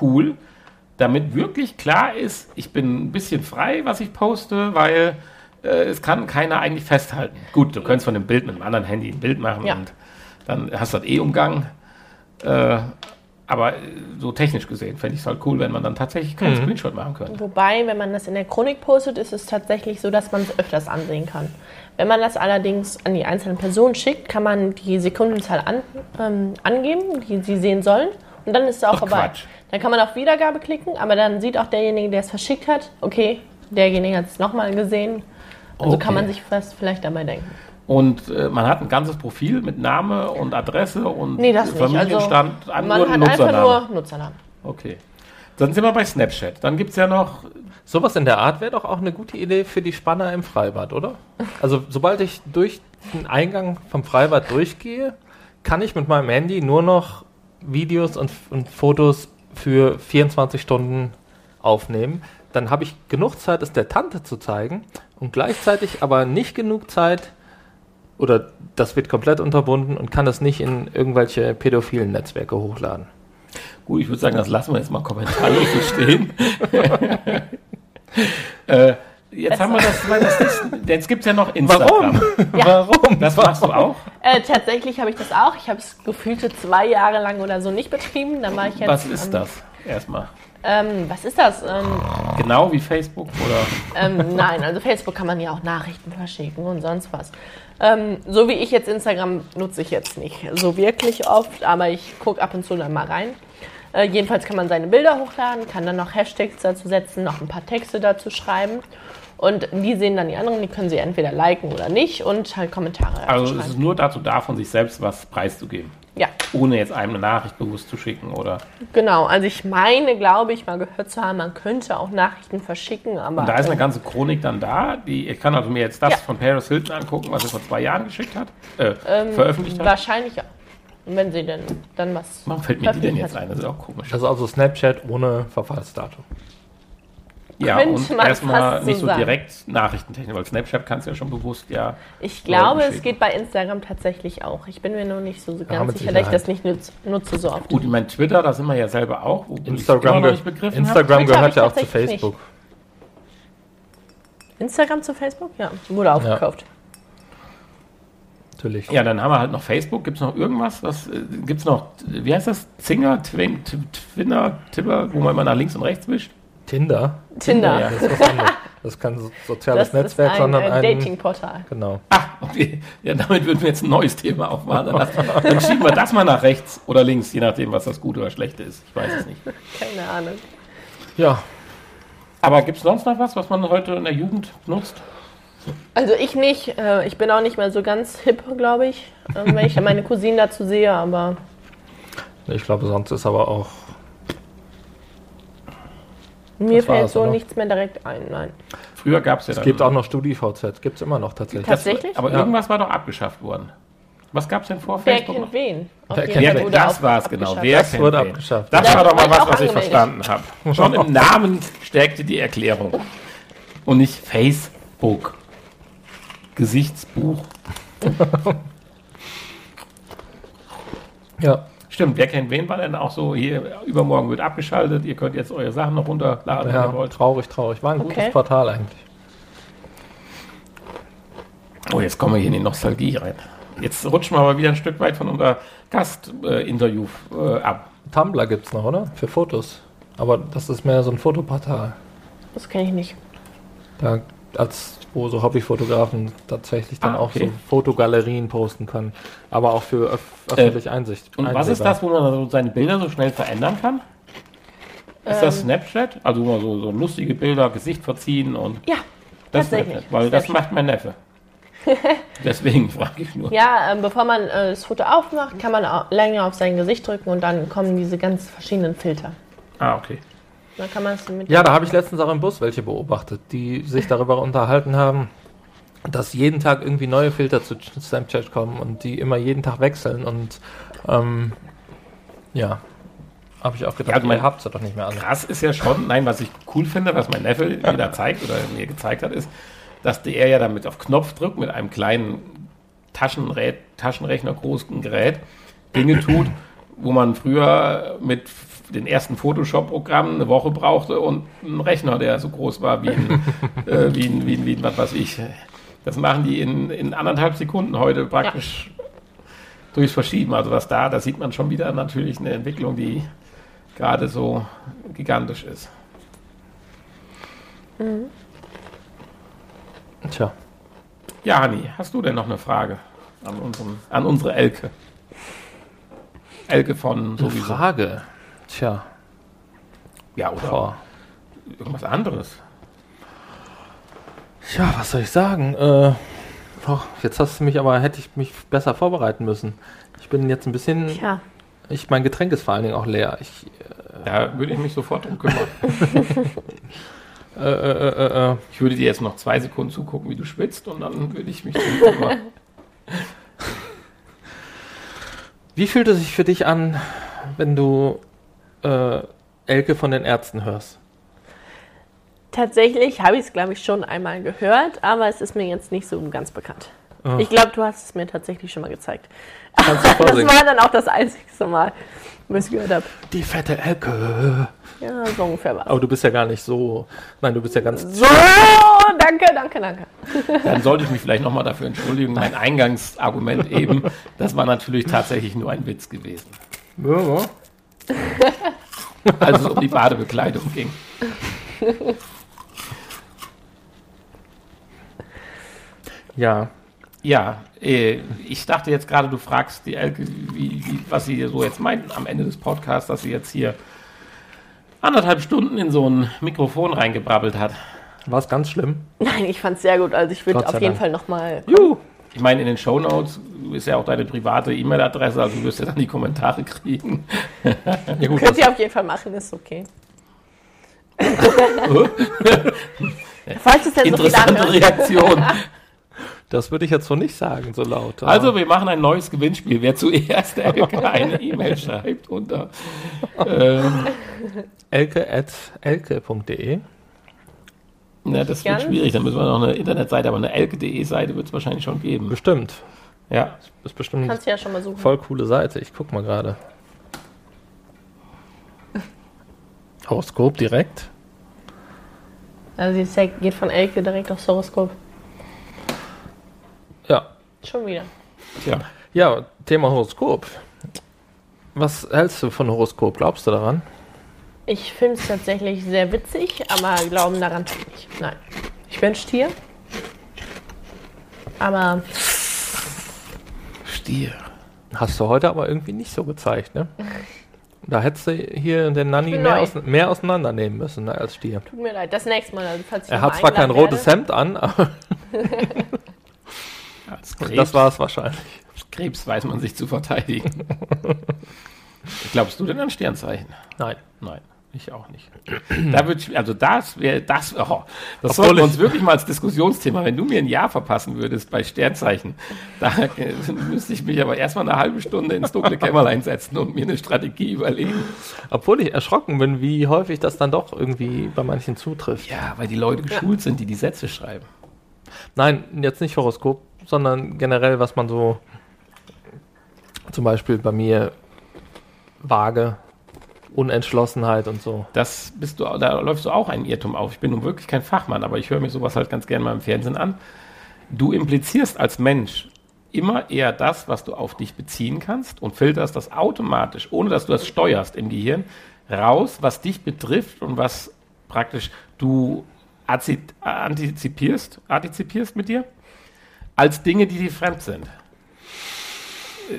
cool, damit wirklich klar ist, ich bin ein bisschen frei, was ich poste, weil äh, es kann keiner eigentlich festhalten. Gut, du könntest von dem Bild mit einem anderen Handy ein Bild machen Ja. und dann hast du das eh umgangen. Äh, aber äh, so technisch gesehen fände ich es halt cool, wenn man dann tatsächlich keinen Screenshot machen könnte. Wobei, wenn man das in der Chronik postet, ist es tatsächlich so, dass man es öfters ansehen kann. Wenn man das allerdings an die einzelnen Personen schickt, kann man die Sekundenzahl an, ähm, angeben, die sie sehen sollen. Und dann ist es auch Ach, vorbei. Quatsch. Dann kann man auf Wiedergabe klicken, aber dann sieht auch derjenige, der es verschickt hat, okay, derjenige hat es nochmal gesehen. Also Okay. kann man sich was vielleicht dabei denken. Und äh, man hat ein ganzes Profil mit Name und Adresse und Nee, das nicht. Also, Familienstand, an- man hat einen einfach Nutzernamen. nur Nutzernamen. Okay. Dann sind wir bei Snapchat. Dann gibt es ja noch Sowas in der Art wäre doch auch eine gute Idee für die Spanner im Freibad, oder? Also sobald ich durch den Eingang vom Freibad durchgehe, kann ich mit meinem Handy nur noch Videos und, und Fotos für 24 Stunden aufnehmen. Dann habe ich genug Zeit, es der Tante zu zeigen und gleichzeitig aber nicht genug Zeit oder das wird komplett unterbunden und kann das nicht in irgendwelche pädophilen Netzwerke hochladen. Gut, ich würde sagen, das lassen wir jetzt mal kommentarlos stehen. äh, jetzt haben wir das, weil das ist, jetzt gibt es ja noch Instagram. Warum? Das machst du auch? Äh, tatsächlich habe ich das auch. Ich habe es gefühlte zwei Jahre lang oder so nicht betrieben. Dann war ich jetzt. Was ist ähm, das? Erstmal. Ähm, was ist das? Ähm, Genau wie Facebook oder? ähm, nein, also Facebook kann man ja auch Nachrichten verschicken und sonst was. Ähm, so wie ich jetzt Instagram nutze ich jetzt nicht so wirklich oft, aber ich gucke ab und zu dann mal rein. Äh, jedenfalls kann man seine Bilder hochladen, kann dann noch Hashtags dazu setzen, noch ein paar Texte dazu schreiben. Und die sehen dann die anderen, die können sie entweder liken oder nicht und halt Kommentare Also es ist nur dazu da, von sich selbst was preiszugeben. Ja, Ohne jetzt einem eine Nachricht bewusst zu schicken oder. genau. Also ich meine, glaube ich, mal gehört zu haben, man könnte auch Nachrichten verschicken, aber Und da ist eine ganze Chronik dann da. Die, ich kann also mir jetzt das Ja. von Paris Hilton angucken, was er vor zwei Jahren geschickt hat, äh, veröffentlicht hat. wahrscheinlich ja. Und wenn sie denn dann was Warum fällt mir die denn jetzt hat. ein? Das ist auch komisch. Das ist also Snapchat ohne Verfallsdatum. Ja, und man erstmal nicht so sagen. direkt Nachrichtentechnik, weil Snapchat kannst du ja schon bewusst ja. Ich glaube, es geht bei Instagram tatsächlich auch. Ich bin mir noch nicht so ganz mit sicher, dass ich das nicht nutze, nutze so oft. Gut, ich meine, Twitter, da sind wir ja selber auch, Instagram, ge nicht begriffen Instagram gehört ja auch zu Facebook. Instagram zu Facebook? Ja, wurde aufgekauft. Natürlich. Ja, dann haben wir halt noch Facebook. Gibt es noch irgendwas? Was äh, gibt es noch? Wie heißt das? Zinger, Twin, Tw- Twinner, Tipper, wo man immer nach links und rechts wischt? Tinder, Tinder. Ja. das ist was anderes. Das ist kein so- soziales Das Netzwerk, ist ein, sondern ein. Datingportal. Genau. Ach, okay. Ja, damit würden wir jetzt ein neues Thema aufmachen. Dann, lass- dann schieben wir das mal nach rechts oder links, je nachdem, was das Gute oder Schlechte ist. Ich weiß es nicht. Keine Ahnung. Ja, Aber gibt es sonst noch was, was man heute in der Jugend nutzt? Also ich nicht. Äh, ich bin auch nicht mehr so ganz hip, glaube ich, ähm, wenn ich meine Cousinen dazu sehe. Aber ich glaube, sonst ist aber auch. Mir Das fällt so oder? nichts mehr direkt ein. Nein. Früher gab es ja Es gibt auch noch StudiVZ. Gibt es immer noch tatsächlich. Das- Tatsächlich? Aber Ja. irgendwas war doch abgeschafft worden. Was gab es denn vor Wer Facebook? kennt wen? Wer kennt wen? das war es genau. Wer Das kennt wurde wen? abgeschafft. Das Da war doch mal was, was ich verstanden habe. Schon im Namen steckte die Erklärung. Und nicht Facebook. Gesichtsbuch. Ja, Stimmt, wer kennt wen war denn auch so, hier übermorgen wird abgeschaltet, ihr könnt jetzt eure Sachen noch runterladen, wenn ja ihr wollt. traurig, traurig. War ein Okay. gutes Portal eigentlich. Oh, jetzt kommen wir hier in die Nostalgie rein. Jetzt rutschen wir aber wieder ein Stück weit von unser Gastinterview äh, ab. Tumblr gibt es noch, oder? Für Fotos. Aber das ist mehr so ein Fotoportal. Das kenne ich nicht. Da, als wo so Hobbyfotografen tatsächlich dann Ah, auch okay. so Fotogalerien posten können. Aber auch für öff öffentlich Einsicht. Und was ist einsehbar. das, wo man so seine Bilder so schnell verändern kann? Ist Ähm. das Snapchat? Also wo man so, so lustige Bilder, Gesicht verziehen und Ja, das tatsächlich. Snapchat, weil das Snapchat. macht mein Neffe. Deswegen frage ich nur. Ja, ähm, bevor man äh, das Foto aufmacht, kann man auch länger auf sein Gesicht drücken und dann kommen diese ganz verschiedenen Filter. Ah, okay. Dann kann man es mit. Ja, da habe ich letztens auch im Bus welche beobachtet, die sich darüber unterhalten haben, dass jeden Tag irgendwie neue Filter zu Snapchat kommen und die immer jeden Tag wechseln und ähm, ja, habe ich auch gedacht, Ja, also mein- ihr habt sie doch nicht mehr alle. Krass ist ja schon, nein, was ich cool finde, was mein Neffe mir da zeigt oder mir gezeigt hat, ist, dass der ja damit auf Knopf drückt mit einem kleinen Taschenrät, Taschenrechner großen Gerät Dinge tut, wo man früher mit den ersten Photoshop-Programmen eine Woche brauchte und einen Rechner, der so groß war wie ein, äh, wie ein, wie ein, wie ein was weiß ich. Das machen die in, in anderthalb Sekunden heute praktisch durchs Verschieben. Also was da, da sieht man schon wieder natürlich eine Entwicklung, die gerade so gigantisch ist. Tja, Ja, Hanni, hast du denn noch eine Frage an, unseren, an unsere Elke? Elke von eine sowieso. Frage. Tja, Ja, oder boah. irgendwas anderes. Ja, was soll ich sagen? Äh, oh, jetzt hast du mich aber, hätte ich mich besser vorbereiten müssen. Ich bin jetzt ein bisschen, Tja, ich, mein Getränk ist vor allen Dingen auch leer. Ich, Da würde ich mich sofort drum kümmern. äh, äh, äh, äh, Ich würde dir jetzt noch zwei Sekunden zugucken, wie du schwitzt und dann würde ich mich drum kümmern. Wie fühlt es sich für dich an, wenn du äh, Elke von den Ärzten hörst? tatsächlich habe ich es, glaube ich, schon einmal gehört, aber es ist mir jetzt nicht so ganz bekannt. Oh. Ich glaube, du hast es mir tatsächlich schon mal gezeigt. Das war dann auch das einzigste Mal, wo ich es gehört habe. Die fette Elke. Ja, so ungefähr war Aber du bist ja gar nicht so. Nein, du bist ja ganz. So, danke, danke, danke. Dann sollte ich mich vielleicht nochmal dafür entschuldigen. Mein Eingangsargument eben, das war natürlich tatsächlich nur ein Witz gewesen. Ja, Als es um die Badebekleidung ging. ja. Ja, äh, ich dachte jetzt gerade, du fragst die Elke, wie, wie, was sie so jetzt meint am Ende des Podcasts, dass sie jetzt hier anderthalb Stunden in so ein Mikrofon reingebrabbelt hat. War es ganz schlimm? Nein, ich fand es sehr gut. Also ich würde auf jeden Dank. Fall nochmal. Ich meine, in den Shownotes ist ja auch deine private E-Mail-Adresse, also du wirst ja dann die Kommentare kriegen. Ja, gut, Könnt ihr auf jeden Fall machen, ist okay. Falls es denn so viel Interessante anhört. Reaktion. das würde ich jetzt so nicht sagen, so laut. Also, wir machen ein neues Gewinnspiel. Wer zuerst Elke eine E-Mail schreibt unter. Ähm, elke.elke.de. Na, das wird Ganz? schwierig. Dann müssen wir noch eine Internetseite, aber eine elke.de-Seite wird es wahrscheinlich schon geben. Bestimmt. Ja. Das ist bestimmt Kannst du ja schon mal suchen. voll coole Seite. Ich guck mal gerade. Horoskop direkt. Also jetzt geht von Elke direkt aufs Horoskop. Ja. Schon wieder. Tja. Ja, Thema Horoskop. Was hältst du von Horoskop? Glaubst du daran? Ich finde es tatsächlich sehr witzig, aber glauben daran tue ich nicht. Nein. Ich bin Stier. Aber Stier. Hast du heute aber irgendwie nicht so gezeigt, ne? Da hättest du hier den Nanny mehr, aus, mehr auseinandernehmen müssen ne, als Stier. tut mir leid, das nächste Mal. Also, falls ich Er hat zwar kein rotes werde. Hemd an, aber Als Krebs, das war es wahrscheinlich. Krebs weiß man sich zu verteidigen. Glaubst du denn an Sternzeichen? Nein. Nein, ich auch nicht. Da würde ich, also das wäre, das, oh, das sollten wir uns wirklich mal als Diskussionsthema, wenn du mir ein Jahr verpassen würdest bei Sternzeichen, da äh, müsste ich mich aber erstmal eine halbe Stunde ins dunkle Kämmerlein setzen und mir eine Strategie überlegen. Obwohl ich erschrocken bin, wie häufig das dann doch irgendwie bei manchen zutrifft. Ja, weil die Leute geschult sind, die die Sätze schreiben. Nein, jetzt nicht Horoskop, sondern generell, was man so zum Beispiel bei mir vage, Unentschlossenheit und so. Das bist du, da läufst du auch einen Irrtum auf. Ich bin nun wirklich kein Fachmann, aber ich höre mir sowas halt ganz gerne mal im Fernsehen an. Du implizierst als Mensch immer eher das, was du auf dich beziehen kannst und filterst das automatisch, ohne dass du das steuerst im Gehirn, raus, was dich betrifft und was praktisch du antizipierst, antizipierst mit dir, als Dinge, die dir fremd sind.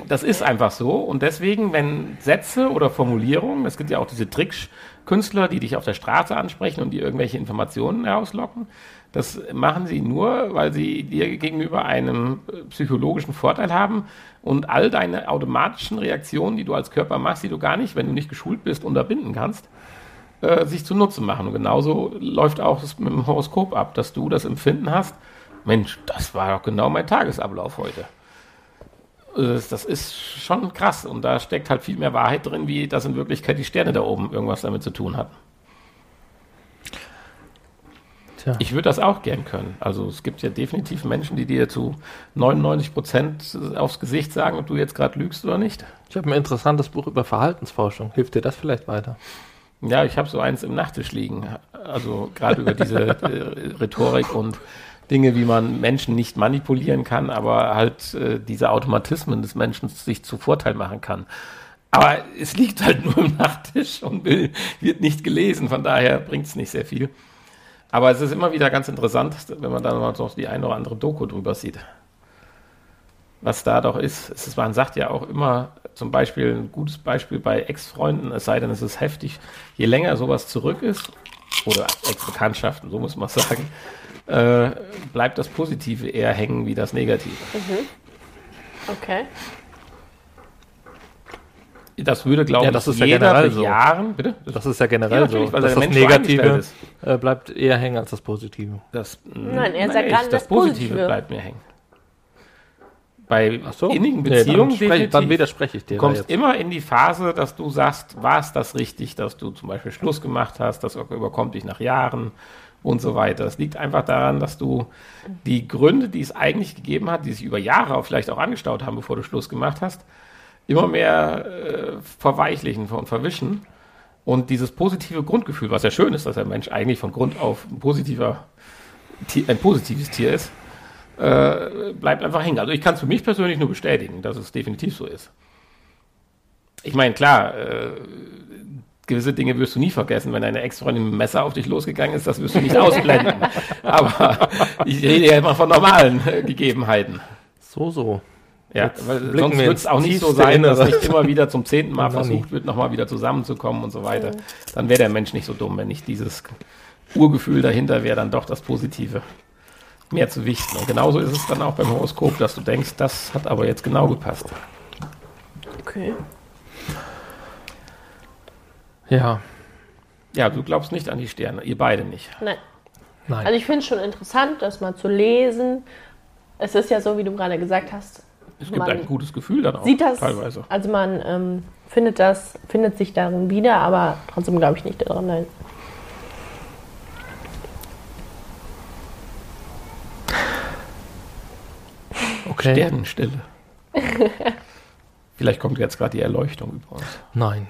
Das ist einfach so. Und deswegen, wenn Sätze oder Formulierungen, es gibt ja auch diese Trickkünstler, die dich auf der Straße ansprechen und dir irgendwelche Informationen herauslocken, das machen sie nur, weil sie dir gegenüber einen äh, psychologischen Vorteil haben und all deine automatischen Reaktionen, die du als Körper machst, die du gar nicht, wenn du nicht geschult bist, unterbinden kannst, äh, sich zunutze machen. Und genauso läuft auch das mit dem Horoskop ab, dass du das Empfinden hast, Mensch, das war doch genau mein Tagesablauf heute. Äh, Das ist schon krass und da steckt halt viel mehr Wahrheit drin, wie dass in Wirklichkeit die Sterne da oben irgendwas damit zu tun hatten. Tja. Ich würde das auch gern können. Also es gibt ja definitiv Menschen, die dir zu 99 Prozent aufs Gesicht sagen, ob du jetzt gerade lügst oder nicht. Ich habe ein interessantes Buch über Verhaltensforschung. Hilft dir das vielleicht weiter? Ja, ich habe so eins im Nachttisch liegen. Also gerade über diese äh, Rhetorik und Dinge, wie man Menschen nicht manipulieren kann, aber halt äh, diese Automatismen des Menschen sich zu Vorteil machen kann. Aber es liegt halt nur im Nachttisch und wird nicht gelesen, von daher bringt es nicht sehr viel. Aber es ist immer wieder ganz interessant, wenn man dann noch die eine oder andere Doku drüber sieht. Was da doch ist, ist, man sagt ja auch immer, zum Beispiel ein gutes Beispiel bei Ex-Freunden, es sei denn, es ist heftig, je länger sowas zurück ist, oder Ex-Bekanntschaften, so muss man sagen, äh, bleibt das Positive eher hängen wie das Negative. Okay. Das würde, glaube Ja, das ich, ist ja generell so. bejahen. Bitte? Das ist ja generell Ja, so. weil dass das Mensch so Negative eingestellt äh, bleibt eher hängen als das Positive. Das, Nein, er sagt nicht. gerade das Positive bleibt mir hängen. Bei so. innigen Nee, Beziehungen dann, sprech, definitiv. dann widerspreche ich dir. Du kommst jetzt. immer in die Phase, dass du sagst, war es das richtig, dass du zum Beispiel Schluss gemacht hast, das überkommt dich nach Jahren und so weiter. Es liegt einfach daran, dass du die Gründe, die es eigentlich gegeben hat, die sich über Jahre vielleicht auch angestaut haben, bevor du Schluss gemacht hast, immer mehr äh, verweichlichen und verwischen. Und dieses positive Grundgefühl, was ja schön ist, dass der Mensch eigentlich von Grund auf ein, positiver, ein positives Tier ist, äh, bleibt einfach hängen. Also ich kann es für mich persönlich nur bestätigen, dass es definitiv so ist. Ich meine, klar, äh, gewisse Dinge wirst du nie vergessen. Wenn deine Ex-Freundin mit dem Messer auf dich losgegangen ist, das wirst du nicht ausblenden. Aber ich rede ja immer von normalen Gegebenheiten. So, so. Ja, Jetzt weil sonst wir wird es auch nicht so sein, dass nicht immer wieder zum zehnten Mal versucht wird, nochmal wieder zusammenzukommen und so weiter. Dann wäre der Mensch nicht so dumm, wenn nicht dieses Urgefühl dahinter wäre, dann doch das Positive mehr zu wichten. Und genauso ist es dann auch beim Horoskop, dass du denkst, das hat aber jetzt genau gepasst. Okay. Ja. Ja, du glaubst nicht an die Sterne, ihr beide nicht. Nein. Nein. Also ich finde es schon interessant, das mal zu lesen. Es ist ja so, wie du gerade gesagt hast. Es gibt ein gutes Gefühl dann auch sieht das, teilweise. Also man ähm, findet das, findet sich darin wieder, aber trotzdem glaube ich nicht daran. Nein. Okay. Sternenstille. Vielleicht kommt jetzt gerade die Erleuchtung über uns. Nein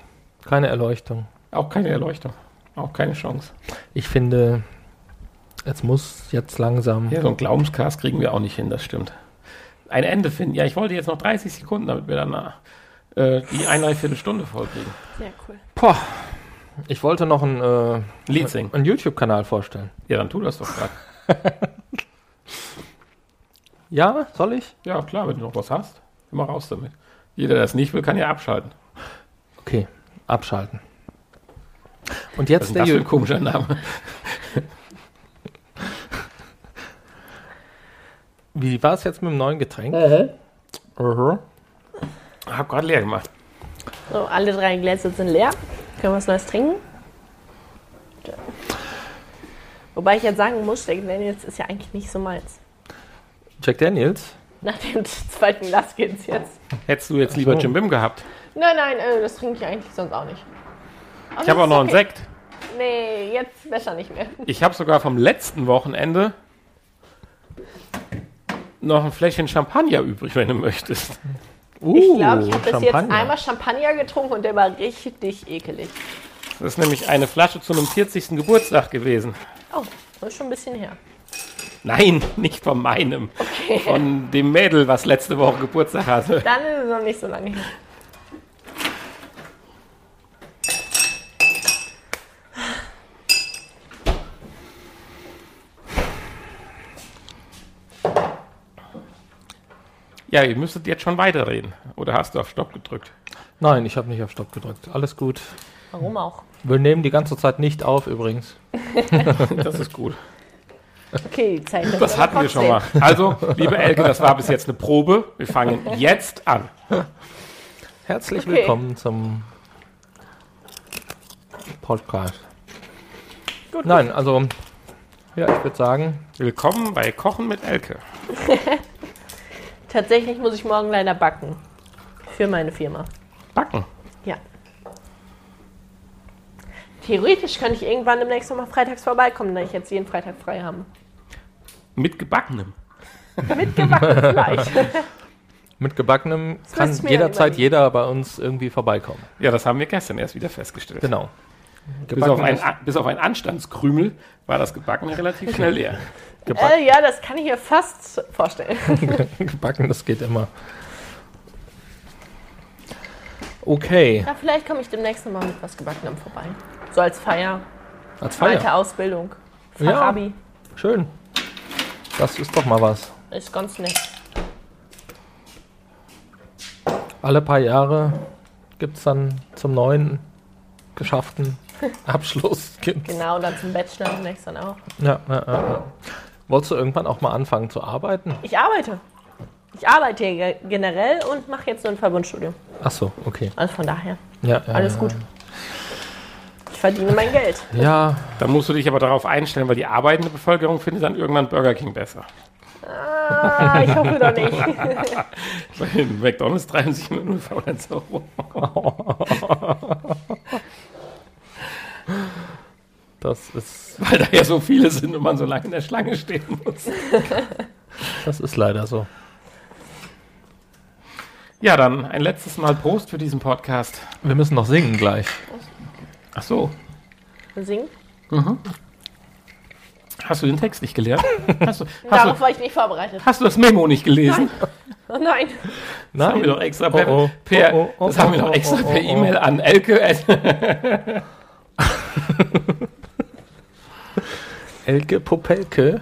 keine Erleuchtung. Auch keine Erleuchtung. Auch keine Chance. Ich finde, es muss jetzt langsam. Ja, so ein Glaubenscast kriegen wir auch nicht hin, das stimmt. Ein Ende finden. Ja, ich wollte jetzt noch 30 Sekunden, damit wir dann äh, die eine Viertelstunde vollkriegen. Sehr cool. Boah, ich wollte noch einen, äh, Lied singen. einen YouTube-Kanal vorstellen. Ja, dann tu das doch gerade. Ja, soll ich? Ja, klar, wenn du noch was hast, immer raus damit. Jeder, der es nicht will, kann ja abschalten. Okay, abschalten. Und Was jetzt der das für ein Ju- komischer Name? Wie war es jetzt mit dem neuen Getränk? Mhm. Hab gerade leer gemacht. So, alle drei Gläser sind leer. Können wir was Neues trinken? Wobei ich jetzt sagen muss, Jack Daniels ist ja eigentlich nicht so meins. Jack Daniels? Nach dem zweiten Glas geht's jetzt. Hättest du jetzt lieber. Jim Bim gehabt? Nein, nein, äh, das trinke ich eigentlich sonst auch nicht. Aber Ich habe auch noch ist einen okay. Sekt. Nee, jetzt besser nicht mehr. Ich habe sogar vom letzten Wochenende noch ein Fläschchen Champagner übrig, wenn du möchtest. Uh, Ich glaube, ich habe bis jetzt einmal Champagner getrunken und der war richtig ekelig. Das ist nämlich eine Flasche zu einem 40. Geburtstag gewesen. Oh, das ist schon ein bisschen her. Nein, nicht von meinem. Von dem Mädel, was letzte Woche Geburtstag hatte. Dann ist es noch nicht so lange her. Ja, ihr müsstet jetzt schon weiterreden. Oder hast du auf Stopp gedrückt? Nein, ich habe nicht auf Stopp gedrückt. Alles gut. Warum auch? Wir nehmen die ganze Zeit nicht auf übrigens. Das ist gut. Okay, Zeit ist Das aber hatten wir schon mal. Also, liebe Elke, das war bis jetzt eine Probe. Wir fangen jetzt an. Herzlich Okay. willkommen zum Podcast. Gut, Nein, also, ja, ich würde sagen, Willkommen bei Kochen mit Elke. Tatsächlich muss ich morgen leider backen. Für meine Firma. Backen. Ja. Theoretisch könnte ich irgendwann demnächst noch mal freitags vorbeikommen, da ich jetzt jeden Freitag frei habe. Mit gebackenem. Mit gebackenem kann müsste ich mir jederzeit überlegen. jeder bei uns irgendwie vorbeikommen. Ja, das haben wir gestern erst wieder festgestellt. Genau. Bis auf, ein, bis auf ein Anstandskrümel war das Gebackene relativ schnell leer. äh, ja, das kann ich mir fast vorstellen. gebacken, das geht immer. Okay, Ja, vielleicht komme ich demnächst mal mit was Gebackenem vorbei. So als Feier, als Feier. Ausbildung. Ja. Fachabi. Schön. Das ist doch mal was. Ist ganz nett. Alle paar Jahre gibt es dann zum neuen geschafften Abschluss. gibt's- Genau, dann zum Bachelor demnächst dann auch. Ja, ja, ja, ja. Wolltest du irgendwann auch mal anfangen zu arbeiten? Ich arbeite. Ich arbeite hier generell und mache jetzt nur ein Verbundstudium. Ach so, okay. Also von daher, Ja, ja, alles ja. gut. Ich verdiene mein Geld. Ja, Da musst du dich aber darauf einstellen, weil die arbeitende Bevölkerung findet dann irgendwann Burger King besser. Ah, ich hoffe doch nicht. In McDonalds 73 Minuten faulenz Euro. Das ist, Weil da ja so viele sind und man so lange in der Schlange stehen muss. das ist leider so. Ja, dann ein letztes Mal Prost für diesen Podcast. Wir müssen noch singen gleich. Ach so, Singen? hast du den Text nicht gelernt? Hast du, hast Darauf du, war ich nicht vorbereitet. hast du das Memo nicht gelesen? Oh nein. Das haben wir doch extra per, Oh, oh. per, Oh, das haben wir doch extra per. E-Mail an Elke. Elke Popelke.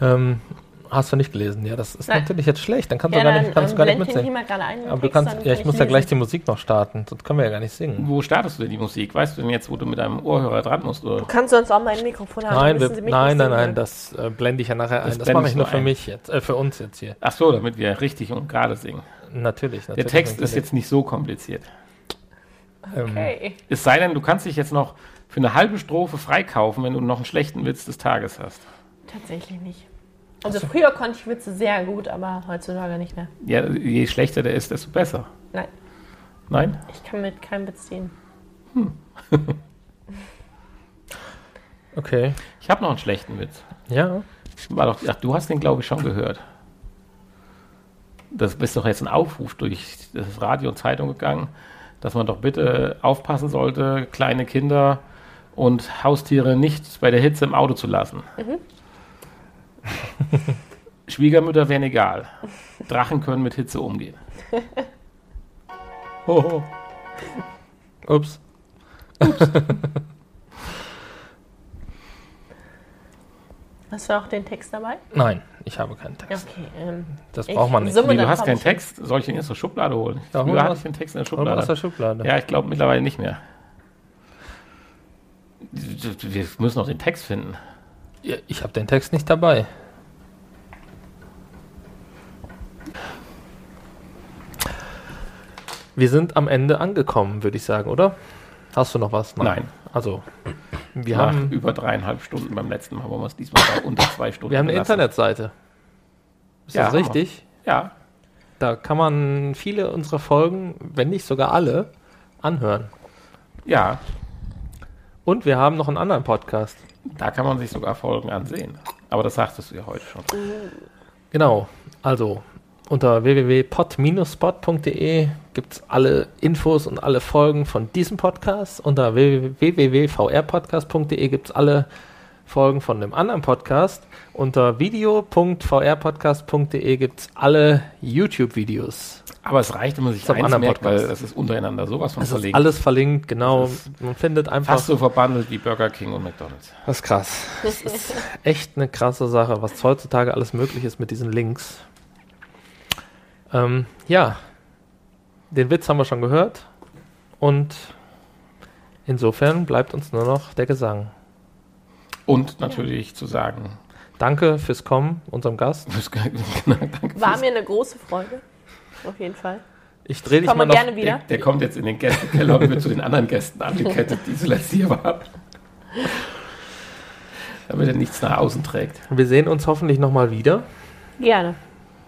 Ähm, hast du nicht gelesen? Ja, das ist Nein. natürlich jetzt schlecht. Dann kannst Ja, du gar dann nicht, kannst du ähm, gar nicht mitsingen. hier mal gerade ein. Aber du kannst, dann ja, kann ich muss ja gleich die. Musik noch starten, sonst können wir ja gar nicht singen. Wo startest du denn die Musik? Weißt du denn jetzt, wo du mit deinem Ohrhörer dran musst? Oder? Du kannst sonst auch mein Mikrofon haben. Nein, wir, müssen Sie mich nein, nein, nein, das äh, blende ich ja nachher ein. Das mache ich du nur für ein. mich jetzt, äh, für uns jetzt hier. Ach so, damit wir richtig und gerade singen. Natürlich, Der natürlich. Text ist jetzt nicht so kompliziert. Ähm, Okay. Es sei denn, du kannst dich jetzt noch für eine halbe Strophe freikaufen, wenn du noch einen schlechten Witz des Tages hast. Tatsächlich nicht. Also früher konnte ich Witze sehr gut, aber heutzutage nicht mehr. Ja, je schlechter der ist, desto besser. Nein, Nein? ich kann mit keinem Witz dienen. Okay. Ich habe noch einen schlechten Witz. Ja. War doch, ach, du hast den, glaube ich, schon gehört. das ist doch jetzt ein Aufruf durch das Radio und Zeitung gegangen, dass man doch bitte aufpassen sollte, kleine Kinder und Haustiere nicht bei der Hitze im Auto zu lassen. Schwiegermütter wären egal. Drachen können mit Hitze umgehen. Hoho. Ups. Hast du auch den Text dabei? Nein, ich habe keinen Text. Okay. Ähm, Das braucht man nicht. summe Nee, du hast keinen. Text. Soll ich den jetzt zur Schublade holen? Früher hatte ich den Text in der mal aus der Schublade. Schublade. Ja, ich glaube mittlerweile nicht mehr. Wir müssen noch den Text finden. Ja, Ich habe den Text nicht dabei. Wir sind am Ende angekommen, würde ich sagen, oder? Hast du noch was? Nein. Also, wir Nach haben, über dreieinhalb Stunden beim letzten Mal, wollen wir es diesmal unter zwei Stunden wir haben eine belassen. Internetseite. Ist Ja, das richtig? Ja, Da kann man viele unserer Folgen, wenn nicht sogar alle, anhören. ja, Und wir haben noch einen anderen Podcast. da kann man sich sogar Folgen ansehen. Aber das sagtest du ja heute schon. Genau, also unter www.pod-spot.de gibt es alle Infos und alle Folgen von diesem Podcast. Unter www.vrpodcast.de gibt es alle Folgen von dem anderen Podcast. Unter video.vrpodcast.de gibt es alle YouTube-Videos. Aber es reicht, wenn man sich Zum eins anderen merkt, weil das ist untereinander sowas von Es ist verlegt. alles verlinkt, genau. Das ist Man findet einfach. Fast so verbandelt wie Burger King und McDonalds. Das ist krass. Das ist echt eine krasse Sache, was heutzutage alles möglich ist mit diesen Links. Ähm, ja, den Witz haben wir schon gehört und insofern bleibt uns nur noch der Gesang. Und natürlich zu sagen, Danke fürs Kommen, unserem Gast. danke War mir eine große Freude. Auf jeden Fall. Ich drehe dich mal noch. gerne wieder. der, der kommt jetzt in den Gästekeller und wird zu den anderen Gästen angekettet, die zuletzt hier waren. Damit er nichts nach außen trägt. Wir sehen uns hoffentlich nochmal wieder Gerne.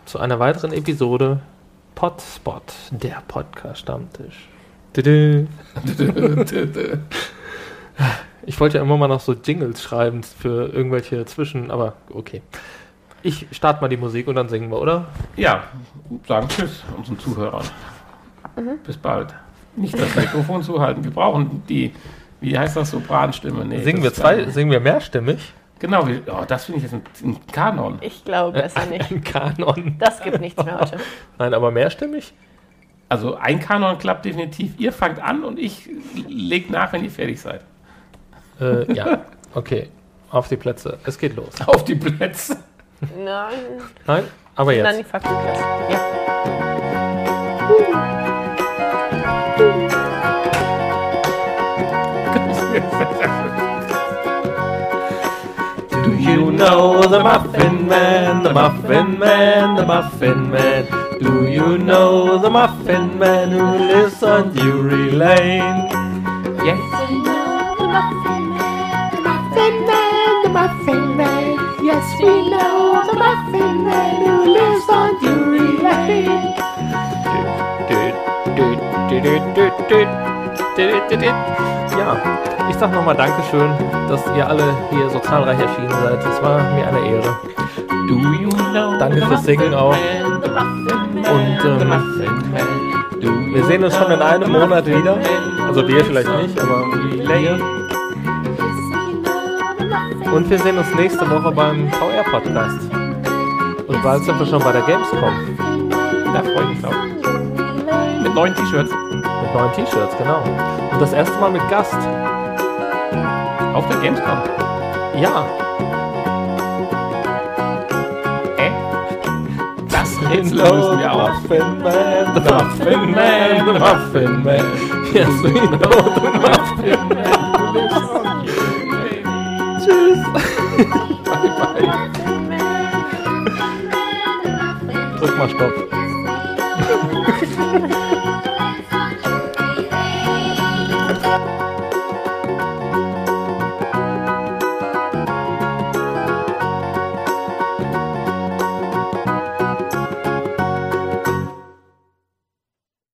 zu einer weiteren Episode Podspot, der Podcast-Stammtisch. Ich wollte ja immer mal noch so Jingles schreiben für irgendwelche Zwischen, aber okay. Ich starte mal die Musik und dann singen wir, oder? Ja, sagen Tschüss unseren Zuhörern. Bis bald. Nicht das Mikrofon zuhalten. Wir brauchen die, wie heißt das, Sopranstimme? Nee, singen wir zwei, singen wir mehrstimmig? Genau, wir, oh, das finde ich jetzt ein, ein Kanon. Ich glaube besser nicht. Ein Kanon. Das gibt nichts mehr heute. Nein, aber mehrstimmig? Also ein Kanon klappt definitiv. Ihr fangt an und ich leg nach, wenn ihr fertig seid. Äh, ja, okay. Auf die Plätze. Es geht los. Auf die Plätze. Nein, Nein, aber dann jetzt. die Faktenklasse. Ja. Do you know the Muffin Man, the Muffin Man, the Muffin Man? Do you know the Muffin Man who lives on Drury Lane? Yes. I know The Muffin Man, Yes, we know the Muffin Man who lives on Drury Lane. Ja, ich sag nochmal Dankeschön, dass ihr alle hier so zahlreich erschienen seid. Es war mir eine Ehre. Do you know Danke fürs Singen auch. Und, ähm, Wir sehen uns schon in einem Monat wieder. Also wir vielleicht nicht, aber Drury Und wir sehen uns nächste Woche beim VR-Podcast. Und bald sind wir schon bei der Gamescom. Da freue ich mich drauf. Mit neuen T-Shirts Mit neuen T-Shirts, genau. Und das erste Mal mit Gast. auf der Gamescom. Ja, Hä? Das Rätsel lösen wir auf. Muffin Man, the Muffin Man, the Muffin Man. Yes, we know the Muffin Man. Tschüss. Bye, bye. Drück mal Stopp.